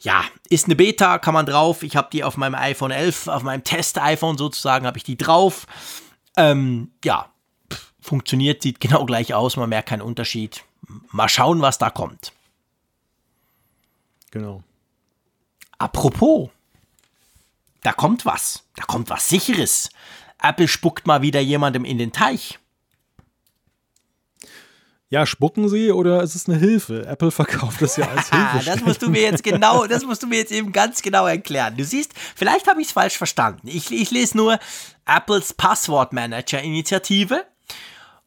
Speaker 3: Ja, ist eine Beta, kann man drauf. Ich habe die auf meinem iPhone 11, auf meinem Test-iPhone sozusagen, habe ich die drauf. Ähm, ja, funktioniert, sieht genau gleich aus, man merkt keinen Unterschied. Mal schauen, was da kommt.
Speaker 2: Genau.
Speaker 3: Apropos, da kommt was. Da kommt was Sicheres. Apple spuckt mal wieder jemandem in den Teich.
Speaker 2: Ja, spucken sie oder ist es eine Hilfe? Apple verkauft es ja als [laughs] Hilfe.
Speaker 3: das musst du mir jetzt [laughs] genau, das musst du mir jetzt eben ganz genau erklären. Du siehst, vielleicht habe ich es falsch verstanden. Ich, ich lese nur Apples Passwortmanager-Initiative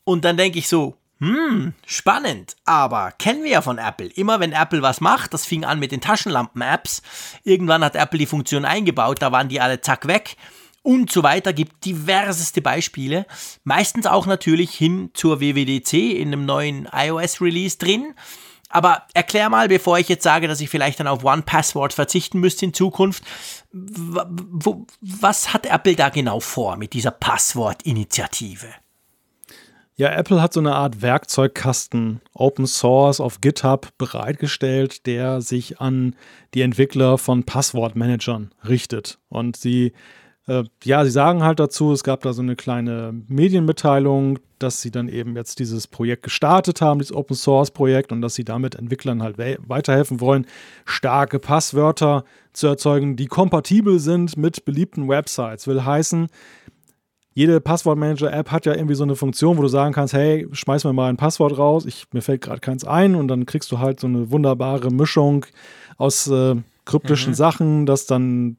Speaker 3: und dann denke ich so, hm, spannend, aber kennen wir ja von Apple. Immer wenn Apple was macht, das fing an mit den Taschenlampen-Apps, irgendwann hat Apple die Funktion eingebaut, da waren die alle zack weg und so weiter, gibt diverseste Beispiele. Meistens auch natürlich hin zur WWDC in einem neuen iOS-Release drin. Aber erklär mal, bevor ich jetzt sage, dass ich vielleicht dann auf One Password verzichten müsste in Zukunft, was hat Apple da genau vor mit dieser Passwortinitiative?
Speaker 2: Ja, Apple hat so eine Art Werkzeugkasten Open Source auf GitHub bereitgestellt, der sich an die Entwickler von Passwortmanagern richtet. Und sie, äh, ja, sie sagen halt dazu, es gab da so eine kleine Medienmitteilung, dass sie dann eben jetzt dieses Projekt gestartet haben, dieses Open Source Projekt, und dass sie damit Entwicklern halt we weiterhelfen wollen, starke Passwörter zu erzeugen, die kompatibel sind mit beliebten Websites. Will heißen, jede Passwortmanager-App hat ja irgendwie so eine Funktion, wo du sagen kannst, hey, schmeiß mir mal ein Passwort raus, ich, mir fällt gerade keins ein und dann kriegst du halt so eine wunderbare Mischung aus äh, kryptischen mhm. Sachen, das dann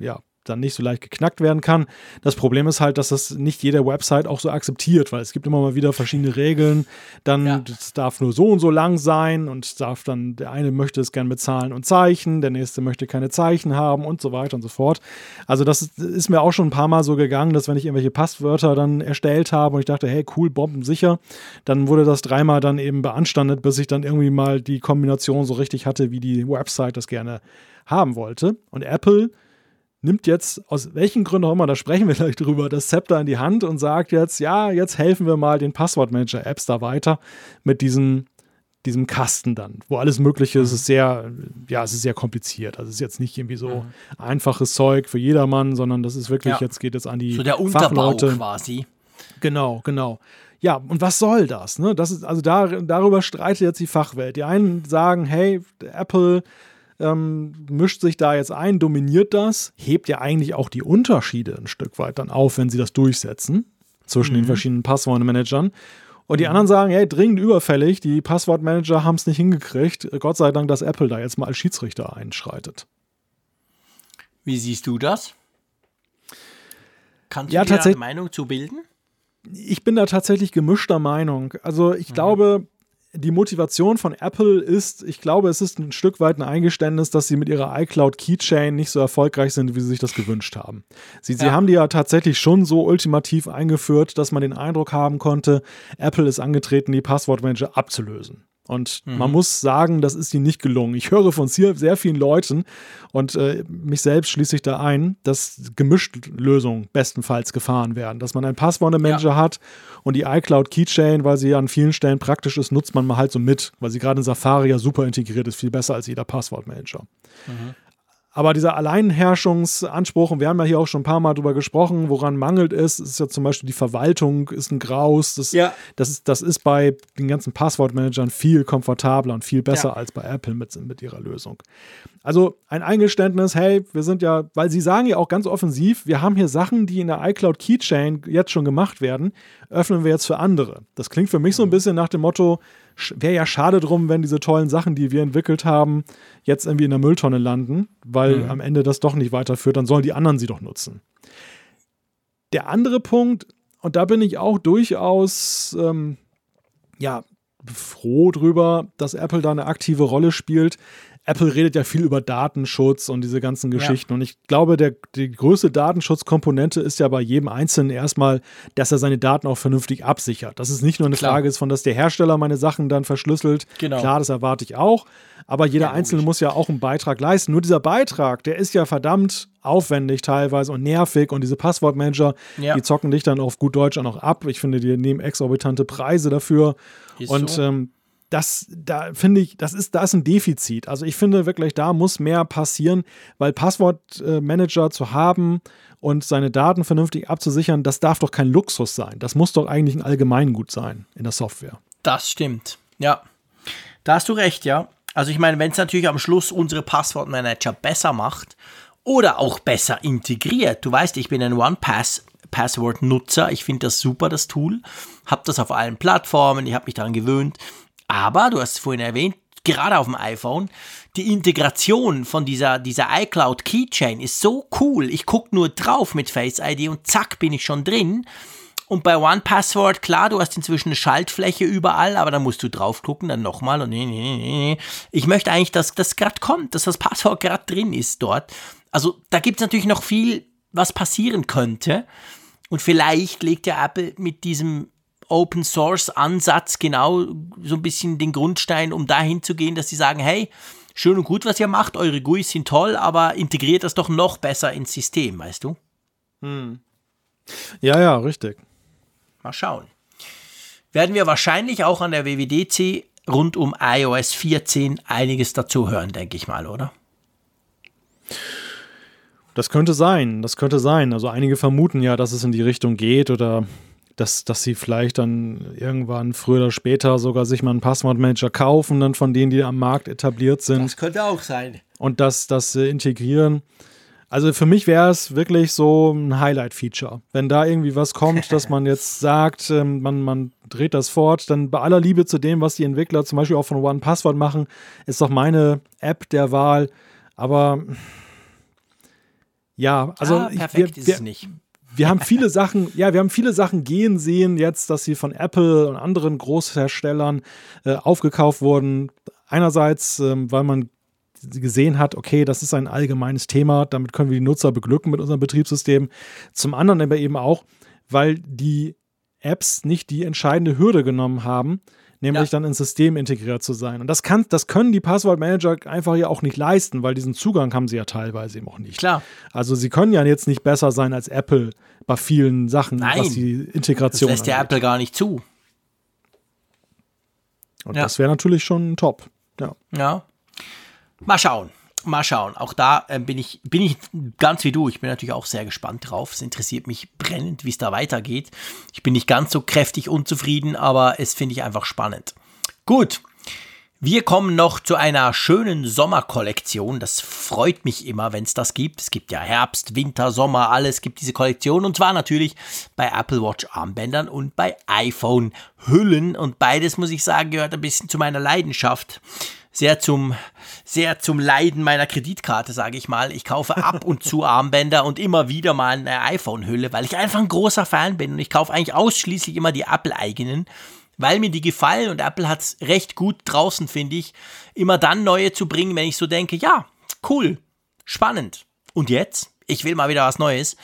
Speaker 2: ja dann nicht so leicht geknackt werden kann. Das Problem ist halt, dass das nicht jede Website auch so akzeptiert, weil es gibt immer mal wieder verschiedene Regeln. Dann ja. es darf nur so und so lang sein und darf dann, der eine möchte es gern mit Zahlen und Zeichen, der nächste möchte keine Zeichen haben und so weiter und so fort. Also das ist mir auch schon ein paar Mal so gegangen, dass wenn ich irgendwelche Passwörter dann erstellt habe und ich dachte, hey, cool, bombensicher, dann wurde das dreimal dann eben beanstandet, bis ich dann irgendwie mal die Kombination so richtig hatte, wie die Website das gerne haben wollte. Und Apple nimmt jetzt, aus welchen Gründen auch immer, da sprechen wir [laughs] gleich drüber, das Zepter in die Hand und sagt jetzt, ja, jetzt helfen wir mal den Passwortmanager-Apps da weiter mit diesem, diesem Kasten dann, wo alles Mögliche ist. Es ist sehr, ja, es ist sehr kompliziert. Also es ist jetzt nicht irgendwie so mhm. einfaches Zeug für jedermann, sondern das ist wirklich, ja. jetzt geht es an die
Speaker 3: so der Unterbau Fachleute. quasi.
Speaker 2: Genau, genau. Ja, und was soll das? Ne? Das ist, also da, darüber streitet jetzt die Fachwelt. Die einen sagen, hey, Apple ähm, mischt sich da jetzt ein, dominiert das, hebt ja eigentlich auch die Unterschiede ein Stück weit dann auf, wenn sie das durchsetzen zwischen mhm. den verschiedenen Passwortmanagern. Und die mhm. anderen sagen, hey, dringend überfällig, die Passwortmanager haben es nicht hingekriegt. Gott sei Dank, dass Apple da jetzt mal als Schiedsrichter einschreitet.
Speaker 3: Wie siehst du das? Kannst du ja, dir eine Meinung zu bilden?
Speaker 2: Ich bin da tatsächlich gemischter Meinung. Also ich mhm. glaube, die Motivation von Apple ist, ich glaube, es ist ein Stück weit ein Eingeständnis, dass sie mit ihrer iCloud Keychain nicht so erfolgreich sind, wie sie sich das gewünscht haben. Sie, ja. sie haben die ja tatsächlich schon so ultimativ eingeführt, dass man den Eindruck haben konnte, Apple ist angetreten, die Passwortmanager abzulösen. Und mhm. man muss sagen, das ist ihnen nicht gelungen. Ich höre von sehr vielen Leuten und äh, mich selbst schließe ich da ein, dass gemischt Lösungen bestenfalls gefahren werden. Dass man einen Passwortmanager ja. hat und die iCloud Keychain, weil sie an vielen Stellen praktisch ist, nutzt man mal halt so mit, weil sie gerade in Safari ja super integriert ist, viel besser als jeder Passwortmanager. Mhm. Aber dieser Alleinherrschungsanspruch, und wir haben ja hier auch schon ein paar Mal drüber gesprochen, woran mangelt es, ist ja zum Beispiel die Verwaltung, ist ein Graus. Das, ja. das, ist, das ist bei den ganzen Passwortmanagern viel komfortabler und viel besser ja. als bei Apple mit, mit ihrer Lösung. Also ein Eingeständnis, hey, wir sind ja, weil sie sagen ja auch ganz offensiv, wir haben hier Sachen, die in der iCloud Keychain jetzt schon gemacht werden, öffnen wir jetzt für andere. Das klingt für mich so ein mhm. bisschen nach dem Motto, wäre ja schade drum, wenn diese tollen Sachen, die wir entwickelt haben, jetzt irgendwie in der Mülltonne landen, weil mhm. am Ende das doch nicht weiterführt, dann sollen die anderen sie doch nutzen. Der andere Punkt, und da bin ich auch durchaus, ähm, ja, froh drüber, dass Apple da eine aktive Rolle spielt. Apple redet ja viel über Datenschutz und diese ganzen Geschichten. Ja. Und ich glaube, der, die größte Datenschutzkomponente ist ja bei jedem Einzelnen erstmal, dass er seine Daten auch vernünftig absichert. Dass es nicht nur eine Klar. Frage ist, von dass der Hersteller meine Sachen dann verschlüsselt. Genau. Klar, das erwarte ich auch. Aber jeder ja, Einzelne muss ja auch einen Beitrag leisten. Nur dieser Beitrag, der ist ja verdammt aufwendig teilweise und nervig. Und diese Passwortmanager, ja. die zocken dich dann auf gut Deutsch auch noch ab. Ich finde, die nehmen exorbitante Preise dafür. Ist und so. ähm, das, da finde ich, das ist, da ist ein Defizit. Also ich finde wirklich, da muss mehr passieren, weil Passwortmanager zu haben und seine Daten vernünftig abzusichern, das darf doch kein Luxus sein. Das muss doch eigentlich ein Allgemeingut sein in der Software.
Speaker 3: Das stimmt. Ja. Da hast du recht, ja. Also ich meine, wenn es natürlich am Schluss unsere Passwortmanager besser macht oder auch besser integriert. Du weißt, ich bin ein One-Pass Password-Nutzer. Ich finde das super, das Tool. Habe das auf allen Plattformen. Ich habe mich daran gewöhnt. Aber, du hast es vorhin erwähnt, gerade auf dem iPhone, die Integration von dieser, dieser iCloud Keychain ist so cool. Ich gucke nur drauf mit Face ID und zack, bin ich schon drin. Und bei OnePassword, klar, du hast inzwischen eine Schaltfläche überall, aber da musst du drauf gucken, dann nochmal und nee, nee, nee. Ich möchte eigentlich, dass das gerade kommt, dass das Passwort gerade drin ist dort. Also da gibt es natürlich noch viel, was passieren könnte. Und vielleicht legt ja Apple mit diesem Open Source Ansatz genau so ein bisschen den Grundstein, um dahin zu gehen, dass sie sagen, hey, schön und gut, was ihr macht, eure GUIs sind toll, aber integriert das doch noch besser ins System, weißt du?
Speaker 2: Hm. Ja, ja, richtig.
Speaker 3: Mal schauen. Werden wir wahrscheinlich auch an der WWDC rund um iOS 14 einiges dazu hören, denke ich mal, oder?
Speaker 2: Das könnte sein, das könnte sein. Also einige vermuten ja, dass es in die Richtung geht oder dass, dass sie vielleicht dann irgendwann früher oder später sogar sich mal einen Passwortmanager kaufen, dann von denen, die am Markt etabliert sind. Das
Speaker 3: könnte auch sein.
Speaker 2: Und das, das äh, integrieren. Also für mich wäre es wirklich so ein Highlight-Feature. Wenn da irgendwie was kommt, [laughs] dass man jetzt sagt, ähm, man, man dreht das fort, dann bei aller Liebe zu dem, was die Entwickler zum Beispiel auch von One Password machen, ist doch meine App der Wahl. Aber ja, also
Speaker 3: ah, perfekt ich, wir, ist es nicht
Speaker 2: wir haben viele Sachen, [laughs] ja, wir haben viele Sachen gehen sehen jetzt, dass sie von Apple und anderen Großherstellern äh, aufgekauft wurden. Einerseits, ähm, weil man gesehen hat, okay, das ist ein allgemeines Thema, damit können wir die Nutzer beglücken mit unserem Betriebssystem. Zum anderen aber eben auch, weil die Apps nicht die entscheidende Hürde genommen haben, nämlich ja. dann ins System integriert zu sein. Und das, kann, das können die Passwortmanager einfach ja auch nicht leisten, weil diesen Zugang haben sie ja teilweise eben auch nicht.
Speaker 3: Klar.
Speaker 2: Also sie können ja jetzt nicht besser sein als Apple bei vielen Sachen, Nein. was die Integration
Speaker 3: Das lässt der Apple gar nicht zu.
Speaker 2: Und ja. das wäre natürlich schon top. Ja.
Speaker 3: Ja. Mal schauen mal schauen. Auch da äh, bin, ich, bin ich ganz wie du. Ich bin natürlich auch sehr gespannt drauf. Es interessiert mich brennend, wie es da weitergeht. Ich bin nicht ganz so kräftig unzufrieden, aber es finde ich einfach spannend. Gut. Wir kommen noch zu einer schönen Sommerkollektion. Das freut mich immer, wenn es das gibt. Es gibt ja Herbst, Winter, Sommer, alles gibt diese Kollektion. Und zwar natürlich bei Apple Watch Armbändern und bei iPhone Hüllen. Und beides, muss ich sagen, gehört ein bisschen zu meiner Leidenschaft sehr zum, sehr zum Leiden meiner Kreditkarte, sage ich mal. Ich kaufe ab und zu Armbänder und immer wieder mal eine iPhone-Hülle, weil ich einfach ein großer Fan bin und ich kaufe eigentlich ausschließlich immer die Apple-eigenen, weil mir die gefallen und Apple hat es recht gut draußen, finde ich, immer dann neue zu bringen, wenn ich so denke, ja, cool, spannend. Und jetzt? Ich will mal wieder was Neues.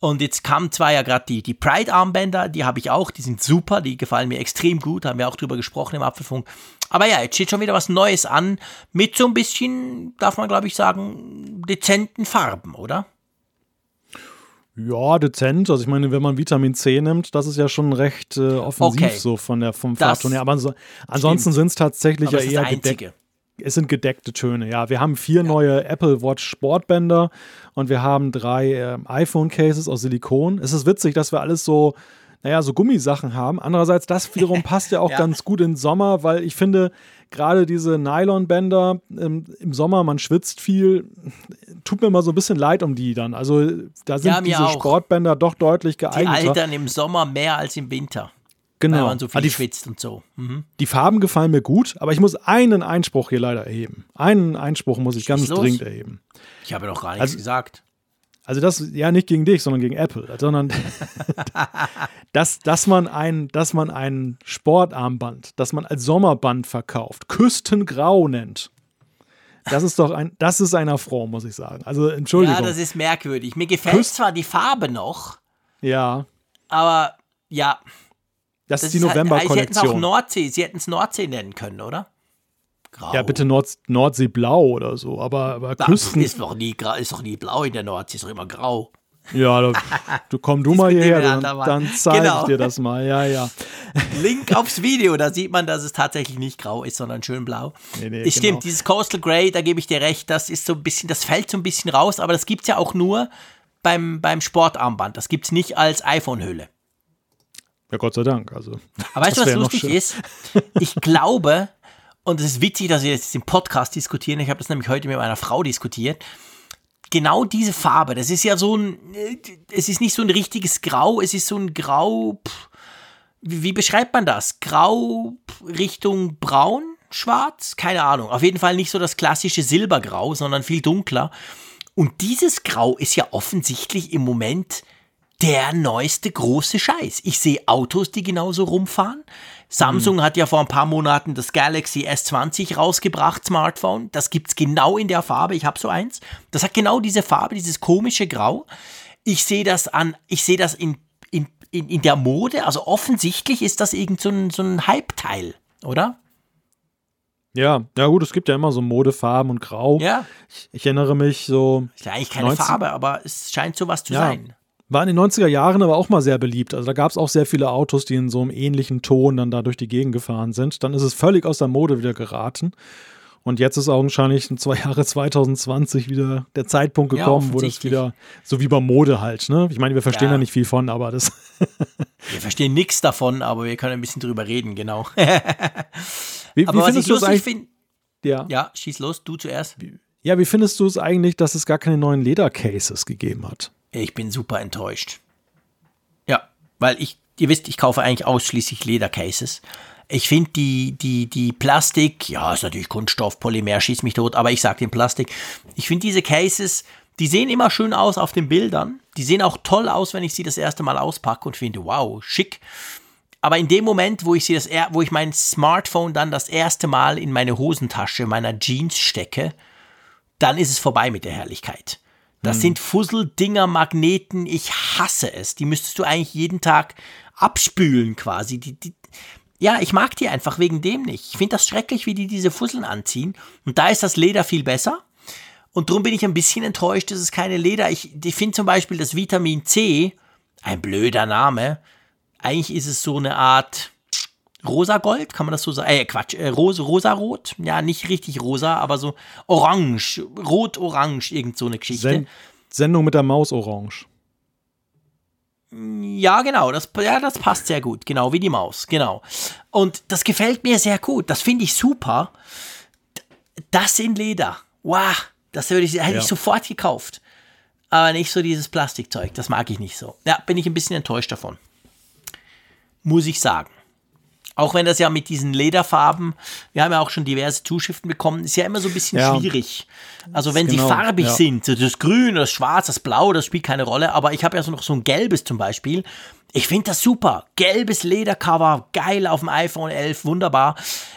Speaker 3: Und jetzt kamen zwar ja gerade die, die Pride-Armbänder, die habe ich auch, die sind super, die gefallen mir extrem gut, haben wir auch drüber gesprochen im Apfelfunk. Aber ja, jetzt steht schon wieder was Neues an, mit so ein bisschen, darf man glaube ich sagen, dezenten Farben, oder?
Speaker 2: Ja, dezent. Also ich meine, wenn man Vitamin C nimmt, das ist ja schon recht äh, offensiv okay. so von der, vom Farbton her. Aber so, ansonsten sind es tatsächlich ja eher gedeckt es sind gedeckte Töne, ja. Wir haben vier ja. neue Apple Watch Sportbänder und wir haben drei äh, iPhone-Cases aus Silikon. Es ist witzig, dass wir alles so, naja, so Gummisachen haben. Andererseits, das wiederum [laughs] passt ja auch ja. ganz gut in Sommer, weil ich finde, gerade diese Nylonbänder im, im, Sommer, man schwitzt viel, tut mir mal so ein bisschen leid um die dann. Also da sind ja, diese auch. Sportbänder doch deutlich geeigneter.
Speaker 3: Die altern im Sommer mehr als im Winter. Genau. Weil man so viel die, schwitzt und so.
Speaker 2: Mhm. Die Farben gefallen mir gut, aber ich muss einen Einspruch hier leider erheben. Einen Einspruch muss ich ganz dringend erheben.
Speaker 3: Ich habe doch gar nichts also, gesagt.
Speaker 2: Also das ja nicht gegen dich, sondern gegen Apple, sondern [laughs] dass, dass man ein, dass man ein Sportarmband, das man als Sommerband verkauft, Küstengrau nennt. Das ist doch ein, das ist ein Affront, muss ich sagen. Also, Entschuldigung.
Speaker 3: Ja, das ist merkwürdig. Mir gefällt Küss zwar die Farbe noch.
Speaker 2: Ja.
Speaker 3: Aber, ja.
Speaker 2: Das, das ist die November-Kollektion.
Speaker 3: Halt, sie hätten es auch Nordsee, sie hätten es Nordsee nennen können, oder?
Speaker 2: Grau. Ja, bitte Nord Nordseeblau oder so, aber, aber Küsten.
Speaker 3: Ist doch, nie, ist doch nie blau in der Nordsee, ist doch immer grau.
Speaker 2: Ja, du, du komm du [laughs] mal hierher, dann, dann zeige genau. ich dir das mal. Ja, ja. [laughs]
Speaker 3: Link aufs Video, da sieht man, dass es tatsächlich nicht grau ist, sondern schön blau. Nee, nee, stimmt, genau. dieses Coastal Grey, da gebe ich dir recht, das ist so ein bisschen, das fällt so ein bisschen raus, aber das gibt es ja auch nur beim, beim Sportarmband. Das gibt es nicht als iPhone-Hülle.
Speaker 2: Ja, Gott sei Dank. Also,
Speaker 3: aber weißt du, was lustig ist? Ich glaube, und es ist witzig, dass wir jetzt im Podcast diskutieren. Ich habe das nämlich heute mit meiner Frau diskutiert. Genau diese Farbe, das ist ja so ein, es ist nicht so ein richtiges Grau, es ist so ein Grau, pff, wie, wie, beschreibt man das? Grau Richtung Braun, Schwarz? Keine Ahnung. Auf jeden Fall nicht so das klassische Silbergrau, sondern viel dunkler. Und dieses Grau ist ja offensichtlich im Moment der neueste große Scheiß. Ich sehe Autos, die genauso rumfahren. Samsung mhm. hat ja vor ein paar Monaten das Galaxy S20 rausgebracht, Smartphone. Das gibt es genau in der Farbe. Ich habe so eins. Das hat genau diese Farbe, dieses komische Grau. Ich sehe das an, ich sehe das in, in, in, in der Mode. Also offensichtlich ist das irgend so ein, so ein Hype-Teil, oder?
Speaker 2: Ja, ja gut, es gibt ja immer so Modefarben und Grau.
Speaker 3: Ja.
Speaker 2: Ich, ich erinnere mich so.
Speaker 3: Ist ja eigentlich keine 19... Farbe, aber es scheint sowas zu ja. sein.
Speaker 2: War in den 90er Jahren aber auch mal sehr beliebt. Also da gab es auch sehr viele Autos, die in so einem ähnlichen Ton dann da durch die Gegend gefahren sind. Dann ist es völlig aus der Mode wieder geraten. Und jetzt ist augenscheinlich in zwei [laughs] Jahre 2020 wieder der Zeitpunkt gekommen, ja, wo das wieder, so wie bei Mode halt, ne? Ich meine, wir verstehen ja. da nicht viel von, aber das. [laughs]
Speaker 3: wir verstehen nichts davon, aber wir können ein bisschen drüber reden, genau. [laughs]
Speaker 2: wie, aber wie findest du es eigentlich?
Speaker 3: Find, ja. ja, schieß los, du zuerst.
Speaker 2: Ja, wie findest du es eigentlich, dass es gar keine neuen Ledercases gegeben hat?
Speaker 3: Ich bin super enttäuscht. Ja, weil ich, ihr wisst, ich kaufe eigentlich ausschließlich Ledercases. Ich finde die, die, die Plastik, ja, ist natürlich Kunststoff, Polymer, schießt mich tot, aber ich sage den Plastik. Ich finde diese Cases, die sehen immer schön aus auf den Bildern. Die sehen auch toll aus, wenn ich sie das erste Mal auspacke und finde, wow, schick. Aber in dem Moment, wo ich sie das, wo ich mein Smartphone dann das erste Mal in meine Hosentasche meiner Jeans stecke, dann ist es vorbei mit der Herrlichkeit. Das hm. sind Fusseldinger, Magneten. Ich hasse es. Die müsstest du eigentlich jeden Tag abspülen quasi. Die, die, ja, ich mag die einfach wegen dem nicht. Ich finde das schrecklich, wie die diese Fusseln anziehen. Und da ist das Leder viel besser. Und darum bin ich ein bisschen enttäuscht, dass es keine Leder. Ich, ich finde zum Beispiel das Vitamin C, ein blöder Name. Eigentlich ist es so eine Art rosa-gold, kann man das so sagen? Äh, Quatsch, äh, rosa, rosa-rot? Ja, nicht richtig rosa, aber so orange, rot-orange, irgend so eine Geschichte. Sen
Speaker 2: Sendung mit der Maus orange.
Speaker 3: Ja, genau, das, ja, das passt sehr gut, genau wie die Maus, genau. Und das gefällt mir sehr gut, das finde ich super. Das in Leder, wow, das hätte ich, hätte ja. ich sofort gekauft. Aber nicht so dieses Plastikzeug, das mag ich nicht so. Ja, bin ich ein bisschen enttäuscht davon. Muss ich sagen. Auch wenn das ja mit diesen Lederfarben, wir haben ja auch schon diverse Zuschriften bekommen, ist ja immer so ein bisschen ja. schwierig. Also wenn genau, sie farbig ja. sind, das Grün, das Schwarz, das Blau, das spielt keine Rolle. Aber ich habe ja so noch so ein gelbes zum Beispiel. Ich finde das super. Gelbes Ledercover, geil auf dem iPhone 11, wunderbar.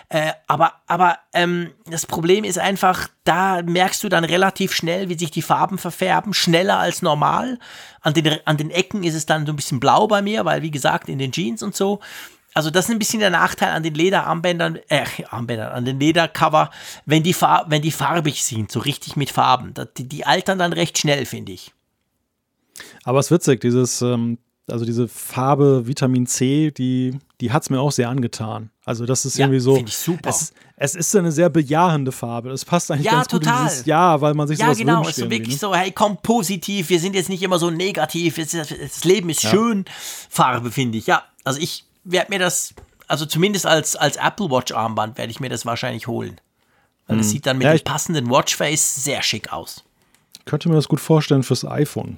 Speaker 3: Äh, aber aber ähm, das Problem ist einfach, da merkst du dann relativ schnell, wie sich die Farben verfärben, schneller als normal. An den, an den Ecken ist es dann so ein bisschen blau bei mir, weil wie gesagt, in den Jeans und so. Also das ist ein bisschen der Nachteil an den Lederarmbändern, äh, Armbändern, an den Ledercover, wenn die, wenn die farbig sind, so richtig mit Farben. Die, die altern dann recht schnell, finde ich.
Speaker 2: Aber es ist witzig, dieses, ähm, also diese Farbe Vitamin C, die, die hat es mir auch sehr angetan. Also das ist ja, irgendwie so.
Speaker 3: Ich super.
Speaker 2: Es, es, ist eine sehr bejahende Farbe. Das passt eigentlich ja, ganz total. gut in dieses Jahr, weil man sich
Speaker 3: ja,
Speaker 2: sowas
Speaker 3: genau.
Speaker 2: wünscht.
Speaker 3: Ja, genau. Es ist wirklich so, hey, komm positiv. Wir sind jetzt nicht immer so negativ. Es, das Leben ist ja. schön. Farbe finde ich. Ja, also ich werde mir das, also zumindest als, als Apple Watch Armband werde ich mir das wahrscheinlich holen. Weil es mhm. sieht dann mit ja, dem passenden Watchface sehr schick aus.
Speaker 2: Ich könnte mir das gut vorstellen fürs iPhone.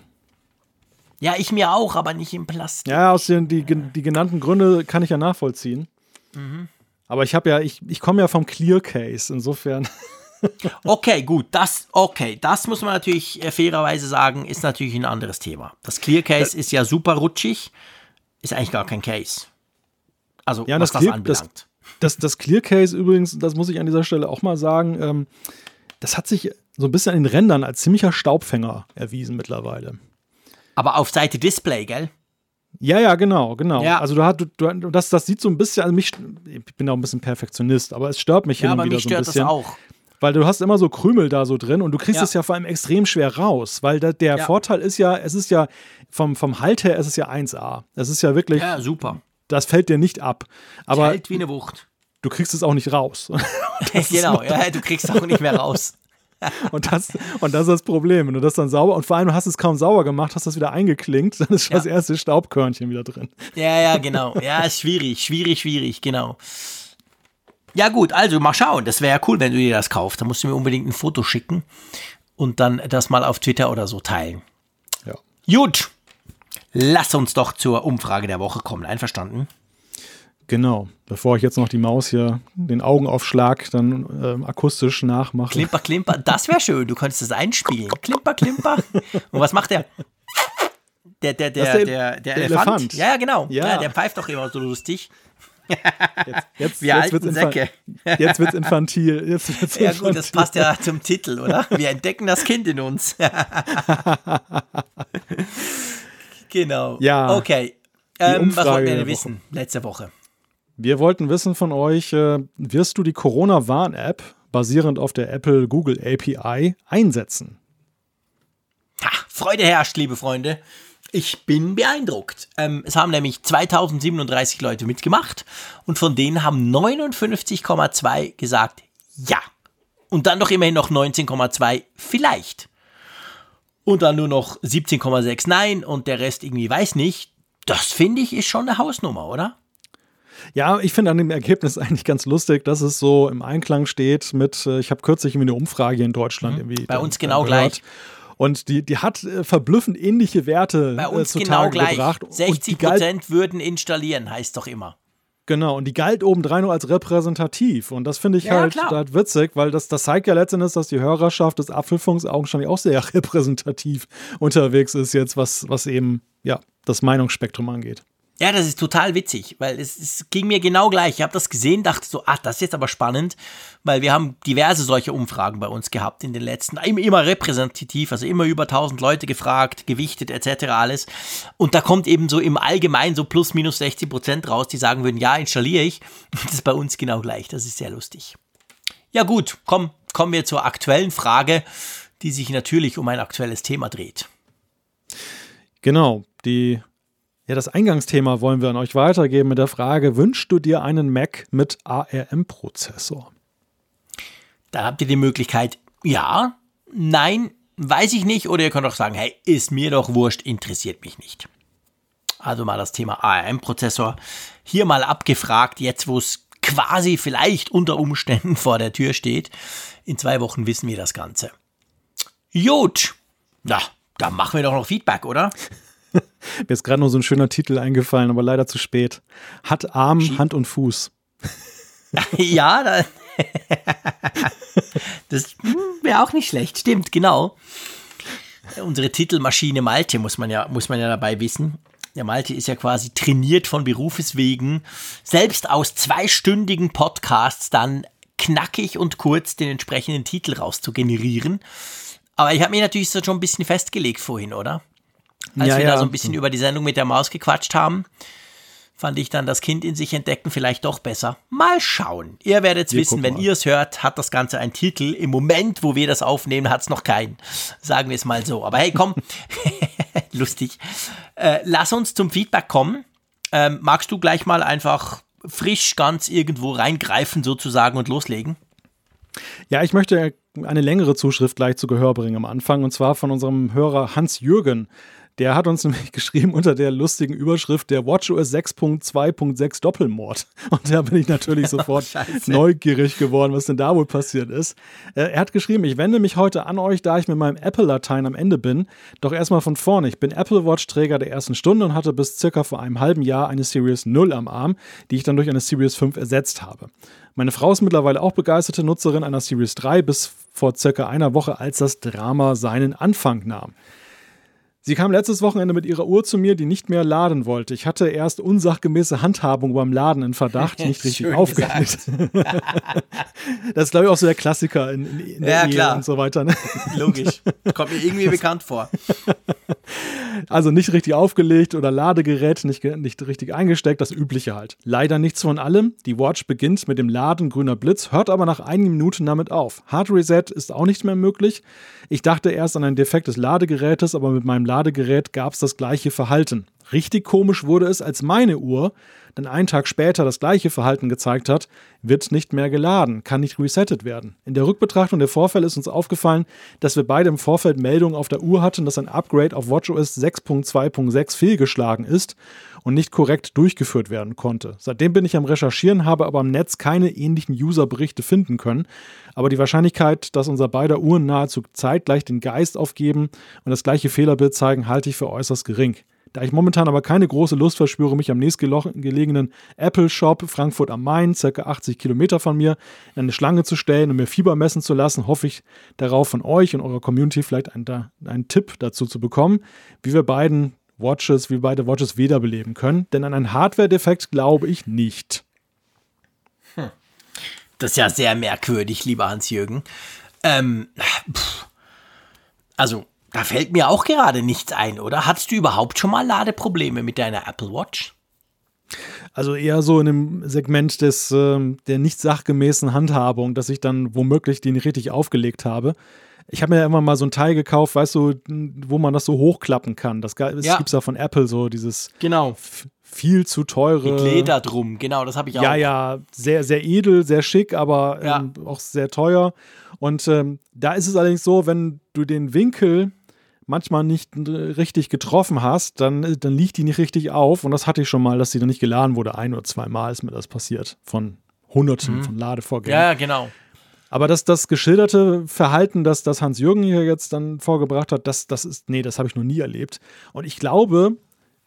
Speaker 3: Ja, ich mir auch, aber nicht im Plastik.
Speaker 2: Ja, aus den die, die genannten Gründe kann ich ja nachvollziehen. Mhm. Aber ich habe ja, ich, ich komme ja vom Clear Case, insofern. [laughs]
Speaker 3: okay, gut, das, okay, das muss man natürlich äh, fairerweise sagen, ist natürlich ein anderes Thema. Das Clear Case ist ja super rutschig, ist eigentlich gar kein Case. Also
Speaker 2: ja, was das, Clear, das anbelangt. Das, das, das Clear Case übrigens, das muss ich an dieser Stelle auch mal sagen, ähm, das hat sich so ein bisschen in den Rändern als ziemlicher Staubfänger erwiesen mittlerweile.
Speaker 3: Aber auf Seite Display, gell?
Speaker 2: Ja, ja, genau, genau.
Speaker 3: Ja.
Speaker 2: Also du hast, du, du, das, das sieht so ein bisschen, also mich, ich bin auch ein bisschen Perfektionist, aber es stört mich
Speaker 3: Ja,
Speaker 2: hin und
Speaker 3: aber
Speaker 2: wieder
Speaker 3: mich
Speaker 2: so ein
Speaker 3: stört
Speaker 2: bisschen.
Speaker 3: das auch.
Speaker 2: Weil du hast immer so Krümel da so drin und du kriegst es ja vor allem extrem schwer raus, weil da, der. Vorteil ist ja, es ist ja vom, vom Halt her, es ist ja 1A. Es ist ja wirklich,
Speaker 3: Ja, super.
Speaker 2: Das fällt dir nicht ab. Aber
Speaker 3: Hält wie eine Wucht.
Speaker 2: du kriegst es auch nicht raus. [laughs]
Speaker 3: genau, ja, du kriegst auch nicht mehr raus. [laughs]
Speaker 2: Und das, und das ist das Problem. Wenn du das dann sauber, und vor allem du hast es kaum sauber gemacht, hast das wieder eingeklinkt, dann ist schon
Speaker 3: Ja.
Speaker 2: das erste Staubkörnchen wieder drin.
Speaker 3: Ja, ja, genau. Ja, ist schwierig, schwierig, schwierig, genau. Ja, gut, also mal schauen. Das wäre ja cool, wenn du dir das kaufst. Da musst du mir unbedingt ein Foto schicken und dann das mal auf Twitter oder so teilen.
Speaker 2: Ja.
Speaker 3: Gut, lass uns doch zur Umfrage der Woche kommen. Einverstanden?
Speaker 2: Genau. Bevor ich jetzt noch die Maus hier den Augenaufschlag dann ähm, akustisch nachmache.
Speaker 3: Klimper, klimper, das wäre schön. Du könntest das einspielen. Klimper, klimper. Und was macht der? Der, der, der,
Speaker 2: der-
Speaker 3: der, der, Elefant.
Speaker 2: Elefant.
Speaker 3: Ja, ja, genau.
Speaker 2: Ja.
Speaker 3: Ja. der pfeift doch immer so lustig.
Speaker 2: Jetzt,
Speaker 3: Wir alten
Speaker 2: wird's infan-
Speaker 3: Säcke.
Speaker 2: Jetzt wird's infantil. Jetzt wird's
Speaker 3: Ja gut, das
Speaker 2: infantil.
Speaker 3: passt ja zum Titel, oder? Wir entdecken das Kind in uns. [laughs] genau.
Speaker 2: Ja.
Speaker 3: Okay. Ähm, was wollten wir denn
Speaker 2: Woche.
Speaker 3: wissen letzte Woche?
Speaker 2: Wir wollten wissen von euch, äh, wirst du die Corona-Warn-App basierend auf der Apple-Google API einsetzen?
Speaker 3: Ha, Freude herrscht, liebe Freunde. Ich bin beeindruckt. Ähm, es haben nämlich 2037 Leute mitgemacht und von denen haben 59,2 gesagt ja. Und dann doch immerhin noch 19,2 vielleicht. Und dann nur noch 17,6 nein und der Rest irgendwie weiß nicht. Das finde ich ist schon eine Hausnummer, oder?
Speaker 2: Ja, ich finde an dem Ergebnis [laughs] eigentlich ganz lustig, dass es so im Einklang steht mit, äh, ich habe kürzlich irgendwie eine Umfrage hier in Deutschland irgendwie.
Speaker 3: Mhm. Bei
Speaker 2: dann-
Speaker 3: uns genau gleich.
Speaker 2: Und die, die hat äh, verblüffend ähnliche Werte
Speaker 3: Bei
Speaker 2: äh,
Speaker 3: uns
Speaker 2: zutage
Speaker 3: genau gleich.
Speaker 2: gebracht. Und die
Speaker 3: 60
Speaker 2: galt,
Speaker 3: Prozent würden installieren, heißt doch immer.
Speaker 2: Genau, und die galt obendrein nur als repräsentativ. Und das finde ich
Speaker 3: Ja,
Speaker 2: halt, halt witzig, weil das, das zeigt ja letztendlich, dass die Hörerschaft des Apfelfunks augenscheinlich auch sehr [laughs] repräsentativ unterwegs ist jetzt, was, was eben ja, das Meinungsspektrum angeht.
Speaker 3: Ja, das ist total witzig, weil es, es ging mir genau gleich. Ich habe das gesehen, dachte so, ach, das ist jetzt aber spannend, weil wir haben diverse solche Umfragen bei uns gehabt in den letzten, immer, immer repräsentativ, also immer über 1000 Leute gefragt, gewichtet etc. alles. Und da kommt eben so im Allgemeinen so plus minus 60 Prozent raus, die sagen würden, ja, installiere ich. [laughs] Das ist bei uns genau gleich, das ist sehr lustig. Ja gut, komm, kommen wir zur aktuellen Frage, die sich natürlich um ein aktuelles Thema dreht.
Speaker 2: Genau, die, ja, das Eingangsthema wollen wir an euch weitergeben mit der Frage: Wünschst du dir einen Mac mit ARM-Prozessor?
Speaker 3: Da habt ihr die Möglichkeit, ja, nein, weiß ich nicht, oder ihr könnt auch sagen, hey, ist mir doch wurscht, interessiert mich nicht. Also mal das Thema ARM-Prozessor hier mal abgefragt, jetzt wo es quasi vielleicht unter Umständen vor der Tür steht. In zwei Wochen wissen wir das Ganze. Gut, na, dann machen wir doch noch Feedback, oder? [laughs]
Speaker 2: Mir ist gerade nur so ein schöner Titel eingefallen, aber leider zu spät. Hat Arm,
Speaker 3: Schi-
Speaker 2: Hand und Fuß. [laughs]
Speaker 3: ja, da, [laughs] das wäre auch nicht schlecht. Stimmt, genau. Unsere Titelmaschine Malte muss man ja, muss man ja dabei wissen. Der Malte ist ja quasi trainiert von Berufes wegen, selbst aus zweistündigen Podcasts dann knackig und kurz den entsprechenden Titel rauszugenerieren. Aber ich habe mich natürlich so schon ein bisschen festgelegt vorhin, oder? Als
Speaker 2: Ja,
Speaker 3: wir
Speaker 2: ja.
Speaker 3: da so ein bisschen über die Sendung mit der Maus gequatscht haben, fand ich dann das Kind in sich entdecken vielleicht doch besser. Mal schauen. Ihr werdet
Speaker 2: Wir
Speaker 3: wissen, wenn ihr es hört, hat das Ganze einen Titel. Im Moment, wo wir das aufnehmen, hat es noch keinen. Sagen wir es mal so. Aber hey, komm, [laughs] lustig. Äh, lass uns zum Feedback kommen. Ähm, magst du gleich mal einfach frisch ganz irgendwo reingreifen sozusagen und loslegen?
Speaker 2: Ja, ich möchte eine längere Zuschrift gleich zu Gehör bringen am Anfang und zwar von unserem Hörer Hans Jürgen. Der hat uns [laughs] nämlich geschrieben unter der lustigen Überschrift der WatchOS 6.2.6 Doppelmord. [laughs] Und da bin ich natürlich [laughs] sofort
Speaker 3: Scheiße.
Speaker 2: neugierig geworden, was denn da wohl passiert ist. Äh, Er hat geschrieben, ich wende mich heute an euch, da ich mit meinem Apple-Latein am Ende bin. Doch erstmal von vorne. Ich bin Apple Watch-Träger der ersten Stunde und hatte bis circa vor einem halben Jahr eine Series 0 am Arm, die ich dann durch eine Series 5 ersetzt habe. Meine Frau ist mittlerweile auch begeisterte Nutzerin einer Series 3 bis vor circa einer Woche, als das Drama seinen Anfang nahm. Sie kam letztes Wochenende mit ihrer Uhr zu mir, die nicht mehr laden wollte. Ich hatte erst unsachgemäße Handhabung beim Laden in Verdacht, [laughs] nicht richtig aufgehängt. [laughs] das ist, glaube ich, auch so der Klassiker in, in, in der
Speaker 3: Ja,
Speaker 2: Ehe
Speaker 3: klar.
Speaker 2: und so weiter. Ne?
Speaker 3: Logisch. Kommt mir irgendwie bekannt vor. [laughs]
Speaker 2: Also nicht richtig aufgelegt oder Ladegerät nicht, nicht richtig eingesteckt, das Übliche halt. Leider nichts von allem. Die Watch beginnt mit dem Laden grüner Blitz, hört aber nach einigen Minuten damit auf. Hard Reset ist auch nicht mehr möglich. Ich dachte erst an ein Defekt des Ladegerätes, aber mit meinem Ladegerät gab es das gleiche Verhalten. Richtig komisch wurde es, als meine Uhr dann einen Tag später das gleiche Verhalten gezeigt hat, wird nicht mehr geladen, kann nicht resettet werden. In der Rückbetrachtung der Vorfälle ist uns aufgefallen, dass wir beide im Vorfeld Meldungen auf der Uhr hatten, dass ein Upgrade auf WatchOS 6.2.6 fehlgeschlagen ist und nicht korrekt durchgeführt werden konnte. Seitdem bin ich am Recherchieren, habe aber im Netz keine ähnlichen User-Berichte finden können. Aber die Wahrscheinlichkeit, dass unser beider Uhren nahezu zeitgleich den Geist aufgeben und das gleiche Fehlerbild zeigen, halte ich für äußerst gering. Da ich momentan aber keine große Lust verspüre, mich am nächstgelegenen Apple Shop Frankfurt am Main, circa 80 Kilometer von mir, in eine Schlange zu stellen und mir Fieber messen zu lassen, hoffe ich darauf von euch und eurer Community vielleicht einen, einen Tipp dazu zu bekommen, wie wir beiden Watches, wie beide Watches wiederbeleben können. Denn an einen Hardware-Defekt glaube ich nicht.
Speaker 3: Das ist ja sehr merkwürdig, lieber Hans-Jürgen. Ähm, pff. also, da fällt mir auch gerade nichts ein, oder? Hattest du überhaupt schon mal Ladeprobleme mit deiner Apple Watch?
Speaker 2: Also eher so in dem Segment des, ähm, der nicht sachgemäßen Handhabung, dass ich dann womöglich die nicht richtig aufgelegt habe. Ich habe mir ja immer mal so ein Teil gekauft, weißt du, wo man das so hochklappen kann. Das ge- es
Speaker 3: Ja.
Speaker 2: von Apple so dieses
Speaker 3: Genau.
Speaker 2: viel zu teure.
Speaker 3: Mit Leder drum, genau, das habe ich auch.
Speaker 2: Ja, ja, sehr, sehr edel, sehr schick, aber
Speaker 3: Ja.
Speaker 2: ähm, auch sehr teuer. Und ähm, da ist es allerdings so, wenn du den Winkel manchmal nicht richtig getroffen hast, dann, äh, dann liegt die nicht richtig auf. Und das hatte ich schon mal, dass die dann nicht geladen wurde. Ein oder zweimal ist mir das passiert. Von Hunderten von Ladevorgängen.
Speaker 3: Mhm. Ja, genau.
Speaker 2: Aber das, das geschilderte Verhalten, das, das Hans-Jürgen hier jetzt dann vorgebracht hat, das, das ist, nee, das habe ich noch nie erlebt. Und ich glaube,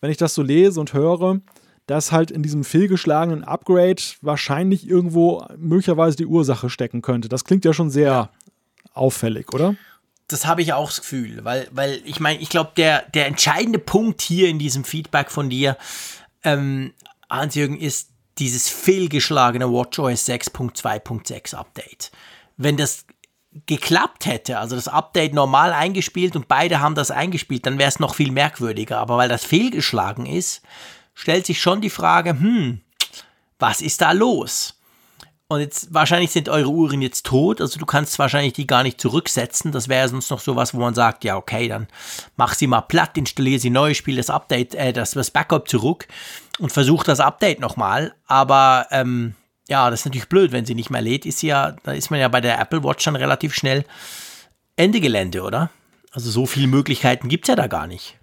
Speaker 2: wenn ich das so lese und höre, dass halt in diesem fehlgeschlagenen Upgrade wahrscheinlich irgendwo möglicherweise die Ursache stecken könnte. Das klingt ja schon sehr auffällig, oder?
Speaker 3: Das habe ich auch das Gefühl, weil, weil ich meine, ich glaube, der, der entscheidende Punkt hier in diesem Feedback von dir, ähm, Hans-Jürgen, ist dieses fehlgeschlagene WatchOS 6.2.6 Update. Wenn das geklappt hätte, also das Update normal eingespielt und beide haben das eingespielt, dann wäre es noch viel merkwürdiger. Aber weil das fehlgeschlagen ist, stellt sich schon die Frage, hm, was ist da los? Und jetzt wahrscheinlich sind eure Uhren jetzt tot, also du kannst wahrscheinlich die gar nicht zurücksetzen. Das wäre sonst noch sowas, wo man sagt, ja okay, dann mach sie mal platt, installiere sie neu, spiel das Update, äh, das, das Backup zurück und versuch das Update nochmal. Aber ähm, ja, das ist natürlich blöd, wenn sie nicht mehr lädt, ist sie ja, da ist man ja bei der Apple Watch dann relativ schnell Ende Gelände, oder? Also so viele Möglichkeiten gibt es ja da gar nicht.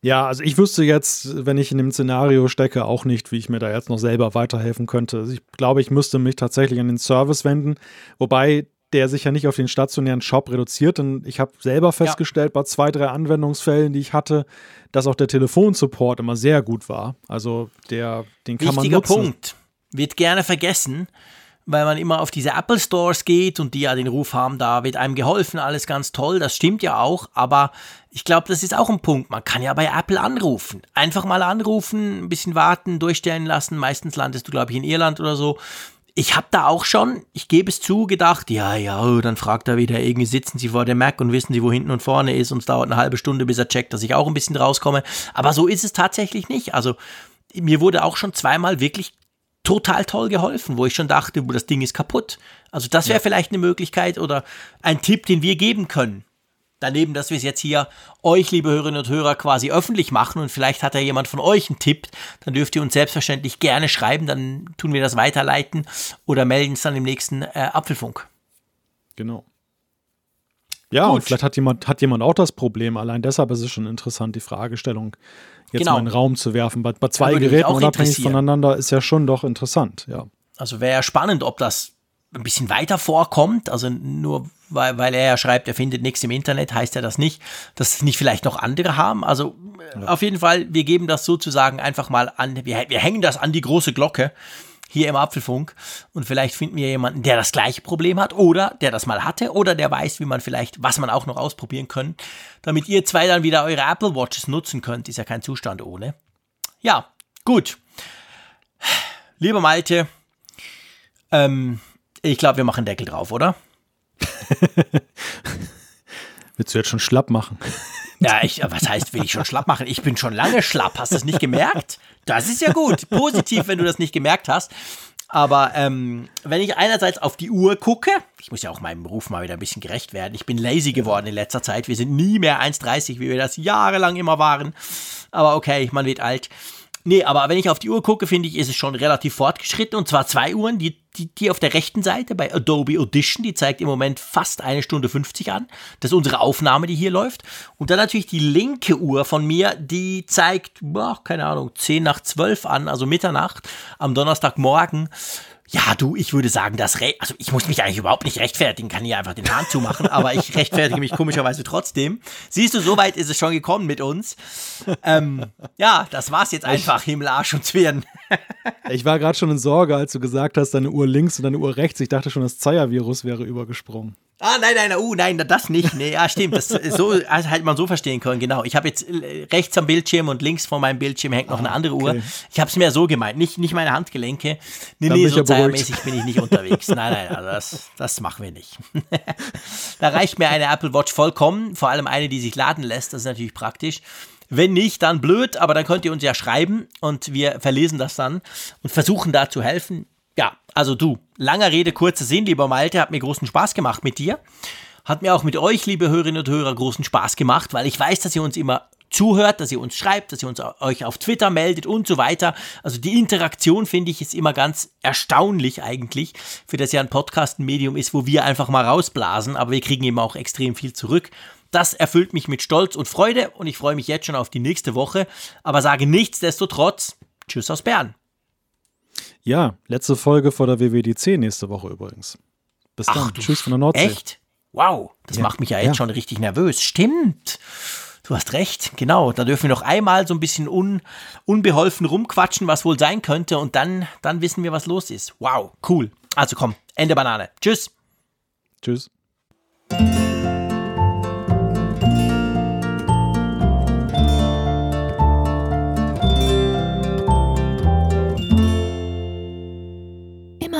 Speaker 2: Ja, also ich wüsste jetzt, wenn ich in dem Szenario stecke, auch nicht, wie ich mir da jetzt noch selber weiterhelfen könnte. Also ich glaube, ich müsste mich tatsächlich an den Service wenden, wobei der sich ja nicht auf den stationären Shop reduziert. Denn ich habe selber festgestellt, bei zwei, drei Anwendungsfällen, die ich hatte, dass auch der Telefonsupport immer sehr gut war. Also der, den kann man
Speaker 3: Wichtiger
Speaker 2: nutzen.
Speaker 3: Punkt. Wird gerne vergessen, weil man immer auf diese Apple Stores geht und die ja den Ruf haben, da wird einem geholfen, alles ganz toll. Das stimmt ja auch, aber ich glaube, das ist auch ein Punkt. Man kann ja bei Apple anrufen. Einfach mal anrufen, ein bisschen warten, durchstellen lassen. Meistens landest du, glaube ich, in Irland oder so. Ich habe da auch schon, ich gebe es zu, gedacht, ja, ja, oh, dann fragt er wieder, irgendwie sitzen sie vor dem Mac und wissen sie, wo hinten und vorne ist und es dauert eine halbe Stunde, bis er checkt, dass ich auch ein bisschen rauskomme. Aber so ist es tatsächlich nicht. Also mir wurde auch schon zweimal wirklich total toll geholfen, wo ich schon dachte, das Ding ist kaputt. Also das wäre vielleicht eine Möglichkeit oder ein Tipp, den wir geben können. Daneben, dass wir es jetzt hier euch, liebe Hörerinnen und Hörer, quasi öffentlich machen und vielleicht hat ja jemand von euch einen Tipp, dann dürft ihr uns selbstverständlich gerne schreiben, dann tun wir das weiterleiten oder melden es dann im nächsten äh, Apfelfunk.
Speaker 2: Genau. Ja,
Speaker 3: Gut.
Speaker 2: und vielleicht hat jemand, hat jemand auch das Problem. Allein deshalb ist es schon interessant, die Fragestellung jetzt
Speaker 3: Genau.
Speaker 2: mal in den Raum zu werfen. Bei, bei zwei Geräten unabhängig voneinander ist ja schon doch interessant, ja.
Speaker 3: Also wäre ja spannend, ob das ein bisschen weiter vorkommt. Also nur weil, weil er ja schreibt, er findet nichts im Internet, heißt ja das nicht, dass es nicht vielleicht noch andere haben. Also äh, auf jeden Fall, wir geben das sozusagen einfach mal an, wir, wir hängen das an die große Glocke. Hier im Apfelfunk und vielleicht finden wir jemanden, der das gleiche Problem hat oder der das mal hatte oder der weiß, wie man vielleicht, was man auch noch ausprobieren können, damit ihr zwei dann wieder eure Apple Watches nutzen könnt. Ist ja kein Zustand ohne. Ja, gut. Lieber Malte, ähm, ich glaube, wir machen Deckel drauf, oder? [laughs]
Speaker 2: Willst du jetzt schon schlapp machen? [laughs]
Speaker 3: Ja, ich, was heißt, will ich schon schlapp machen? Ich bin schon lange schlapp. Hast du das nicht gemerkt? Das ist ja gut. Positiv, wenn du das nicht gemerkt hast. Aber ähm, wenn ich einerseits auf die Uhr gucke, ich muss ja auch meinem Beruf mal wieder ein bisschen gerecht werden. Ich bin lazy geworden in letzter Zeit. Wir sind nie mehr 1,30, wie wir das jahrelang immer waren. Aber okay, man wird alt. Nee, aber wenn ich auf die Uhr gucke, finde ich, ist es schon relativ fortgeschritten. Und zwar zwei Uhren. Die, die, die auf der rechten Seite bei Adobe Audition, die zeigt im Moment fast eine Stunde 50 an. Das ist unsere Aufnahme, die hier läuft. Und dann natürlich die linke Uhr von mir, die zeigt, boah, keine Ahnung, 10 nach 12 an, also Mitternacht am Donnerstagmorgen. Ja, du, ich würde sagen, das Re also ich muss mich eigentlich überhaupt nicht rechtfertigen, kann hier einfach den Hahn zumachen, [laughs] aber ich rechtfertige mich komischerweise trotzdem. Siehst du, so weit ist es schon gekommen mit uns. Ähm, ja, das war's jetzt einfach, Himmel, Arsch und Zwirn. [laughs]
Speaker 2: ich war gerade schon in Sorge, als du gesagt hast, deine Uhr links und deine Uhr rechts. Ich dachte schon, das Zeier-Virus wäre übergesprungen.
Speaker 3: Ah, nein, nein, uh, nein, das nicht. Nee, ja, stimmt. Das so also hätte man so verstehen können, genau. Ich habe jetzt äh, rechts am Bildschirm und links vor meinem Bildschirm hängt noch ah, eine andere okay. Uhr. Ich habe es mir so gemeint, nicht, nicht meine Handgelenke. Nee, Dann nee, so zeiermäßig bin ich nicht unterwegs. [laughs] Nein, nein, also das, das machen wir nicht. [laughs] da reicht mir eine Apple Watch vollkommen, vor allem eine, die sich laden lässt. Das ist natürlich praktisch. Wenn nicht, dann blöd, aber dann könnt ihr uns ja schreiben und wir verlesen das dann und versuchen da zu helfen. Ja, also du, langer Rede, kurzer Sinn, lieber Malte, hat mir großen Spaß gemacht mit dir. Hat mir auch mit euch, liebe Hörerinnen und Hörer, großen Spaß gemacht, weil ich weiß, dass ihr uns immer zuhört, dass ihr uns schreibt, dass ihr uns euch auf Twitter meldet und so weiter. Also die Interaktion finde ich ist immer ganz erstaunlich eigentlich, für das ja ein Podcast ein Medium ist, wo wir einfach mal rausblasen, aber wir kriegen eben auch extrem viel zurück. Das erfüllt mich mit Stolz und Freude und ich freue mich jetzt schon auf die nächste Woche, aber sage nichtsdestotrotz Tschüss aus Bern.
Speaker 2: Ja, letzte Folge vor der WWDC nächste Woche übrigens. Bis dann. Ach, Tschüss von der Nordsee.
Speaker 3: Echt? Wow, das ja. macht mich ja jetzt ja. schon richtig nervös. Stimmt. Du hast recht, genau. Da dürfen wir noch einmal so ein bisschen un, unbeholfen rumquatschen, was wohl sein könnte, und dann, dann wissen wir, was los ist. Wow, cool. Also komm, Ende Banane. Tschüss.
Speaker 2: Tschüss.